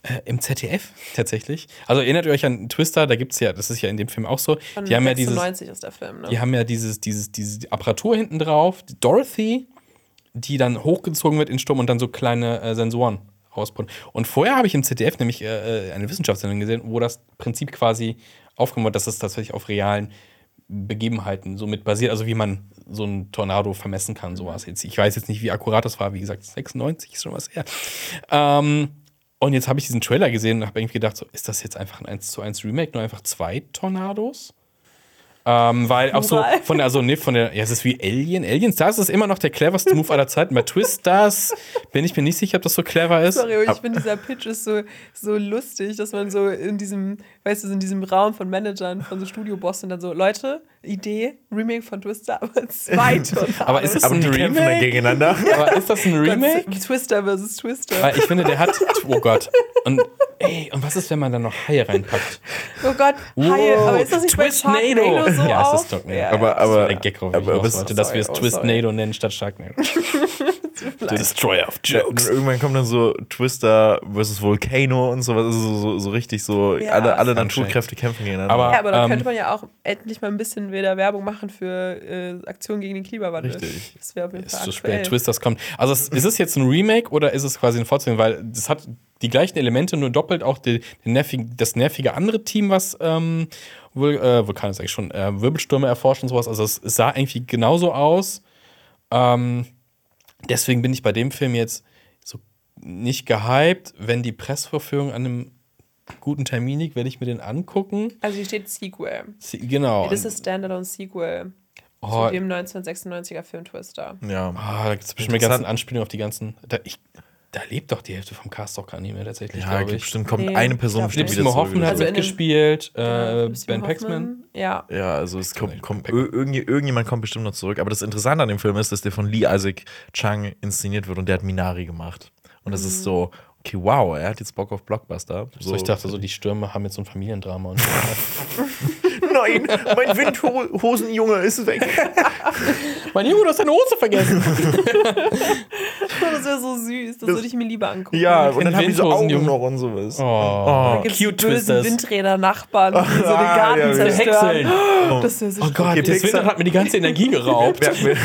Speaker 2: äh, im ZDF tatsächlich, also erinnert ihr euch an Twister, da gibt es ja, das ist ja in dem Film auch so,
Speaker 3: von
Speaker 2: die haben ja dieses,
Speaker 3: 96 ist der Film, ne?
Speaker 2: die haben ja dieses, dieses, diese Apparatur hinten drauf, Dorothy, die dann hochgezogen wird in Sturm und dann so kleine äh, Sensoren rausputzt. Und vorher habe ich im ZDF nämlich äh, äh, eine Wissenschaftssendung gesehen, wo das Prinzip quasi aufgenommen wird, dass es tatsächlich auf realen Begebenheiten so mit basiert, also wie man so einen Tornado vermessen kann, sowas. Jetzt, ich weiß jetzt nicht, wie akkurat das war, wie gesagt, 96 ist schon was her. Ähm, und jetzt habe ich diesen Trailer gesehen und habe irgendwie gedacht, so, ist das jetzt einfach ein 1 zu 1 Remake, nur einfach zwei Tornados? Ähm, weil auch so von der, also nee, von der, ja, es ist wie Alien. Aliens, da ist es immer noch der cleverste Move aller Zeiten. Bei Twisters bin ich mir nicht sicher, ob das so clever ist.
Speaker 3: Sorry, aber ich finde, dieser Pitch ist so, so lustig, dass man so in diesem, weißt du, in diesem Raum von Managern, von so Studioboss und dann so, Leute, Idee, Remake von Twister, [laughs] aber zwei. [laughs]
Speaker 2: Aber ist das
Speaker 1: Aber
Speaker 2: ein Remake?
Speaker 1: gegeneinander. [laughs]
Speaker 2: Aber ist das ein Remake?
Speaker 3: Twister versus Twister.
Speaker 2: Weil ich finde, der hat, oh Gott. Und, ey, und was ist, wenn man da noch Haie reinpackt?
Speaker 3: Oh Gott, Haie, aber ist das nicht bei
Speaker 2: Twistnado.
Speaker 3: Sharknado so
Speaker 2: ja, es ist Sharknado.
Speaker 3: Ja,
Speaker 1: Aber- aber-
Speaker 2: Das war der Gag,
Speaker 1: aber
Speaker 2: hinaus
Speaker 1: was-
Speaker 2: wollte, dass wir es
Speaker 3: oh,
Speaker 2: Twistnado nennen statt Sharknado. The Destroyer of Jokes.
Speaker 1: irgendwann kommt dann so Twister versus Volcano und sowas. Also so, so, so richtig so,
Speaker 3: Ja.
Speaker 1: alle, alle. Naturkräfte kämpfen gegeneinander.
Speaker 2: Aber-
Speaker 3: Ja, aber da
Speaker 2: Ähm,
Speaker 3: könnte man ja auch endlich mal ein bisschen wieder Werbung machen für äh, Aktionen gegen den Klimawandel.
Speaker 1: Richtig.
Speaker 3: Das wäre auf jeden
Speaker 2: ist
Speaker 3: Fall
Speaker 2: zu
Speaker 3: aktuell.
Speaker 2: spät. Twisters kommt. Also es, ist es jetzt ein Remake oder ist es quasi ein Fortsetzung? Weil das hat die gleichen Elemente, nur doppelt auch die, die nervige, das nervige andere Team, was ähm, Vul äh, Vulkan ist eigentlich schon, äh, Wirbelstürme erforscht und sowas. Also es, es sah irgendwie genauso aus. Ähm, deswegen bin ich bei dem Film jetzt so nicht gehypt. Wenn die Pressvorführung an einem guten Termin liegt, werde ich mir den angucken.
Speaker 3: Also hier steht Sequel.
Speaker 2: Sie, genau.
Speaker 3: Das ist Standalone Sequel
Speaker 2: oh,
Speaker 3: zu dem 1996er Film Twister.
Speaker 1: ja.
Speaker 2: Ah, da gibt es bestimmt eine
Speaker 1: Interessant.
Speaker 2: ganzen Anspielungen auf die ganzen. Da, ich, da lebt doch die Hälfte vom Cast auch gar nicht mehr tatsächlich,
Speaker 1: Ja,
Speaker 2: ich.
Speaker 1: bestimmt kommt
Speaker 3: Nee,
Speaker 1: eine Person bestimmt wieder zurück.
Speaker 2: Hoffmann hat mitgespielt, äh, Ben Paxman.
Speaker 3: Hoffman. Ja.
Speaker 1: Ja, also es kommt, kommt ir- irgendwie, irgendjemand kommt bestimmt noch zurück. Aber das Interessante an dem Film ist, dass der von Lee Isaac Chung inszeniert wird und der hat Minari gemacht. Und das
Speaker 3: Mhm.
Speaker 1: ist so, okay, wow, er hat jetzt Bock auf Blockbuster.
Speaker 2: So, ich dachte so, die Stürme haben jetzt so ein Familiendrama. Und [laughs]
Speaker 1: nein, mein Windhosenjunge ist weg.
Speaker 2: Mein Junge, du hast deine Hose vergessen. [laughs]
Speaker 3: Das wäre so süß, das, würde ich mir lieber angucken.
Speaker 1: Ja, und dann haben die so Augen noch und sowas.
Speaker 2: Oh,
Speaker 3: Gibt's
Speaker 2: cute
Speaker 3: böse. Windräder-Nachbarn, die [laughs] so den
Speaker 1: Ah,
Speaker 3: Garten
Speaker 1: ja, ja.
Speaker 3: zerstören.
Speaker 2: Häckseln.
Speaker 3: Das so
Speaker 2: Oh Gott,
Speaker 1: Okay,
Speaker 2: das
Speaker 1: Pixar-
Speaker 2: Winter hat mir die ganze Energie geraubt.
Speaker 1: Wir, wir,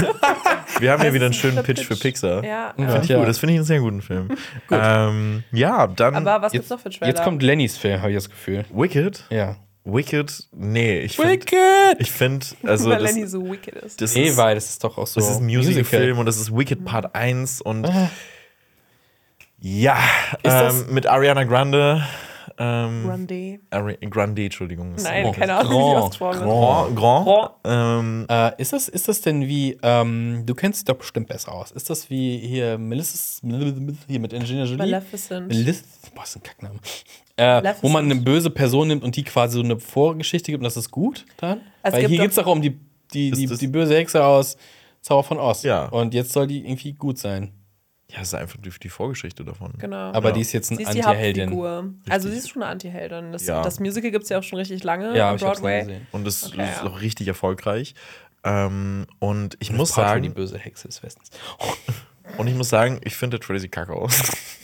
Speaker 1: wir haben hier wieder einen schönen Pitch für. Pixar.
Speaker 3: Ja.
Speaker 1: Finde ich
Speaker 2: Ja.
Speaker 1: gut, das finde ich einen sehr guten Film. Ähm, ja, dann
Speaker 3: Aber was
Speaker 2: Jetzt,
Speaker 3: gibt's noch für Trailer?
Speaker 2: jetzt kommt Lennys Film, habe ich das Gefühl.
Speaker 1: Wicked.
Speaker 2: Ja.
Speaker 1: Wicked, nee, ich finde,
Speaker 2: Wicked!
Speaker 1: ich finde, also
Speaker 3: weil
Speaker 1: das,
Speaker 3: Lenny so wicked ist.
Speaker 1: das
Speaker 2: Nee,
Speaker 1: ist,
Speaker 2: weil das ist doch auch so.
Speaker 1: das ist ein Musical-Film und das ist Wicked Part 1 und ja,
Speaker 2: das-
Speaker 1: ähm, mit Ariana Grande. Ähm,
Speaker 3: Grande.
Speaker 1: Ari Grande, Entschuldigung. ist-
Speaker 3: Nein,
Speaker 1: Oh.
Speaker 3: keine Ahnung, wie die
Speaker 2: Grand.
Speaker 3: ausgesprochen wird.
Speaker 1: Grand. Grand.
Speaker 3: Grand.
Speaker 1: Ähm,
Speaker 2: Äh, ist, das, ist das denn wie, ähm, du kennst dich doch bestimmt besser aus. Ist das wie hier Melissa, hier mit Angelina Jolie?
Speaker 3: Maleficent.
Speaker 2: Melissa, boah, ist ein Kackname. Äh, wo man eine böse Person nimmt und die quasi so eine Vorgeschichte gibt und das ist gut dann?
Speaker 3: Es
Speaker 2: Weil
Speaker 3: gibt
Speaker 2: hier geht es doch um die, die, die, die böse Hexe aus Zauber von Oz.
Speaker 1: Ja.
Speaker 2: Und jetzt soll die irgendwie gut sein.
Speaker 1: Ja, es ist einfach die, die Vorgeschichte davon.
Speaker 3: Genau.
Speaker 2: Aber
Speaker 1: Ja.
Speaker 2: die ist jetzt eine Anti-Heldin.
Speaker 3: Also sie ist schon eine Anti-Heldin. Das,
Speaker 1: Ja.
Speaker 3: das Musical gibt es ja auch schon richtig lange
Speaker 2: Ja, nie
Speaker 3: Broadway.
Speaker 2: gesehen.
Speaker 1: Und das
Speaker 3: Okay,
Speaker 1: ist
Speaker 3: ja.
Speaker 1: auch richtig erfolgreich. Ähm, und ich muss
Speaker 2: Prato,
Speaker 1: sagen,
Speaker 2: die böse Hexe des Westens. [laughs]
Speaker 1: und ich muss sagen, ich finde sieht kacke aus.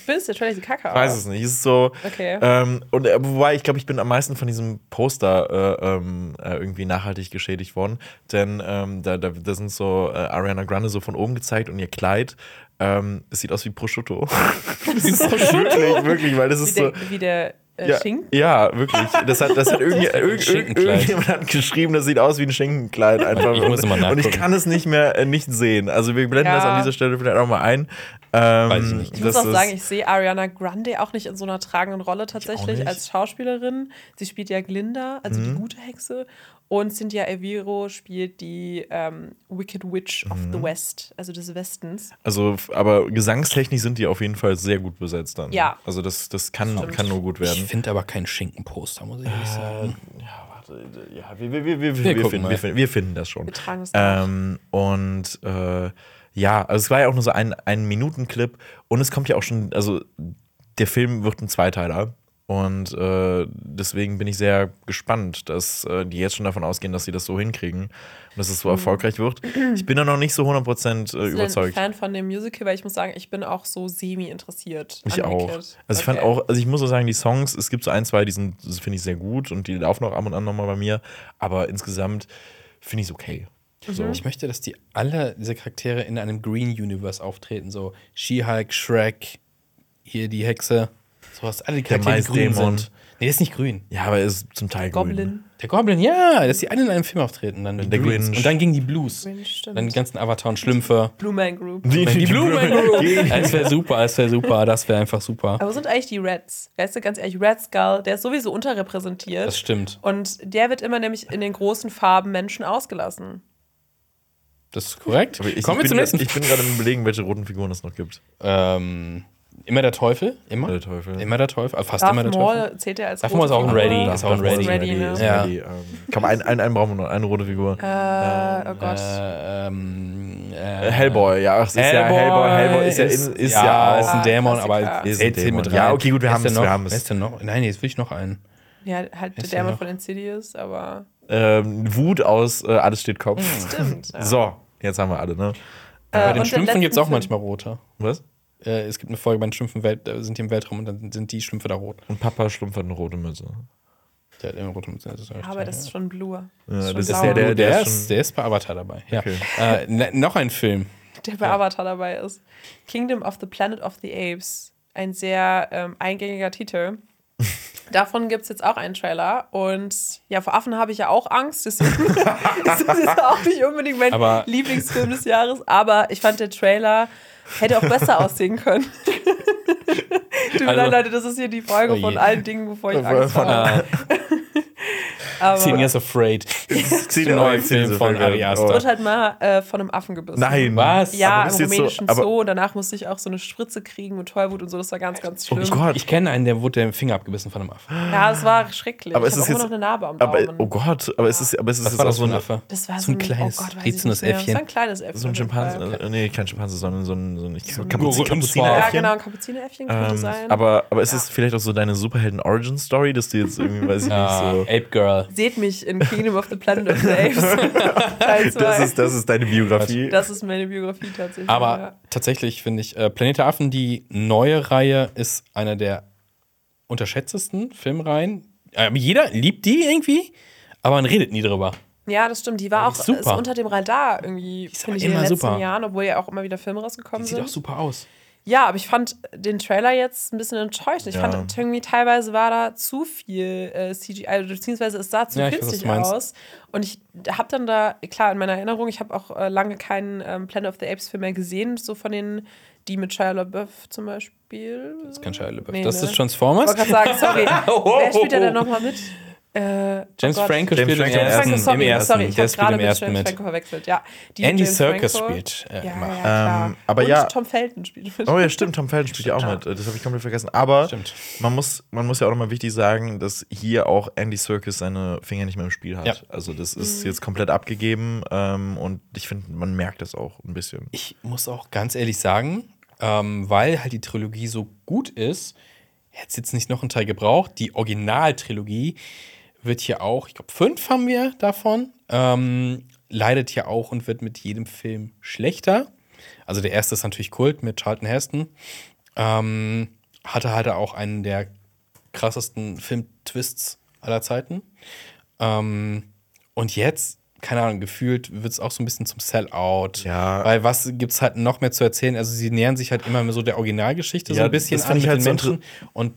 Speaker 3: Findest du sieht kacke
Speaker 1: Ich [laughs] weiß es nicht. Es ist so.
Speaker 3: Okay.
Speaker 1: Ähm, und äh, wobei, ich glaube, ich bin am meisten von diesem Poster äh, ähm, äh, irgendwie nachhaltig geschädigt worden. Denn ähm, da, da, da sind so äh, Ariana Grande so von oben gezeigt und ihr Kleid. Ähm, es sieht aus wie Prosciutto. [laughs] das [laughs] ist so wirklich, wirklich, weil das
Speaker 3: Wie
Speaker 1: ist
Speaker 3: der,
Speaker 1: so.
Speaker 3: wie der äh,
Speaker 1: Ja,
Speaker 3: Schinken.
Speaker 1: ja, wirklich. Das hat, das hat irgendwie, [laughs] irgend,
Speaker 2: Schinkenkleid.
Speaker 1: irgendjemand hat geschrieben, das sieht aus wie ein Schinkenkleid einfach.
Speaker 2: Ich muss immer
Speaker 1: Und ich kann es nicht mehr äh, nicht sehen. Also wir blenden
Speaker 3: Ja.
Speaker 1: das an dieser Stelle vielleicht auch mal ein. Ähm,
Speaker 2: Weiß ich nicht.
Speaker 3: Ich muss auch sagen, ich sehe Ariana Grande auch nicht in so einer tragenden Rolle tatsächlich als Schauspielerin. Sie spielt ja Glinda, also
Speaker 1: Mhm.
Speaker 3: die gute Hexe. Und Cynthia Eviro spielt die ähm, Wicked Witch of
Speaker 1: Mhm.
Speaker 3: the West, also des Westens.
Speaker 1: Also, aber gesangstechnisch sind die auf jeden Fall sehr gut besetzt dann.
Speaker 3: Ja.
Speaker 1: Also das, das kann,
Speaker 3: Stimmt.
Speaker 1: kann nur gut
Speaker 2: Ich
Speaker 1: werden.
Speaker 2: finde aber kein Schinkenposter, muss ich ehrlich sagen.
Speaker 1: Ja, warte, ja, wir, wir, wir, wir,
Speaker 2: Wir
Speaker 1: wir, finden, wir, finden, wir finden das schon.
Speaker 3: Wir tragen es.
Speaker 1: Ähm, und äh, ja, also es war ja auch nur so ein, ein Minuten-Clip und es kommt ja auch schon, also der Film wird ein Zweiteiler. Und äh, deswegen bin ich sehr gespannt, dass äh, die jetzt schon davon ausgehen, dass sie das so hinkriegen und dass es so erfolgreich wird. Ich bin da noch nicht so 100% äh,
Speaker 3: Bist du denn
Speaker 1: überzeugt.
Speaker 3: Fan von dem Musical? Weil ich muss sagen, ich bin auch so semi interessiert.
Speaker 1: Ich auch. Also ich fand auch, also ich muss so sagen, die Songs, es gibt so ein, zwei, die sind, das finde ich sehr gut und die laufen auch ab und an nochmal bei mir. Aber insgesamt finde ich es okay. So.
Speaker 3: Mhm.
Speaker 2: Ich möchte, dass die alle diese Charaktere in einem Green Universe auftreten. So She-Hulk, Shrek, hier die Hexe. Sowas. Alle die Charaktere, die grün sind. Nee, der ist nicht grün.
Speaker 1: Ja, aber er ist zum Teil grün.
Speaker 3: Goblin.
Speaker 2: Der Goblin, ja, dass die alle in einem Film auftreten. Dann die
Speaker 1: Der. Grinch.
Speaker 2: Und dann gegen die Blues.
Speaker 3: Grinch, stimmt.
Speaker 2: Dann die ganzen Avatar und Schlümpfe.
Speaker 3: Blue Man Group.
Speaker 1: Die,
Speaker 2: Die Blue Man Group. [laughs] Das wäre super, das wäre super, das wäre einfach super.
Speaker 3: Aber wo sind eigentlich die Reds? Weißt du, ganz ehrlich, Red Skull, der ist sowieso unterrepräsentiert.
Speaker 2: Das stimmt.
Speaker 3: Und der wird immer nämlich in den großen Farben Menschen ausgelassen.
Speaker 2: Das ist korrekt.
Speaker 1: Ich,
Speaker 2: Kommen wir zum nächsten.
Speaker 1: ich bin gerade im Überlegen, welche roten Figuren es noch gibt.
Speaker 2: ähm, immer der Teufel. Immer.
Speaker 1: Der Teufel.
Speaker 2: Immer der Teufel. Fast
Speaker 3: Darth
Speaker 2: immer der Teufel.
Speaker 3: Maul zählt er als
Speaker 2: Darth Maul ist auch ein Ready. Ist auch ein Ready.
Speaker 3: Ready,
Speaker 1: ist
Speaker 3: ne?
Speaker 2: Ja.
Speaker 1: Ready, ähm, Komm, einen, einen, einen brauchen wir noch, eine rote Figur.
Speaker 3: Äh, oh Gott.
Speaker 2: Äh, ähm, äh,
Speaker 1: Hellboy, ja, ach, es ist ja Hellboy, Hellboy ist ja, in, ist ja, auch.
Speaker 2: ist ein Dämon,
Speaker 3: Klassiker.
Speaker 2: aber
Speaker 1: Ist ein
Speaker 2: zählt
Speaker 1: Dämon.
Speaker 2: mit rein.
Speaker 1: Ja, okay, gut, wir haben
Speaker 2: ist
Speaker 1: es, wir
Speaker 2: noch?
Speaker 1: haben es.
Speaker 2: Wer ist denn noch? Nein, jetzt will ich noch einen.
Speaker 3: ja, halt der
Speaker 2: ist der
Speaker 3: Dämon von Insidious, aber
Speaker 1: Ähm, Wut aus äh, Alles steht Kopf.
Speaker 3: stimmt. Ja.
Speaker 1: So, jetzt haben wir alle, ne?
Speaker 3: Äh,
Speaker 2: Bei den Schlümpfen gibt es auch manchmal rote.
Speaker 1: Was?
Speaker 2: Äh, es gibt eine Folge bei den Schlümpfen, Welt, da sind die im Weltraum und dann sind die Schlümpfe da rot.
Speaker 1: Und Papa Schlumpf hat eine rote Mütze.
Speaker 2: Der hat immer rote Mütze. Das ist
Speaker 3: Ja, aber das ist schon.
Speaker 1: Ja, das ist
Speaker 3: blau.
Speaker 1: der, der,
Speaker 2: der,
Speaker 1: der,
Speaker 2: ist,
Speaker 1: ist
Speaker 2: der ist bei Avatar dabei. Ja.
Speaker 1: Okay.
Speaker 2: Äh, ne, noch ein Film.
Speaker 3: der bei Avatar dabei ist. Kingdom of the Planet of the Apes. Ein sehr ähm, eingängiger Titel. [laughs] Davon gibt es jetzt auch einen Trailer. Und ja, vor Affen habe ich ja auch Angst. Deswegen ist [laughs] das jetzt auch nicht unbedingt mein
Speaker 2: Aber-
Speaker 3: Lieblingsfilm des Jahres. Aber ich fand, der Trailer hätte auch besser aussehen können. [laughs] Tut mir
Speaker 2: Also-
Speaker 3: leid, Leute, das ist hier die Folge
Speaker 2: Oh
Speaker 3: von allen Dingen, bevor ich Angst
Speaker 1: von-
Speaker 3: habe. [laughs] Aber
Speaker 2: Teen Years Afraid.
Speaker 1: Euch
Speaker 2: neue Film von. Ari Aster.
Speaker 1: Oh.
Speaker 3: wird halt mal äh, von einem Affen gebissen.
Speaker 1: Nein.
Speaker 2: Was?
Speaker 3: Ja,
Speaker 1: Aber
Speaker 3: im
Speaker 1: so-
Speaker 3: rumänischen
Speaker 1: aber-
Speaker 3: Zoo und danach musste ich auch so eine Spritze kriegen mit Tollwut und so. Das war ganz, ganz schlimm.
Speaker 1: Oh Gott.
Speaker 2: Ich kenne einen, der wurde der Finger abgebissen von einem Affen.
Speaker 3: Ja, es war schrecklich.
Speaker 1: Aber
Speaker 3: ich
Speaker 1: es
Speaker 3: habe
Speaker 1: ist
Speaker 3: immer
Speaker 1: jetzt-
Speaker 3: noch eine Narbe am
Speaker 1: Aber,
Speaker 3: Daumen.
Speaker 1: oh Gott, aber es ist, aber es ist
Speaker 2: Was
Speaker 1: jetzt
Speaker 2: war
Speaker 1: auch
Speaker 2: das
Speaker 1: so
Speaker 2: ein Affe?
Speaker 3: das war
Speaker 2: so ein kleines,
Speaker 3: oh ich
Speaker 2: rätselndes
Speaker 3: nicht mehr.
Speaker 2: Äffchen.
Speaker 3: Das war ein kleines Äffchen.
Speaker 1: so ein. Schimpanse, äh, nee, kein Schimpanse, sondern so ein, so ein ich, Kapuzineräffchen.
Speaker 3: Ja, genau, ein Kapuzineräffchen könnte sein.
Speaker 1: aber, aber ist es vielleicht auch so deine Superhelden-Origin-Story, dass du jetzt irgendwie, weiß ich
Speaker 2: Ah,
Speaker 1: nicht, so.
Speaker 2: Ape Girl.
Speaker 3: Seht mich in Kingdom of the Planet of the Apes. [laughs]
Speaker 1: Das ist, das ist deine Biografie.
Speaker 3: Das ist meine Biografie tatsächlich.
Speaker 2: Aber
Speaker 3: ja.
Speaker 2: tatsächlich finde ich, äh, Planet der Affen, die neue Reihe, ist einer der unterschätztesten Filmreihen. Äh, jeder liebt die irgendwie, aber man redet nie drüber.
Speaker 3: Ja, das stimmt. Die war
Speaker 2: Die
Speaker 3: auch
Speaker 2: ist super.
Speaker 3: ist unter dem Radar irgendwie, finde ich, in den
Speaker 2: immer
Speaker 3: letzten
Speaker 2: super.
Speaker 3: Jahren, obwohl ja auch immer wieder Filme rausgekommen
Speaker 2: Die sieht
Speaker 3: sind.
Speaker 2: auch super aus.
Speaker 3: Ja, aber ich fand den Trailer jetzt ein bisschen enttäuschend. Ich
Speaker 1: Ja.
Speaker 3: fand irgendwie teilweise war da zu viel äh, CGI, also beziehungsweise es sah zu
Speaker 2: Ja, weiß,
Speaker 3: künstlich
Speaker 2: meinst.
Speaker 3: aus. Und ich habe dann da, klar, in meiner Erinnerung, ich habe auch äh, lange keinen ähm, Planet of the Apes Film mehr gesehen, so von den, die mit Shia LaBeouf zum Beispiel.
Speaker 2: Das ist kein Shia LaBeouf.
Speaker 3: Nee,
Speaker 2: das
Speaker 3: ne?
Speaker 2: ist Transformers.
Speaker 3: Ich wollte gerade sagen, sorry. [laughs] Wer spielt da denn nochmal mit? Äh,
Speaker 2: James
Speaker 3: oh.
Speaker 2: Franco
Speaker 1: James
Speaker 2: spielt im
Speaker 1: Franco.
Speaker 2: ersten.
Speaker 3: Franco, sorry,
Speaker 2: Im ersten.
Speaker 3: sorry, ich habe gerade
Speaker 2: im
Speaker 3: mit
Speaker 2: ersten
Speaker 3: James
Speaker 2: mit.
Speaker 3: Franco verwechselt. Ja, die
Speaker 2: Andy
Speaker 3: James
Speaker 2: Serkis
Speaker 3: Franco.
Speaker 2: spielt äh,
Speaker 3: Ja,
Speaker 2: immer.
Speaker 3: ja, klar.
Speaker 1: Ähm, aber
Speaker 3: Und
Speaker 1: ja.
Speaker 3: Tom Felton spielt mit.
Speaker 1: Oh ja, [laughs] stimmt, Tom Felton spielt ja auch mit. Das habe ich komplett vergessen. Aber
Speaker 2: Stimmt.
Speaker 1: man muss, man muss ja auch nochmal wichtig sagen, dass hier auch Andy Serkis seine Finger nicht mehr im Spiel hat.
Speaker 2: Ja.
Speaker 1: Also das
Speaker 3: Mhm.
Speaker 1: ist jetzt komplett abgegeben ähm, und ich finde, man merkt das auch ein bisschen.
Speaker 2: Ich muss auch ganz ehrlich sagen, ähm, weil halt die Trilogie so gut ist, hätte es jetzt nicht noch einen Teil gebraucht. Die Originaltrilogie wird hier auch, ich glaube, fünf haben wir davon, ähm, leidet hier auch und wird mit jedem Film schlechter. Also der erste ist natürlich Kult mit Charlton Heston. Ähm, hatte halt auch einen der krassesten Filmtwists aller Zeiten. Ähm, und jetzt, keine Ahnung, gefühlt wird es auch so ein bisschen zum Sellout.
Speaker 1: Ja.
Speaker 2: Weil was gibt es halt noch mehr zu erzählen? Also sie nähern sich halt immer mehr so der Originalgeschichte so
Speaker 1: Ja,
Speaker 2: ein bisschen an mit
Speaker 1: ich
Speaker 2: den
Speaker 1: halt so
Speaker 2: Menschen. Und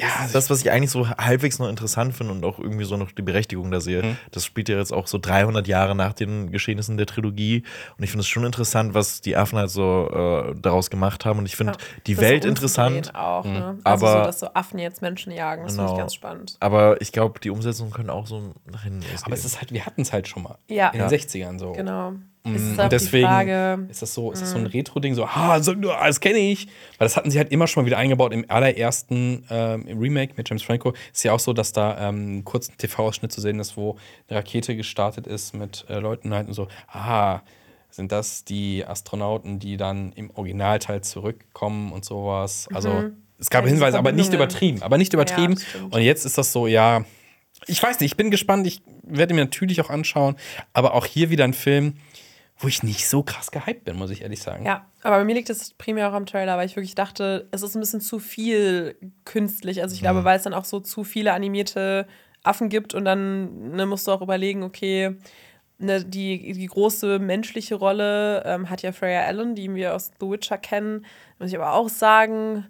Speaker 2: ja,
Speaker 1: Das, was ich eigentlich so halbwegs noch interessant finde und auch irgendwie so noch die Berechtigung da sehe,
Speaker 2: Mhm.
Speaker 1: das spielt ja jetzt auch so 300 Jahre nach den Geschehnissen der Trilogie. Und ich finde es schon interessant, was die Affen halt so äh, daraus gemacht haben. Und ich finde
Speaker 3: Ja,
Speaker 1: die Welt
Speaker 3: so
Speaker 1: interessant.
Speaker 3: Auch, ne? Also
Speaker 1: Aber-
Speaker 3: so, dass so Affen jetzt Menschen jagen, das finde
Speaker 1: Genau.
Speaker 3: ich ganz spannend.
Speaker 1: Aber ich glaube, die Umsetzungen können auch so nach hinten losgehen.
Speaker 2: aber es ist halt, wir hatten es halt schon mal.
Speaker 3: Ja.
Speaker 2: In den
Speaker 3: Ja.
Speaker 2: 60ern so.
Speaker 3: Genau.
Speaker 2: Mm,
Speaker 3: ist
Speaker 2: und
Speaker 3: auch
Speaker 2: deswegen
Speaker 3: Frage,
Speaker 2: ist das so, ist das so ein Retro-Ding, so, ah, so, das kenne ich. Weil das hatten sie halt immer schon mal wieder eingebaut im allerersten ähm, im Remake mit James Franco. Ist ja auch so, dass da ähm, einen kurzen TV-Ausschnitt zu sehen ist, wo eine Rakete gestartet ist mit äh, Leuten halt und so, ah, sind das die Astronauten, die dann im Originalteil zurückkommen und sowas. Also es gab
Speaker 3: Mhm. Ja,
Speaker 2: Hinweise, aber nicht übertrieben. Aber nicht übertrieben.
Speaker 3: stimmt.
Speaker 2: und jetzt ist das so, ja, ich weiß nicht, ich bin gespannt. Ich werde mir natürlich auch anschauen. Aber auch hier wieder ein Film, wo ich nicht so krass gehypt bin, muss ich ehrlich sagen.
Speaker 3: ja, aber bei mir liegt es primär auch am Trailer, weil ich wirklich dachte, es ist ein bisschen zu viel künstlich. Also ich glaube, weil es dann auch so zu viele animierte Affen gibt und dann ne, musst du auch überlegen, okay, ne, die, die große menschliche Rolle ähm, hat ja Freya Allen, die wir aus The Witcher kennen. Muss ich aber auch sagen,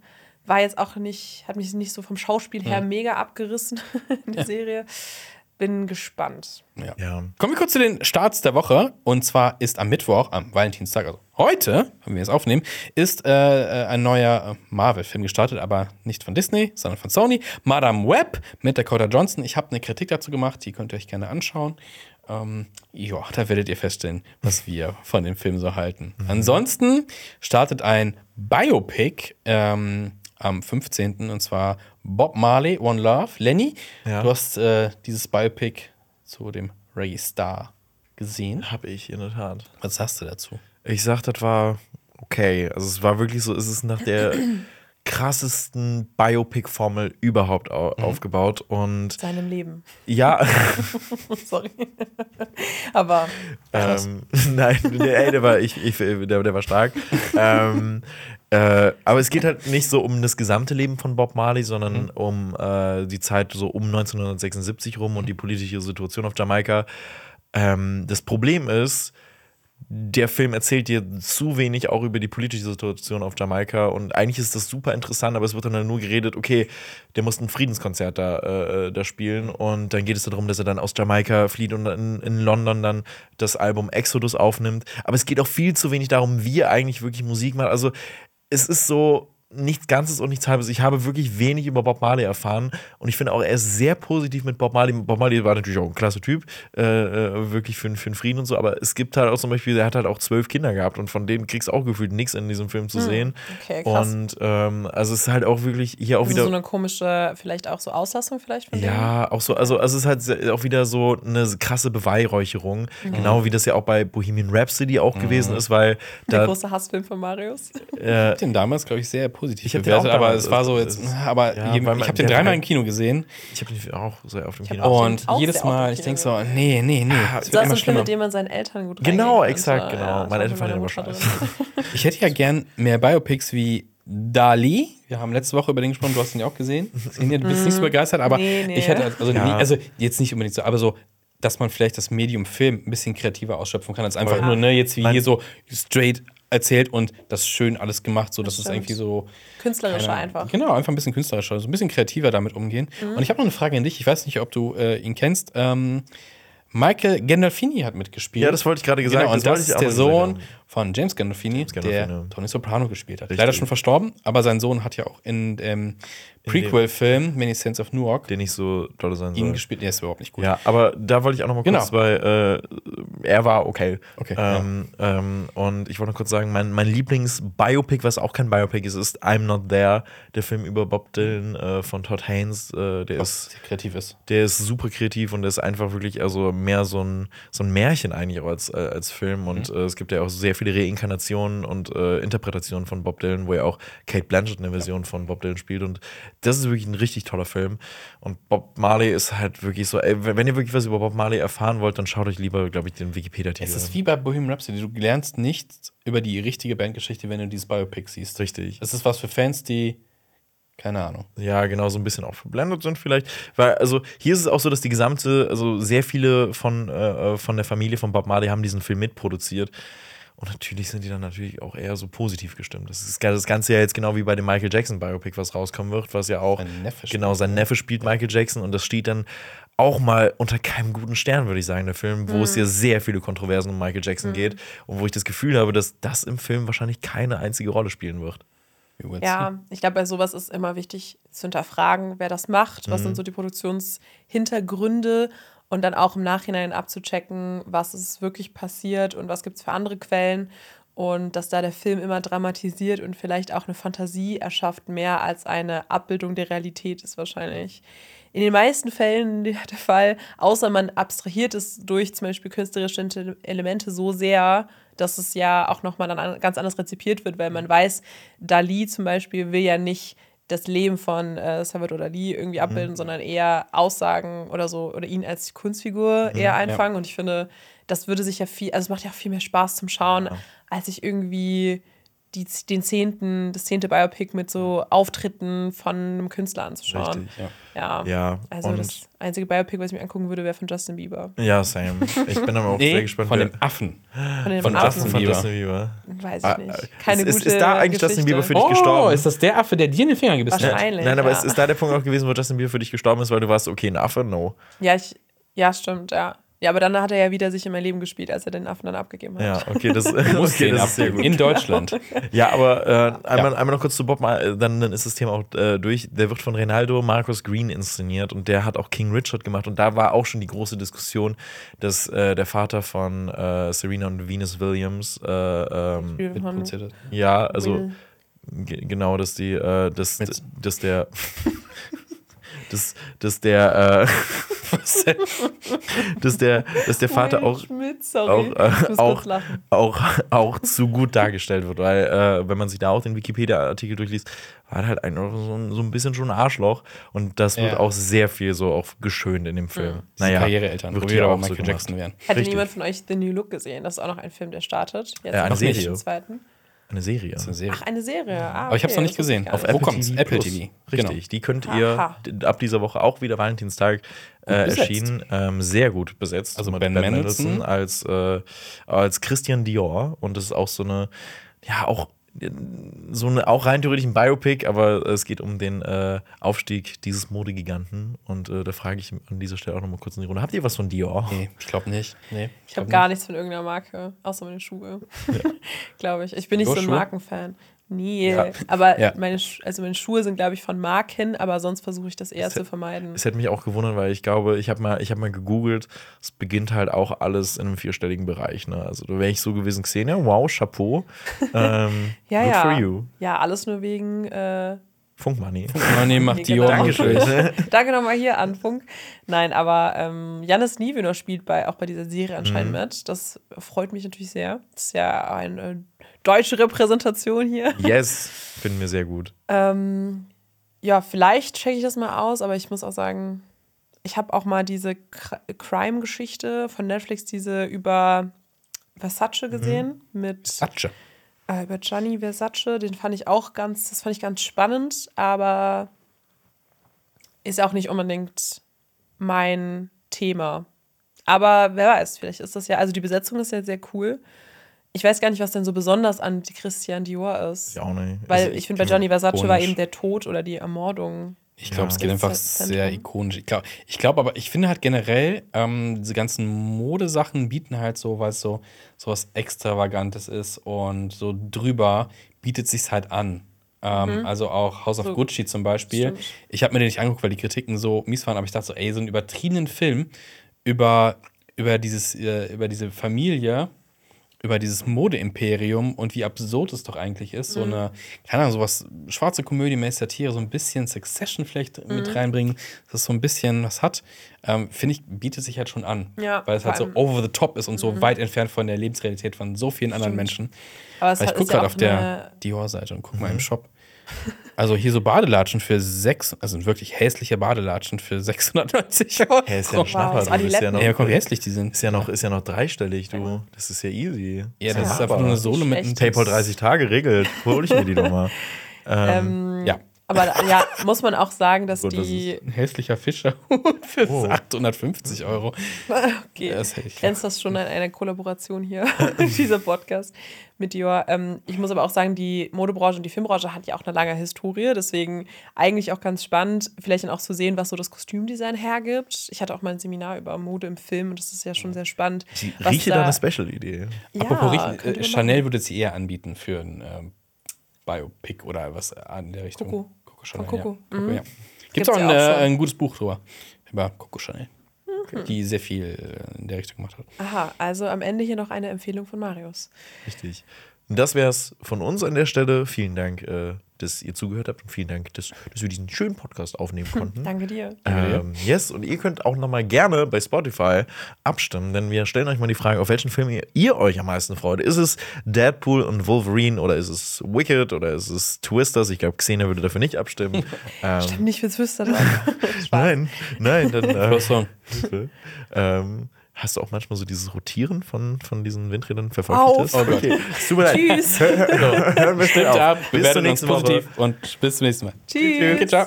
Speaker 3: war jetzt auch nicht, hat mich nicht so vom Schauspiel her mega abgerissen [laughs] in der Serie. Bin gespannt.
Speaker 2: Ja.
Speaker 1: Ja.
Speaker 2: Kommen wir kurz zu den Starts der Woche. Und zwar ist am Mittwoch, am Valentinstag, also heute, wenn wir es aufnehmen, ist äh, äh, ein neuer äh, Marvel-Film gestartet, aber nicht von Disney, sondern von Sony. Madame Web mit Dakota Johnson. Ich habe eine Kritik dazu gemacht, die könnt ihr euch gerne anschauen. Ähm, ja, da werdet ihr feststellen, was wir von dem Film so halten. Ansonsten startet ein Biopic ähm, am 15. und zwar Bob Marley, One Love. Lenny,
Speaker 1: Ja.
Speaker 2: du hast äh, dieses Biopic zu dem Reggae Star gesehen.
Speaker 1: Habe ich in der Tat.
Speaker 2: Was sagst du dazu?
Speaker 1: Ich sag, das war okay. Also es war wirklich so, es ist nach der krassesten Biopic-Formel überhaupt au aufgebaut. Und
Speaker 3: Seinem Leben.
Speaker 1: ja, [laughs]
Speaker 3: Sorry. aber
Speaker 1: ähm, [laughs] nein, ey, der war, ich, ich, der, der war stark. ähm, äh, aber es geht halt nicht so um das gesamte Leben von Bob Marley, sondern um äh, die Zeit so um 1976 rum und die politische Situation auf Jamaika. Ähm, das Problem ist, der Film erzählt dir zu wenig auch über die politische Situation auf Jamaika und eigentlich ist das super interessant, aber es wird dann nur geredet, okay, der muss ein Friedenskonzert da, äh, da spielen und dann geht es darum, dass er dann aus Jamaika flieht und in, in London dann das Album Exodus aufnimmt. Aber es geht auch viel zu wenig darum, wie er eigentlich wirklich Musik macht. Also es ist so nichts Ganzes und nichts Halbes. Ich habe wirklich wenig über Bob Marley erfahren und ich finde auch, er ist sehr positiv mit Bob Marley. Bob Marley war natürlich auch ein klasse Typ, äh, äh, wirklich für, für den Frieden und so, aber es gibt halt auch zum Beispiel, er hat halt auch zwölf Kinder gehabt und von denen kriegst du auch gefühlt nichts in diesem Film zu sehen.
Speaker 3: okay, krass.
Speaker 1: Und ähm, also es ist halt auch wirklich hier auch
Speaker 3: also
Speaker 1: wieder.
Speaker 3: so eine komische, vielleicht auch so Auslassung vielleicht von denen.
Speaker 1: Ja, auch so, also, also es ist halt auch wieder so eine krasse Beweihräucherung,
Speaker 3: Mhm.
Speaker 1: genau wie das ja auch bei Bohemian Rhapsody auch gewesen ist, weil
Speaker 3: Der
Speaker 1: da
Speaker 3: große Hassfilm von Marius.
Speaker 1: äh,
Speaker 2: Den damals, glaube ich, sehr positiv
Speaker 1: Ich
Speaker 2: bewertet,
Speaker 1: auch
Speaker 2: aber es war so jetzt, aber
Speaker 1: ja,
Speaker 2: je- ich habe den dreimal im Kino gesehen
Speaker 1: Ich habe den auch sehr auf dem
Speaker 3: hab
Speaker 1: Kino.
Speaker 3: auch
Speaker 2: und jedes
Speaker 3: oft
Speaker 2: Mal,
Speaker 3: im
Speaker 2: ich denke so, nee, nee, nee, es
Speaker 3: Das
Speaker 2: wird
Speaker 3: ist so
Speaker 2: immer
Speaker 3: ein Film, mit dem man seinen Eltern gut
Speaker 1: Genau, exakt, genau.
Speaker 3: Ja,
Speaker 1: Meine Eltern fanden den aber
Speaker 3: drin.
Speaker 2: Ich hätte ja gern mehr Biopics wie Dali. Wir haben letzte Woche über den gesprochen, du hast ihn ja auch gesehen. Xenia, Du bist nicht so begeistert, aber
Speaker 3: Nee, nee.
Speaker 2: ich hätte, also,
Speaker 1: Ja.
Speaker 2: nie, also jetzt nicht unbedingt so, aber so, dass man vielleicht das Medium Film ein bisschen kreativer ausschöpfen kann, als einfach
Speaker 1: Ja.
Speaker 2: nur, ne, jetzt wie
Speaker 1: Mein-
Speaker 2: hier so straight erzählt und das schön alles gemacht, so dass es irgendwie so
Speaker 3: Künstlerischer
Speaker 2: keine-
Speaker 3: einfach. Mhm.
Speaker 2: Genau, einfach ein bisschen künstlerischer, so ein bisschen kreativer damit umgehen. Und ich habe noch eine Frage an dich. Ich weiß nicht, ob du äh, ihn kennst. Ähm, Michael Gandolfini hat mitgespielt.
Speaker 1: Ja, das wollte ich gerade gesagt.
Speaker 2: Genau, und das
Speaker 1: ich
Speaker 2: ist der Sohn
Speaker 1: haben.
Speaker 2: Von James Gandolfini,
Speaker 1: Gandolfini.
Speaker 2: der Tony Soprano gespielt hat.
Speaker 1: Richtig.
Speaker 2: Leider schon verstorben, aber sein Sohn hat ja auch in dem Prequel-Film Many Saints of Newark
Speaker 1: Der nicht so doll sein
Speaker 2: ihn
Speaker 1: soll.
Speaker 2: gespielt. Der ist überhaupt nicht gut.
Speaker 1: Ja, aber da wollte ich auch noch mal
Speaker 2: Genau.
Speaker 1: kurz, weil äh, er war okay.
Speaker 2: Okay,
Speaker 1: Ähm, ähm, und ich wollte noch kurz sagen, mein, mein Lieblings-Biopic, was auch kein Biopic ist, ist I'm Not There, der Film über Bob Dylan äh, von Todd Haynes. Äh, der
Speaker 2: Was
Speaker 1: ist
Speaker 2: kreativ ist.
Speaker 1: der ist super kreativ und der ist einfach wirklich also mehr so ein, so ein Märchen eigentlich auch als, äh, als Film. Und
Speaker 2: Mhm.
Speaker 1: äh, es gibt ja auch sehr viele Reinkarnationen und äh, Interpretationen von Bob Dylan, wo ja auch Kate Blanchett eine Version von Bob Dylan spielt. Und das ist wirklich ein richtig toller Film. Und Bob Marley ist halt wirklich so, ey, wenn ihr wirklich was über Bob Marley erfahren wollt, dann schaut euch lieber, glaube ich, den Wikipedia-Titel
Speaker 2: Es ist
Speaker 1: an.
Speaker 2: wie bei Bohemian Rhapsody. Du lernst nichts über die richtige Bandgeschichte, wenn du dieses Biopic siehst.
Speaker 1: Richtig.
Speaker 2: Es ist was für Fans, die keine Ahnung.
Speaker 1: Ja, genau, so ein bisschen auch verblendet sind vielleicht. Weil, also hier ist es auch so, dass die gesamte, also sehr viele von, äh, von der Familie von Bob Marley haben diesen Film mitproduziert. Und natürlich sind die dann natürlich auch eher so positiv gestimmt. Das ist das Ganze ja jetzt genau wie bei dem Michael Jackson Biopic, was rauskommen wird, was ja auch.
Speaker 2: Sein Neffe spielt,
Speaker 1: genau, sein Neffe spielt Michael Jackson und das steht dann auch mal unter keinem guten Stern, würde ich sagen, der Film, wo es ja sehr viele Kontroversen um Michael Jackson geht und wo ich das Gefühl habe, dass das im Film wahrscheinlich keine einzige Rolle spielen wird.
Speaker 3: Ja, ich glaube, bei sowas ist immer wichtig zu hinterfragen, wer das macht, was
Speaker 1: Mhm.
Speaker 3: sind so die Produktionshintergründe und dann auch im Nachhinein abzuchecken, was ist wirklich passiert und was gibt es für andere Quellen. Und dass da der Film immer dramatisiert und vielleicht auch eine Fantasie erschafft, mehr als eine Abbildung der Realität ist wahrscheinlich in den meisten Fällen [laughs] der Fall, außer man abstrahiert es durch zum Beispiel künstlerische Elemente so sehr, dass es ja auch nochmal dann an- ganz anders rezipiert wird, weil man weiß, Dali zum Beispiel will ja nicht das Leben von äh, Salvador Dali irgendwie abbilden, sondern eher Aussagen oder so oder ihn als Kunstfigur eher einfangen. Und ich finde, das würde sich ja viel, also es macht ja auch viel mehr Spaß zum Schauen, als sich irgendwie die, den zehnten, das zehnte Biopic mit so Auftritten von einem Künstler anzuschauen.
Speaker 1: Richtig,
Speaker 2: ja.
Speaker 3: Ja.
Speaker 1: Ja,
Speaker 3: Also
Speaker 1: und-
Speaker 3: das einzige Biopic, was ich mir angucken würde, wäre von Justin Bieber.
Speaker 1: Ja, same. Ich bin aber auch [laughs] sehr
Speaker 2: Nee,
Speaker 1: gespannt.
Speaker 2: von dem Affen.
Speaker 3: Von dem
Speaker 2: Von
Speaker 3: Affen.
Speaker 2: Justin
Speaker 1: von
Speaker 2: Bieber.
Speaker 1: Justin Bieber.
Speaker 3: Weiß
Speaker 1: Ah,
Speaker 3: ich nicht.
Speaker 1: äh,
Speaker 3: Keine
Speaker 1: ist-
Speaker 3: gute
Speaker 1: ist da eigentlich
Speaker 3: Geschichte.
Speaker 1: Justin Bieber für dich gestorben?
Speaker 2: Oh, ist das der Affe, der dir in den Finger gebissen hat?
Speaker 3: Wahrscheinlich.
Speaker 1: Nein, aber
Speaker 3: ja.
Speaker 1: ist, ist da der Punkt auch gewesen, wo Justin Bieber für dich gestorben ist, weil du warst, okay, ein Affe? No.
Speaker 3: Ja, ich, ja, stimmt, ja. Ja, aber dann hat er ja wieder sich in mein Leben gespielt, als er den Affen dann abgegeben hat.
Speaker 1: Ja, okay, das, [laughs] okay,
Speaker 2: den
Speaker 1: das ist sehr gut.
Speaker 2: In Deutschland. [laughs]
Speaker 1: Ja, aber äh, einmal, einmal noch kurz zu Bob, äh, dann, dann ist das Thema auch äh, durch. Der wird von Reynaldo Marcus Green inszeniert und der hat auch King Richard gemacht und da war auch schon die große Diskussion, dass äh, der Vater von äh, Serena und Venus Williams, äh, ähm,
Speaker 2: Mitproduziert hat.
Speaker 1: ja, also
Speaker 3: Will.
Speaker 1: genau, dass die, äh, dass,
Speaker 2: Mit-
Speaker 1: dass der, [laughs] dass, dass der, äh, [laughs] dass der, dass der Vater
Speaker 3: Will
Speaker 1: auch
Speaker 3: Schmidt, sorry.
Speaker 1: auch, äh, auch, auch, auch zu gut dargestellt wird, weil äh, wenn man sich da auch den Wikipedia-Artikel durchliest, war er halt ein, so, ein, so ein bisschen schon ein Arschloch und das wird
Speaker 2: Ja.
Speaker 1: auch sehr viel so auch geschönt in dem Film.
Speaker 3: Mhm.
Speaker 2: Naja, Karriereltern, wo
Speaker 1: wird
Speaker 2: wir
Speaker 1: hier auch so
Speaker 2: Michael
Speaker 1: gemacht.
Speaker 2: Jackson.
Speaker 3: Hätte
Speaker 1: Richtig.
Speaker 3: niemand von euch The New Look gesehen? Das ist auch noch ein Film, der startet. Jetzt
Speaker 1: Äh, eine
Speaker 3: am
Speaker 1: Serie.
Speaker 3: zweiten.
Speaker 1: Eine Serie.
Speaker 2: Eine Serie.
Speaker 3: Ach, eine Serie. Ah,
Speaker 2: Aber ich habe es noch
Speaker 3: okay,
Speaker 2: nicht gesehen. Auf
Speaker 3: nicht.
Speaker 2: Wo kommt's? Apple
Speaker 1: Plus.
Speaker 2: TV.
Speaker 1: Richtig,
Speaker 2: Genau.
Speaker 1: die könnt ihr d- ab dieser Woche auch wieder Valentinstag äh, erschienen. Ähm, sehr gut besetzt.
Speaker 2: Also
Speaker 1: mit
Speaker 2: Ben Mendelsohn.
Speaker 1: als, äh, als Christian Dior. Und das ist auch so eine, ja, auch so eine, auch rein theoretisch ein Biopic, aber es geht um den äh, Aufstieg dieses Modegiganten. Und äh, da frage ich an dieser Stelle auch nochmal kurz in die Runde. Habt ihr was von Dior?
Speaker 2: Nee, ich glaube nicht. Nee,
Speaker 3: Ich habe
Speaker 2: glaub
Speaker 3: gar
Speaker 2: nicht.
Speaker 3: nichts von irgendeiner Marke, außer meine Schuhe. [laughs] glaube ich. Ich bin nicht
Speaker 2: Nur
Speaker 3: so ein
Speaker 2: Schuhe?
Speaker 3: Markenfan. Nee,
Speaker 1: Ja.
Speaker 3: aber
Speaker 2: Ja.
Speaker 3: meine, Sch- also meine Schuhe sind, glaube ich, von Marken, aber sonst versuche ich das eher
Speaker 1: Es
Speaker 3: zu vermeiden.
Speaker 1: Es hätte mich auch gewundert, weil ich glaube, ich habe mal, ich hab mal gegoogelt, es beginnt halt auch alles in einem vierstelligen Bereich. Ne? Also da wäre ich so gewesen, Xenia, wow, Chapeau. [laughs] Ähm,
Speaker 3: Ja,
Speaker 1: good
Speaker 3: ja.
Speaker 1: for you.
Speaker 3: Ja, alles nur wegen äh,
Speaker 1: Funkmoney.
Speaker 2: Money macht Dior
Speaker 3: genau.
Speaker 2: möglich. [laughs]
Speaker 3: Danke nochmal hier an Funk. Nein, aber ähm, Janis Niewöhner spielt bei, auch bei dieser Serie anscheinend
Speaker 1: Mhm.
Speaker 3: mit. Das freut mich natürlich sehr. Das ist ja eine deutsche Repräsentation hier.
Speaker 1: Yes, finden wir sehr gut.
Speaker 3: Ähm, ja, vielleicht checke ich das mal aus, aber ich muss auch sagen, ich habe auch mal diese Cr- Crime-Geschichte von Netflix, diese über Versace gesehen mit
Speaker 2: Satsche.
Speaker 3: äh, über Gianni Versace. Den fand ich auch ganz, das fand ich ganz spannend, aber ist auch nicht unbedingt mein Thema. Aber wer weiß, vielleicht ist das ja, also die Besetzung ist ja sehr cool. Ich weiß gar nicht, was denn so besonders an Christian Dior ist.
Speaker 1: Ich auch nicht.
Speaker 3: Weil
Speaker 1: Also,
Speaker 3: ich finde, bei Gianni Versace war eben der Tod oder die Ermordung.
Speaker 2: Ich glaube,
Speaker 1: Ja.
Speaker 2: es geht einfach
Speaker 3: das
Speaker 2: sehr ikonisch. Ich glaube ich glaub aber, ich finde halt generell, ähm, diese ganzen Modesachen bieten halt so, weil es so, so was Extravagantes ist und so drüber bietet sich's halt an. Ähm, Also auch House of
Speaker 3: So.
Speaker 2: Gucci zum Beispiel.
Speaker 3: Stimmt.
Speaker 2: Ich habe mir den nicht angeguckt, weil die Kritiken so mies waren, aber ich dachte so, ey, so einen übertriebenen Film über, über, dieses, äh, über diese Familie, über dieses Modeimperium und wie absurd es doch eigentlich ist. So eine, keine Ahnung, sowas, schwarze Komödie, mehr Satire, so ein bisschen Succession vielleicht mit reinbringen, dass es so ein bisschen was hat, ähm, finde ich, bietet sich halt schon an.
Speaker 3: Ja,
Speaker 2: weil es halt so over the top ist und so weit entfernt von der Lebensrealität von so vielen anderen Menschen.
Speaker 3: Aber es
Speaker 2: Weil ich gucke
Speaker 3: ja
Speaker 2: gerade auf der Dior-Seite und guck mal im Shop. Also hier so Badelatschen für sechs, also wirklich hässliche Badelatschen für 690 Euro.
Speaker 1: Hey, ist ja ein
Speaker 3: Wow,
Speaker 1: Schnapper.
Speaker 3: das
Speaker 1: du bist ja noch,
Speaker 2: Ja, guck, wie hässlich die sind.
Speaker 1: ist ja noch, ist ja noch dreistellig, du. Das ist ja easy.
Speaker 2: Ja, das
Speaker 3: Ja.
Speaker 2: ist einfach nur eine Sohle mit einem.
Speaker 1: PayPal 30 Tage regelt. Hol ich mir die nochmal. [laughs]
Speaker 3: Ähm,
Speaker 2: Ja,
Speaker 3: aber ja, [laughs] muss man auch sagen, dass
Speaker 1: Gut, das
Speaker 3: die.
Speaker 2: ein hässlicher Fischerhut [laughs] für
Speaker 1: Oh.
Speaker 2: 850 Euro. [laughs]
Speaker 3: Okay,
Speaker 2: Das
Speaker 3: grenzt das schon an eine Kollaboration hier, dieser Podcast mit Dior. Ähm, ich muss aber auch sagen, die Modebranche und die Filmbranche hat ja auch eine lange Historie, deswegen eigentlich auch ganz spannend, vielleicht dann auch zu sehen, was so das Kostümdesign hergibt. Ich hatte auch mal ein Seminar über Mode im Film und das ist ja schon sehr spannend.
Speaker 1: Ich
Speaker 3: was
Speaker 1: rieche da eine Special-Idee.
Speaker 3: Ja,
Speaker 2: Apropos
Speaker 3: könnte
Speaker 2: Riechen, äh,
Speaker 3: man
Speaker 2: Chanel würde sie eher anbieten für ein ähm, Biopic oder was an der Richtung.
Speaker 3: Coco.
Speaker 2: Coco Chanel.
Speaker 3: Von Coco.
Speaker 2: Ja. Coco,
Speaker 3: Mhm.
Speaker 2: ja. Gibt
Speaker 3: Gibt's
Speaker 2: es auch ein,
Speaker 3: auch
Speaker 2: äh, ein gutes Buch drüber über Coco Chanel,
Speaker 3: Mhm.
Speaker 2: die sehr viel äh, in der Richtung gemacht hat.
Speaker 3: Aha, also am Ende hier noch eine Empfehlung von Marius.
Speaker 1: Richtig. Und das wäre es von uns an der Stelle. Vielen Dank, äh, dass ihr zugehört habt und vielen Dank, dass, dass wir diesen schönen Podcast aufnehmen konnten.
Speaker 3: Danke dir.
Speaker 1: Ähm, yes, und ihr könnt auch nochmal gerne bei Spotify abstimmen, denn wir stellen euch mal die Frage, auf welchen Film ihr, ihr euch am meisten freut. Ist es Deadpool und Wolverine oder ist es Wicked oder ist es Twisters? Ich glaube, Xena würde dafür nicht abstimmen. [laughs] ähm,
Speaker 3: Stimmt nicht fürs Flüstern. [laughs]
Speaker 1: nein, nein, dann [laughs] äh, ähm, hast du auch manchmal so dieses Rotieren von, von diesen Windrädern? Verfolgt
Speaker 3: Auf.
Speaker 2: Oh Gott.
Speaker 1: Okay, tut mir leid.
Speaker 3: Tschüss.
Speaker 1: Hören wir [laughs]
Speaker 2: Stimmt
Speaker 1: auf.
Speaker 2: ab,
Speaker 1: Bis zur
Speaker 2: bewertet uns
Speaker 1: nächsten Woche.
Speaker 2: positiv und bis zum nächsten Mal.
Speaker 3: Tschüss.
Speaker 2: Okay, ciao.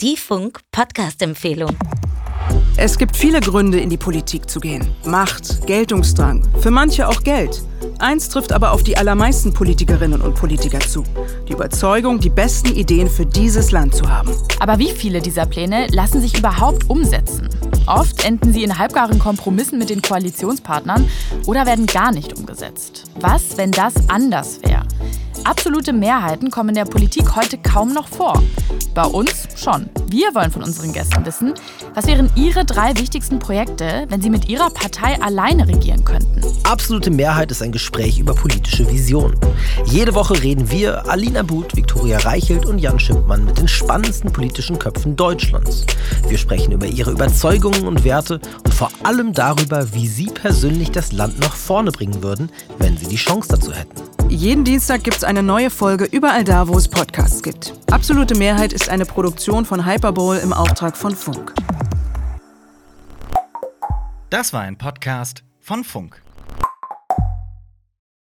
Speaker 4: Die Funk-Podcast-Empfehlung.
Speaker 5: Es gibt viele Gründe, in die Politik zu gehen. Macht, Geltungsdrang, für manche auch Geld. Eins trifft aber auf die allermeisten Politikerinnen und Politiker zu. Die Überzeugung, die besten Ideen für dieses Land zu haben.
Speaker 6: Aber wie viele dieser Pläne lassen sich überhaupt umsetzen? Oft enden sie in halbgaren Kompromissen mit den Koalitionspartnern oder werden gar nicht umgesetzt. Was, wenn das anders wäre? Absolute Mehrheiten kommen in der Politik heute kaum noch vor. Bei uns schon. Wir wollen von unseren Gästen wissen, was wären ihre drei wichtigsten Projekte, wenn sie mit ihrer Partei alleine regieren könnten.
Speaker 7: Absolute Mehrheit ist ein Gespräch über politische Visionen. Jede Woche reden wir, Alina But, Viktoria Reichelt und Jan Schimpmann, mit den spannendsten politischen Köpfen Deutschlands. Wir sprechen über ihre Überzeugungen und Werte und vor allem darüber, wie sie persönlich das Land nach vorne bringen würden, wenn sie die Chance dazu hätten.
Speaker 5: Jeden Dienstag gibt es eine neue Folge überall da, wo es Podcasts gibt. Absolute Mehrheit ist eine Produktion von Hyperbowl im Auftrag von Funk.
Speaker 8: Das war ein Podcast von Funk.